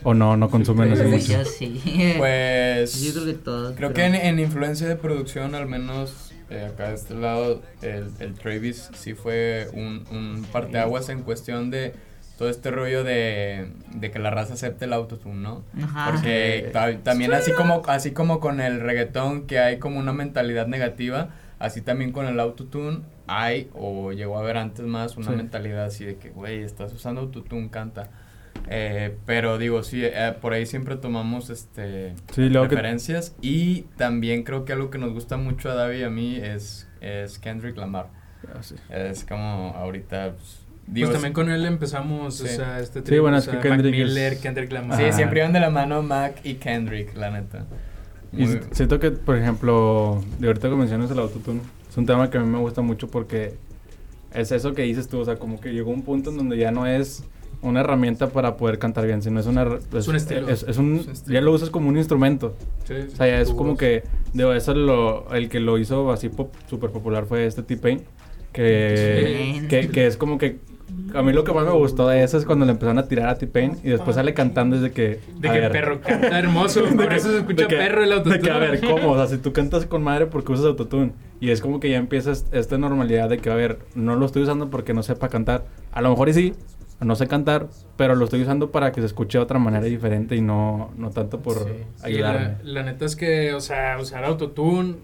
O no, no consumen así mucho. yo sí. Pues yo creo que todos. creo que en influencia de producción, al menos eh, acá de este lado, el, el Travis sí fue un, un parteaguas en cuestión de todo este rollo de, de que la raza acepte el autotune, ¿no? Ajá. Porque ta- también así como, así como con el reggaetón que hay como una mentalidad negativa, así también con el autotune hay, o llegó a haber antes más, una Sí. mentalidad así de que, güey, estás usando autotune, canta. Eh, pero digo, sí, eh, por ahí siempre tomamos este Sí, luego que... referencias y también creo que algo que nos gusta mucho a David y a mí es, es Kendrick Lamar. Ah, sí. Es como ahorita, pues, Pues digo, también con él empezamos, o Sí. sea, este Sí, bueno, o es sea, que Kendrick Mac Miller, es- Kendrick Lamar. Sí, siempre iban de la mano Mac y Kendrick, la neta. Y Muy- siento que, por ejemplo, de ahorita que mencionas el autotune, es un tema que a mí me gusta mucho porque es eso que dices tú, o sea, como que llegó un punto en donde ya no es una herramienta para poder cantar bien, sino es una... Es, un estilo. Es, es un, Es un estilo. ya lo usas como un instrumento. Sí, O sea, ya es como voz. que, digo, eso lo, el que lo hizo así pop, súper popular fue este T-Pain, que, Sí. que, que es como que, a mí lo que más me gustó de eso es cuando le empezaron a tirar a T-Pain y después sale cantando desde que... De que el perro canta hermoso, *laughs* por eso se escucha de que- perro el autotune. De que, a ver, ¿cómo? O sea, si tú cantas con madre, ¿por qué usas autotune? Y es como que ya empiezas esta normalidad de que, a ver, no lo estoy usando porque no sepa cantar. A lo mejor y sí, no sé cantar, pero lo estoy usando para que se escuche de otra manera diferente y no, no tanto por Sí. Sí, ayudarme. la, la neta es que, o sea, usar autotune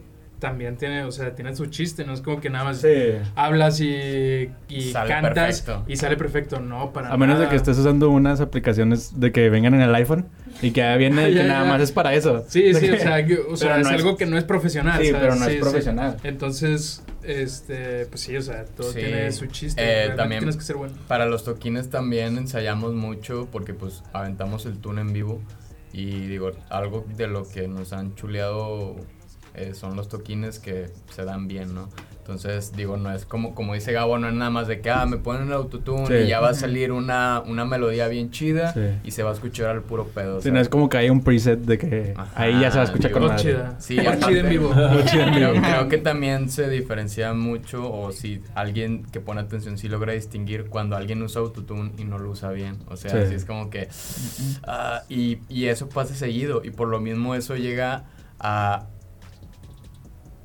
también tiene, o sea, tiene su chiste, no es como que nada más Sí. hablas y, y Sale cantas perfecto. y sale perfecto, no, para A menos de que estés usando unas aplicaciones de que vengan en el iPhone y que viene *laughs* Ah, que ya, nada ya. más es para eso. Sí, De sí, que- o *laughs* sea, que- o sea pero es algo que no es profesional. Sí, ¿sabes? pero no es sí. profesional. Entonces, este, pues sí, o sea, todo Sí. tiene su chiste. Eh, también- tienes que ser bueno. Para los toquines también ensayamos mucho porque pues aventamos el tune en vivo y digo, algo de lo que nos han chuleado eh, son los toquines que se dan bien, ¿no? Entonces, digo, no es como, como dice Gabo, no es nada más de que, ah, me ponen el autotune Sí. y ya va a salir una, una melodía bien chida Sí. y se va a escuchar al puro pedo. Si no es como que hay un preset de que Ajá, ahí ya se va a escuchar digo, con madre. chida. Sí, aparte- chida en vivo. *laughs* Muy chido en vivo. Creo, creo que también se diferencia mucho o si alguien que pone atención sí logra distinguir cuando alguien usa autotune y no lo usa bien. O sea, Sí. sí es como que... ah, y, y eso pasa seguido y por lo mismo eso llega a...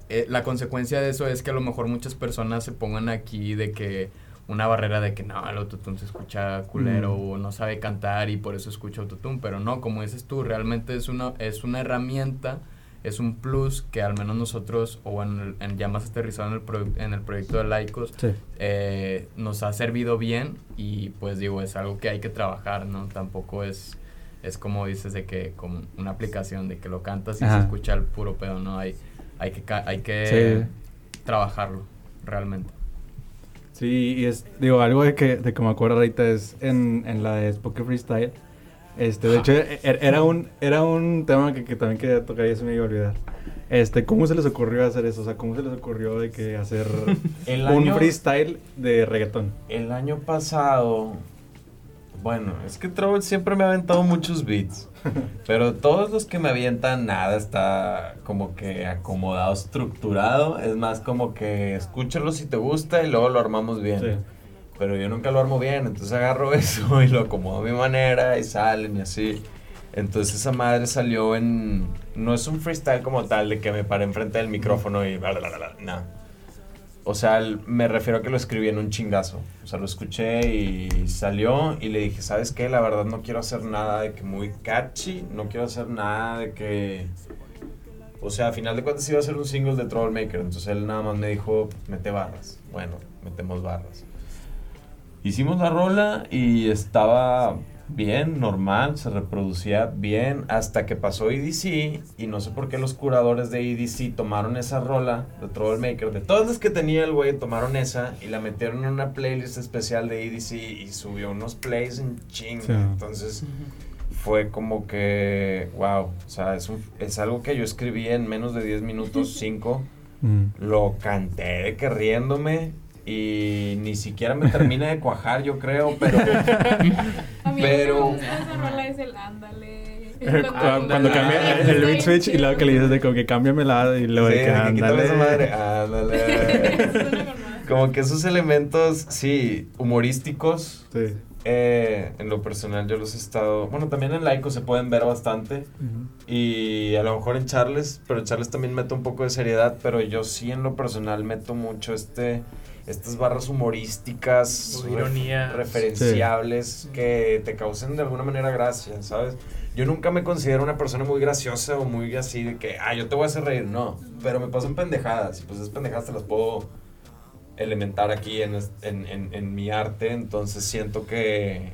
eh, la consecuencia de eso es que a lo mejor muchas personas se pongan aquí de que una barrera de que no, el autotune se escucha culero Mm. o no sabe cantar y por eso escucha autotune, pero no, como dices tú, realmente es una, es una herramienta, es un plus que al menos nosotros, o en, el- en ya más aterrizado en el, proye- en el proyecto de Laicos, Sí. eh, nos ha servido bien y pues digo, es algo que hay que trabajar, ¿no? Tampoco es, es como dices de que como una aplicación de que lo cantas y Ajá. se escucha el puro pedo, ¿no? Hay, hay que, hay que trabajarlo, realmente. Sí, y es, digo, algo de que, de que me acuerdo ahorita es en, en la de Spoke Freestyle. Este, de hecho, e- e- era un, era un tema que, que también quería tocar y se me iba a olvidar. Este, ¿cómo se les ocurrió hacer eso? O sea, ¿cómo se les ocurrió de que hacer *laughs* El un año- freestyle de reggaetón? El año pasado, bueno, es que Trouble siempre me ha aventado muchos beats, pero todos los que me avientan nada está como que acomodado, estructurado, es más como que escúchalo si te gusta y luego lo armamos bien. Sí. Pero yo nunca lo armo bien, entonces agarro *laughs* eso y lo acomodo a mi manera y salen y así. Entonces esa madre salió en... No es un freestyle como tal de que me paré enfrente del micrófono y... bla, bla, bla, no. O sea, me refiero a que lo escribí en un chingazo. O sea, lo escuché y salió y le dije, ¿sabes qué? La verdad no quiero hacer nada de que muy catchy, no quiero hacer nada de que... O sea, a final de cuentas iba a ser un single de Troublemaker, entonces él nada más me dijo, mete barras. Bueno, metemos barras. Hicimos la rola y estaba bien, normal, se reproducía bien, hasta que pasó EDC y no sé por qué los curadores de EDC tomaron esa rola de Troublemaker, de todas las que tenía el güey, tomaron esa y la metieron en una playlist especial de EDC y subió unos plays en chinga. Sí. Entonces fue como que, wow, o sea, es, un- es algo que yo escribí en menos de 10 minutos, *laughs* 5. Mm. Lo canté de que riéndome y ni siquiera me termina de cuajar, yo creo, pero *laughs* A mí Pero- lo que me es el ándale. *laughs* Cuando, cuando cambia el, el beat switch y luego que le dices de como que cámbiame la y luego Sí, de que ándale. esa madre, *laughs* ándale. Como que esos elementos, sí, humorísticos, Sí. Eh, en lo personal yo los he estado, bueno, también en Laico se pueden ver bastante y a lo mejor en Charles, pero en Charles también meto un poco de seriedad, pero yo sí en lo personal meto mucho este estas barras humorísticas, ironías. referenciables que te causen de alguna manera gracia, ¿sabes? Yo nunca me considero una persona muy graciosa o muy así de que, ah, yo te voy a hacer reír, no, pero me pasan pendejadas y pues esas pendejadas te las puedo elementar aquí en, en, en, en mi arte, entonces siento que,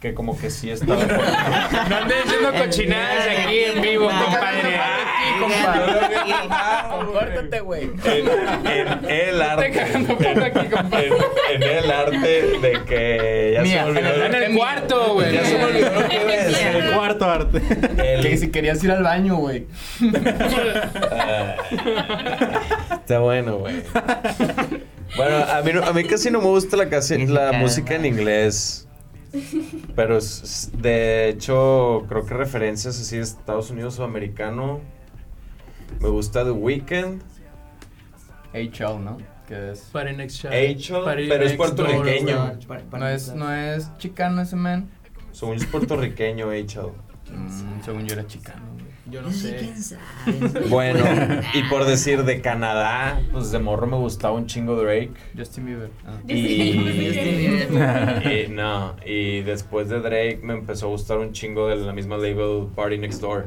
que como que sí está... *laughs* No andes diciendo cochinadas aquí en vivo, compadre. Compórtate, güey. en, en el arte. Aquí, compadre. En, en el arte de que ya Mía, se me olvidó. En el cuarto, güey. Ya se me olvidó lo que decir. El cuarto arte. El- Que si querías ir al baño, güey. Ah, está bueno, güey. Bueno, a mí, no- a mí casi no me gusta la, casi, la Mexicana. música en inglés. Pero es- de hecho, creo que referencias así de Estados Unidos o americano. Me gusta The Weeknd. H.O., ¿no? Que es... Party next. H.O., pero es puertorriqueño. No es, no es chicano ese man. Según yo es puertorriqueño, H.O. Mm, según yo era chicano. Yo no sé. ¿Quién sabe? Bueno, y por decir de Canadá, pues de morro me gustaba un chingo Drake. Justin Bieber. Ah. Y, *laughs* y no, y después de Drake me empezó a gustar un chingo de la misma label Party Next Door.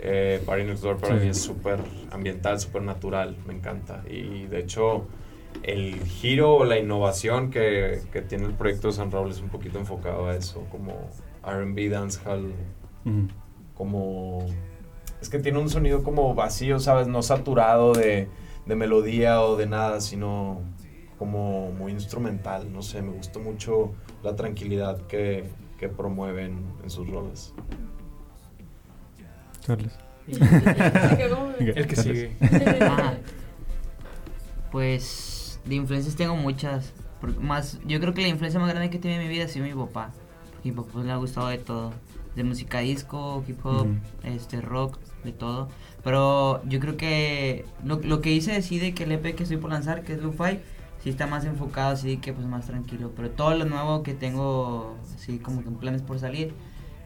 Eh, Party Next Door para Sí. mí es súper ambiental, súper natural, me encanta. Y de hecho, el giro o la innovación que, que tiene el proyecto de San Raúl es un poquito enfocado a eso, como RB, dancehall, como... Es que tiene un sonido como vacío, ¿sabes? No saturado de, de melodía o de nada, sino como muy instrumental. No sé, me gusta mucho la tranquilidad que, que promueven en sus roles. Como- El que sigue. Ah, pues de influencias tengo muchas. más, yo creo que la influencia más grande que tiene en mi vida ha sido mi papá. Porque mi papá pues, le ha gustado de todo. De música disco, hip hop, este rock, de todo. Pero yo creo que lo, lo que hice decide que el EP que estoy por lanzar, que es Lo-Fi, sí está más enfocado, así que pues más tranquilo. Pero todo lo nuevo que tengo, así como que planes por salir,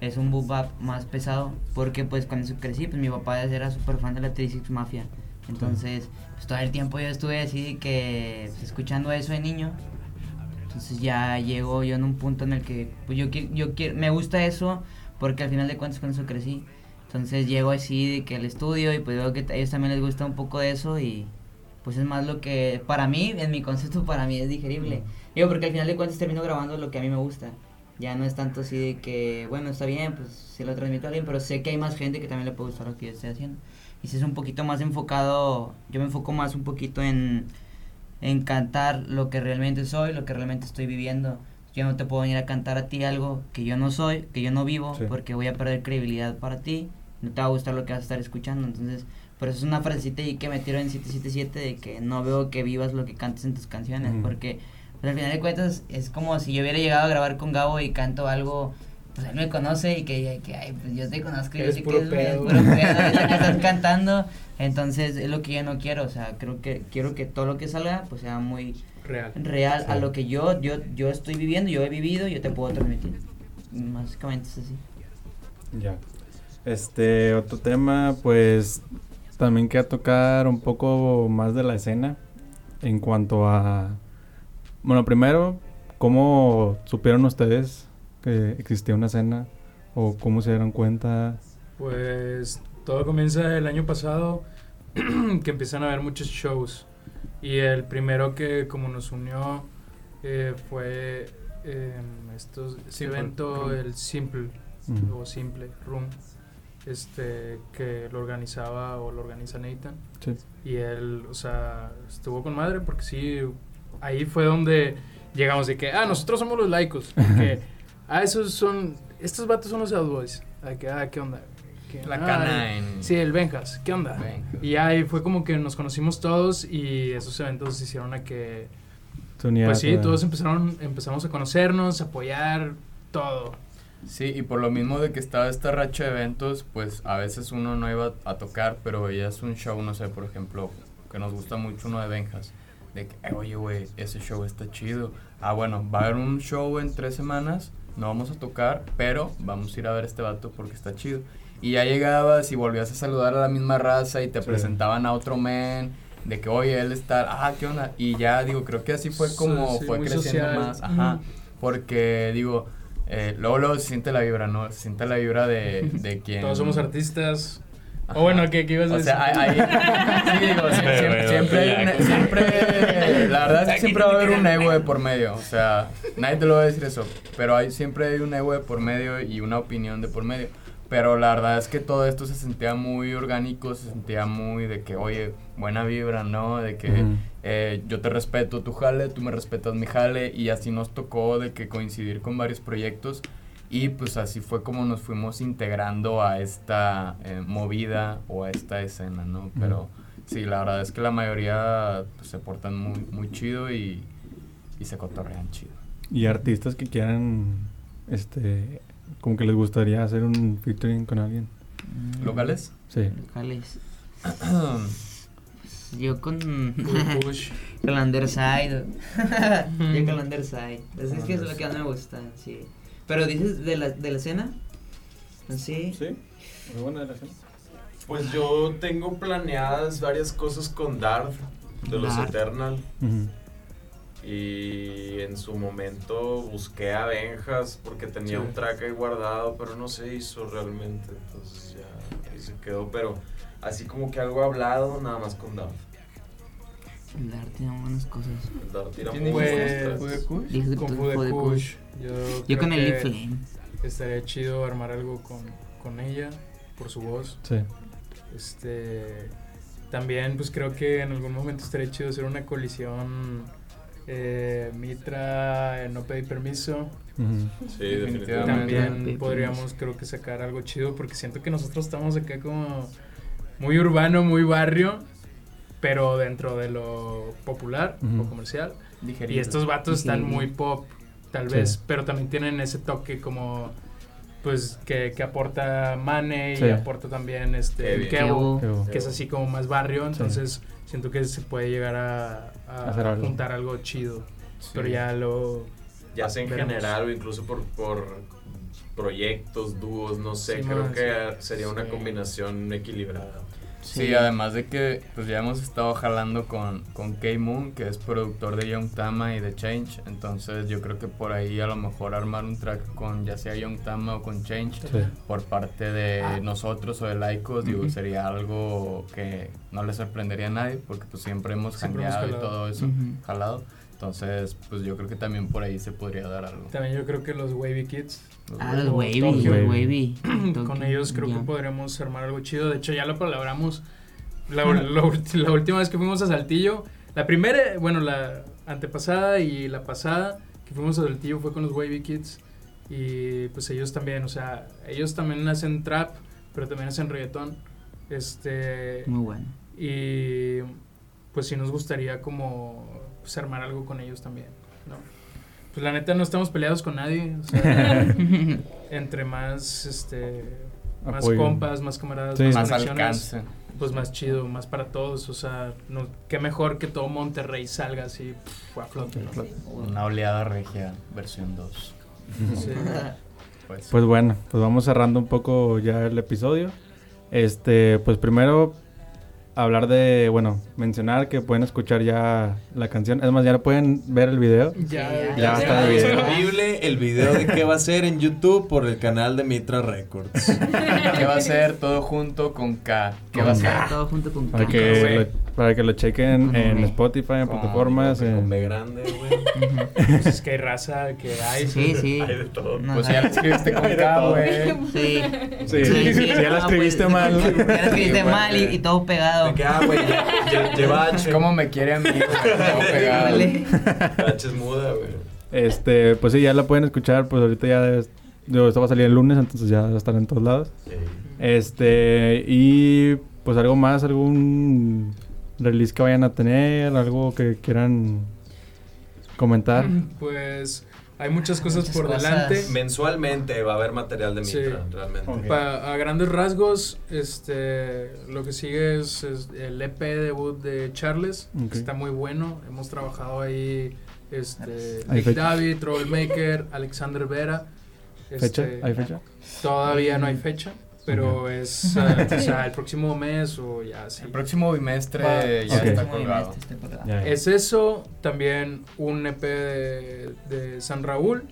es un boom bap más pesado. Porque pues cuando crecí, pues mi papá era súper fan de la 36 Mafia. Entonces, pues todo el tiempo yo estuve así que pues, escuchando eso de niño. Entonces ya llego yo en un punto en el que pues yo qui- yo quiero me gusta eso porque al final de cuentas con eso crecí. Entonces llego así de que al estudio y pues veo que a ellos también les gusta un poco de eso y pues es más lo que para mí, en mi concepto para mí es digerible. Digo, porque al final de cuentas termino grabando lo que a mí me gusta. Ya no es tanto así de que, bueno, está bien, pues se lo transmito a alguien, pero sé que hay más gente que también le puede gustar lo que yo estoy haciendo. Y si es un poquito más enfocado, yo me enfoco más un poquito en, en cantar lo que realmente soy, lo que realmente estoy viviendo. Yo no te puedo venir a cantar a ti algo que yo no soy, que yo no vivo, Sí. porque voy a perder credibilidad para ti, no te va a gustar lo que vas a estar escuchando. Entonces, por eso es una frasecita ahí que me tiro en 777 de que no veo que vivas lo que cantes en tus canciones, porque pues, al final de cuentas es como si yo hubiera llegado a grabar con Gabo y canto algo, pues él me conoce y que, que ay, pues yo te conozco y yo sé puro que es, pedo. puro pedo, que *laughs* estás cantando, entonces es lo que yo no quiero, o sea, creo que quiero que todo lo que salga pues sea muy Real. real a Sí. lo que yo, yo, yo estoy viviendo, yo he vivido, yo te puedo transmitir. Básicamente es así. Ya. Este, otro tema, pues también quería tocar un poco más de la escena en cuanto a... Bueno, primero, ¿cómo supieron ustedes que existía una escena? ¿O cómo se dieron cuenta? Pues todo comienza el año pasado *clears throat* que empiezan a haber muchos shows y el primero que como nos unió eh, fue eh, estos, este Simple evento Room. el Simple o Simple Room este que lo organizaba o lo organiza Nathan Sí. y él o sea estuvo con madre porque sí ahí fue donde llegamos de que ah nosotros somos los laicos *laughs* ah esos son estos vatos son los Out Boys que ah qué onda ¿Qué- La ah, cana en... Sí, el Benjas, ¿qué onda? Benjas. Y ahí fue como que nos conocimos todos y esos eventos hicieron a que, pues sí, todos empezaron, empezamos a conocernos, a apoyar, todo. Sí, y por lo mismo de que estaba esta racha de eventos, pues a veces uno no iba a tocar, pero veías un show, no sé, por ejemplo, que nos gusta mucho uno de Benjas, de que, "Eh, oye, güey, ese show está chido. Ah, bueno, va a haber un show en tres semanas, no vamos a tocar, pero vamos a ir a ver a este vato porque está chido. Y ya llegabas y volvías a saludar a la misma raza y te Sí. presentaban a otro men, de que, oye, él está, ah, ¿qué onda? Y ya, digo, creo que así fue como sí, fue creciendo social. más, ajá. Porque, digo, eh, luego, luego se siente la vibra, ¿no? Se siente la vibra de, de *laughs* quien... Todos somos artistas. Ajá. O bueno, ¿qué, qué ibas a O decir? sea, hay, hay- sí, digo, *laughs* sie- Bueno, siempre, siempre, hay un- siempre, la verdad es que siempre va a haber un ego de por medio, o sea, nadie te lo va a decir eso, pero hay, siempre hay un ego de por medio y una opinión de por medio, pero la verdad es que todo esto se sentía muy orgánico, se sentía muy de que, oye, buena vibra, ¿no? De que Ujú. eh, yo te respeto tu jale, tú me respetas mi jale y así nos tocó de que coincidir con varios proyectos y pues así fue como nos fuimos integrando a esta eh, movida o a esta escena, ¿no? Pero sí, la verdad es que la mayoría pues, se portan muy, muy chido y, y se cotorrean chido. Y artistas que quieran, este, como que les gustaría hacer un featuring con alguien. Mm, ¿Locales? Sí. Locales. *clears throat* Yo con. Con la Underside. Yo con la Underside. Es, es que es lo que más me gusta, sí. Pero dices de la, de la escena. Así. Sí. Muy buena relación. Pues yo tengo planeadas varias cosas con Darth de los Darth. Eternal. Y en su momento busqué a Benjas porque tenía Sí. un track ahí guardado, pero no se hizo realmente. Entonces ya ahí se quedó. Pero así como que algo hablado, nada más con Darth. El arte tiene buenas cosas. Darth tira ¿Quién muy dijo buenos Fue tracks. ¿Fue Kush? Dije Con tú, Yo, Yo creo con el Lip Flame. Estaría chido armar algo con, con ella, por su voz. Sí. Este, también, pues creo que en algún momento estaría chido hacer una colisión eh, Mitra, eh, no pedí permiso. Sí, Definitivamente. También podríamos, creo que sacar algo chido porque siento que nosotros estamos acá como muy urbano, muy barrio, pero dentro de lo popular o Ujú. comercial. Y Digerido. estos vatos están muy pop, tal Sí. vez, pero también tienen ese toque como pues que, que aporta Mane y Sí. aporta también este. Kevo, que es así como más barrio, entonces siento que se puede llegar a, a Hacer algo. juntar algo chido, Sí. pero ya lo Ya sea en Veremos. general o incluso por, por proyectos, dúos, no sé. Sí, creo que sí. sería una combinación equilibrada. Sí, además de que pues ya hemos estado jalando con, con K-Moon, que es productor de Young Tama y de Change. Entonces yo creo que por ahí a lo mejor armar un track con ya sea Young Tama o con Change Sí. por parte de Ah. nosotros o de Laicos, digo, sería algo que no le sorprendería a nadie porque pues siempre hemos jangueado y todo eso, jalado. Entonces, pues yo creo que también por ahí se podría dar algo. también yo creo que los Wavy Kids Ah, los Wavy, Tokio. los Wavy. *clears throat* con ellos creo que podríamos armar algo chido. De hecho, ya lo colaboramos la, *laughs* la ulti- la última vez que fuimos a Saltillo. La primera, bueno, la antepasada y la pasada que fuimos a Saltillo fue con los Wavy Kids. Y pues ellos también, o sea, ellos también hacen trap, pero también hacen reggaetón. Este. Muy bueno. Y pues sí nos gustaría como pues, armar algo con ellos también, ¿no? Pues la neta no estamos peleados con nadie, o sea, *laughs* entre más este más compas, más camaradas, Sí, más, Más alcance. pues más chido, más para todos, o sea, no, qué mejor que todo Monterrey salga así pf, a flote, ¿no? Una oleada regia, versión 2. Sí. Pues, Pues bueno, pues vamos cerrando un poco ya el episodio. Este, pues primero hablar de, bueno, mencionar que pueden escuchar ya la canción. Es más, ya pueden ver el video. Ya, Ya está el video. Disponible el video de qué va a ser en YouTube por el canal de Mitra Records. ¿Qué va a ser todo junto con K? ¿Qué va a ser? Todo junto con Para K. que, güey. lo, para que lo chequen en. Spotify, en Con- plataformas. Con B grande, güey. Pues es que hay raza que hay. Sí, sí. Hay de todo. No, Pues no. ya la escribiste con K, güey. Sí. Sí, si ya la escribiste pues, mal. *laughs* Ya la escribiste Sí, mal y todo pegado. De que, ah, güey, ya- ya- lleva H. ¿Cómo me quiere a mí? *laughs* pegado. Vale. H es muda, güey. Este, pues sí, ya la pueden escuchar. Pues ahorita ya debes- digo, esto va a salir el lunes, entonces ya va a estar en todos lados. Este, y pues algo más, algún release que vayan a tener, algo que quieran comentar. Pues hay muchas cosas Muchas por cosas. delante. Mensualmente va a haber material de Sí. Mitra, realmente. Ok. Pa- a grandes rasgos, este, lo que sigue es, es el EP debut de Charles, que está muy bueno. Hemos trabajado ahí, este, ¿Hay Nick fecha? David, Troublemaker, Alexander Vera. ¿Fecha? este, ¿Hay fecha? Todavía no hay fecha, pero es *laughs* ah, o sea, el próximo mes o ya sí. El próximo bimestre Va. ya está colgado. Es eso, también un EP de, de San Raúl,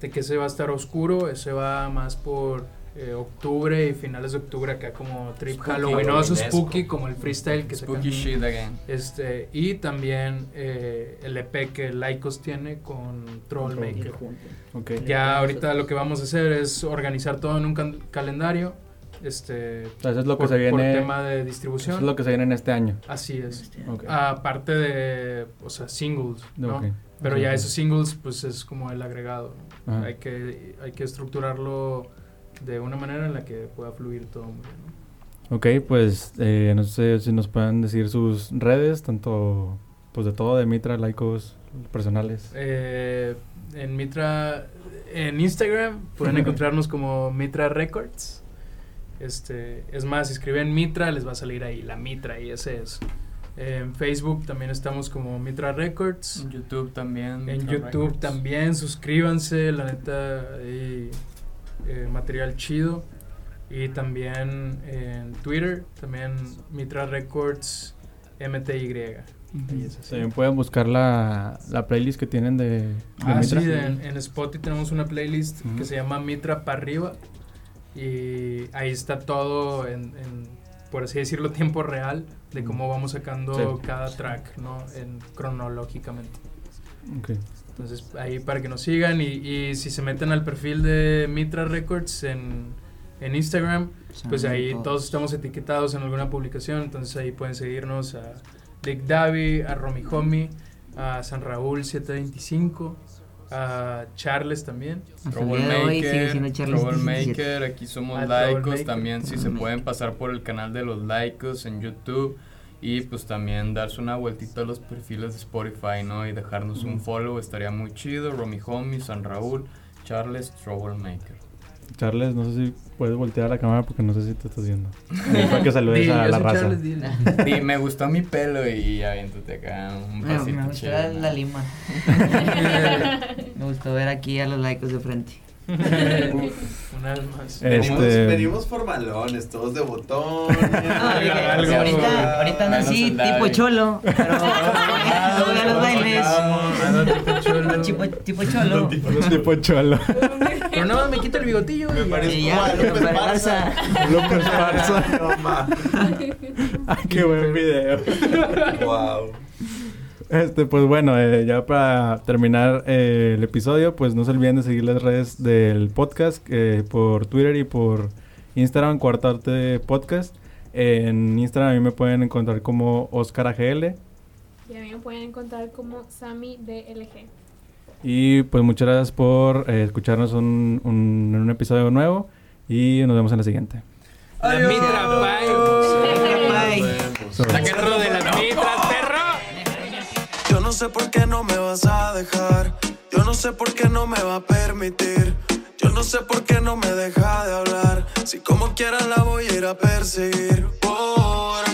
de que ese va a estar oscuro, ese va más por eh, octubre y finales de octubre acá como trip Spooky, halloweenoso, spooky, como el freestyle que Spooky sacan. shit again. Este, y también eh, el EP que Lycos tiene con Trollmaker. Ya ahorita lo que vamos a hacer es organizar todo en un calendario. Este, eso es lo que por, se por viene. tema de Eso distribución. es lo que se viene en este año. Así es. Ok. Aparte de, o sea, singles, ¿no? Ok. Pero Ok, ya esos singles, pues es como el agregado. ¿no? Hay, que, hay que estructurarlo de una manera en la que pueda fluir todo muy bien. ¿no? Ok, pues eh, no sé si nos pueden decir sus redes, tanto pues de todo, de Mitra, Laicos, personales. Eh, en Mitra, en Instagram pueden *laughs* encontrarnos como Mitra Records. Este, es más, si escriben Mitra, les va a salir ahí la Mitra y ese es. En Facebook también estamos como Mitra Records. En YouTube también. En Mitra YouTube Records. también, suscríbanse, la neta, hay eh, material chido. Y también en Twitter, también Mitra Records MTY. Es así. También pueden buscar la, la playlist que tienen de, de Ah, sí, de- en, en Spotify tenemos una playlist que se llama Mitra para arriba. Y ahí está todo en, en, por así decirlo, tiempo real de cómo vamos sacando Sí. cada track, ¿no? En, cronológicamente. Ok. Entonces ahí para que nos sigan y, y si se meten al perfil de Mitra Records en, en Instagram, pues ahí todos estamos etiquetados en alguna publicación, entonces ahí pueden seguirnos a Dick Davi, a Romy Homie, a San Raúl 725, a Charles también. Troublemaker, siendo Charles 17. Troublemaker, aquí somos Ah, laicos también, si se pueden pasar por el canal de los laicos en YouTube y pues también darse una vueltita a los perfiles de Spotify, ¿no? Y dejarnos un follow, estaría muy chido, Romy Homie, San Raúl, Charles, Troublemaker. Charles, no sé si puedes voltear a la cámara porque no sé si te estás viendo. *laughs* Y para que saludes a la raza. Me gustó mi pelo y aviéntate acá un Me, pasito me gustó la, lima. *laughs* me gustó ver aquí a los laicos de frente. Una vez más. Eh, Venimos, Este- venimos formalones, todos de botón. *laughs* Algo- ahorita, ahorita ando así, tipo cholo, pero no voy a los bailes. Anda tipo cholo. Tipo cholo. tipo cholo. Pero no, me quito el bigotillo. Me y parece Y ya, López para Barza. López Parza. *laughs* *laughs* Ay, qué buen video. Wow. Este, pues bueno, eh, ya para terminar eh, el episodio, pues no se olviden de seguir las redes del podcast eh, por Twitter y por Instagram, Cuarta Arte Podcast. En Instagram a mí me pueden encontrar como Oscar AGL. Y a mí me pueden encontrar como Sammy DLG. Y pues muchas gracias por eh, escucharnos un, un- en un episodio nuevo y nos vemos en la siguiente. La mitra, bye. Bye. La guerra de las mitras, perro. Yo no sé por qué no me vas a dejar. Yo no sé por qué no me va a permitir. Yo no sé por qué no me deja de hablar. Si como quiera la voy a ir a perseguir. Ahora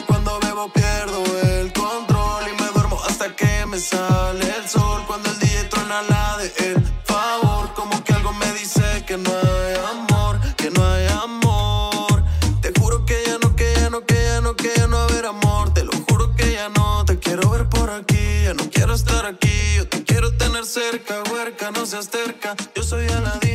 aquí. Yo te quiero tener cerca, huerca, no seas terca. Yo soy Aladín,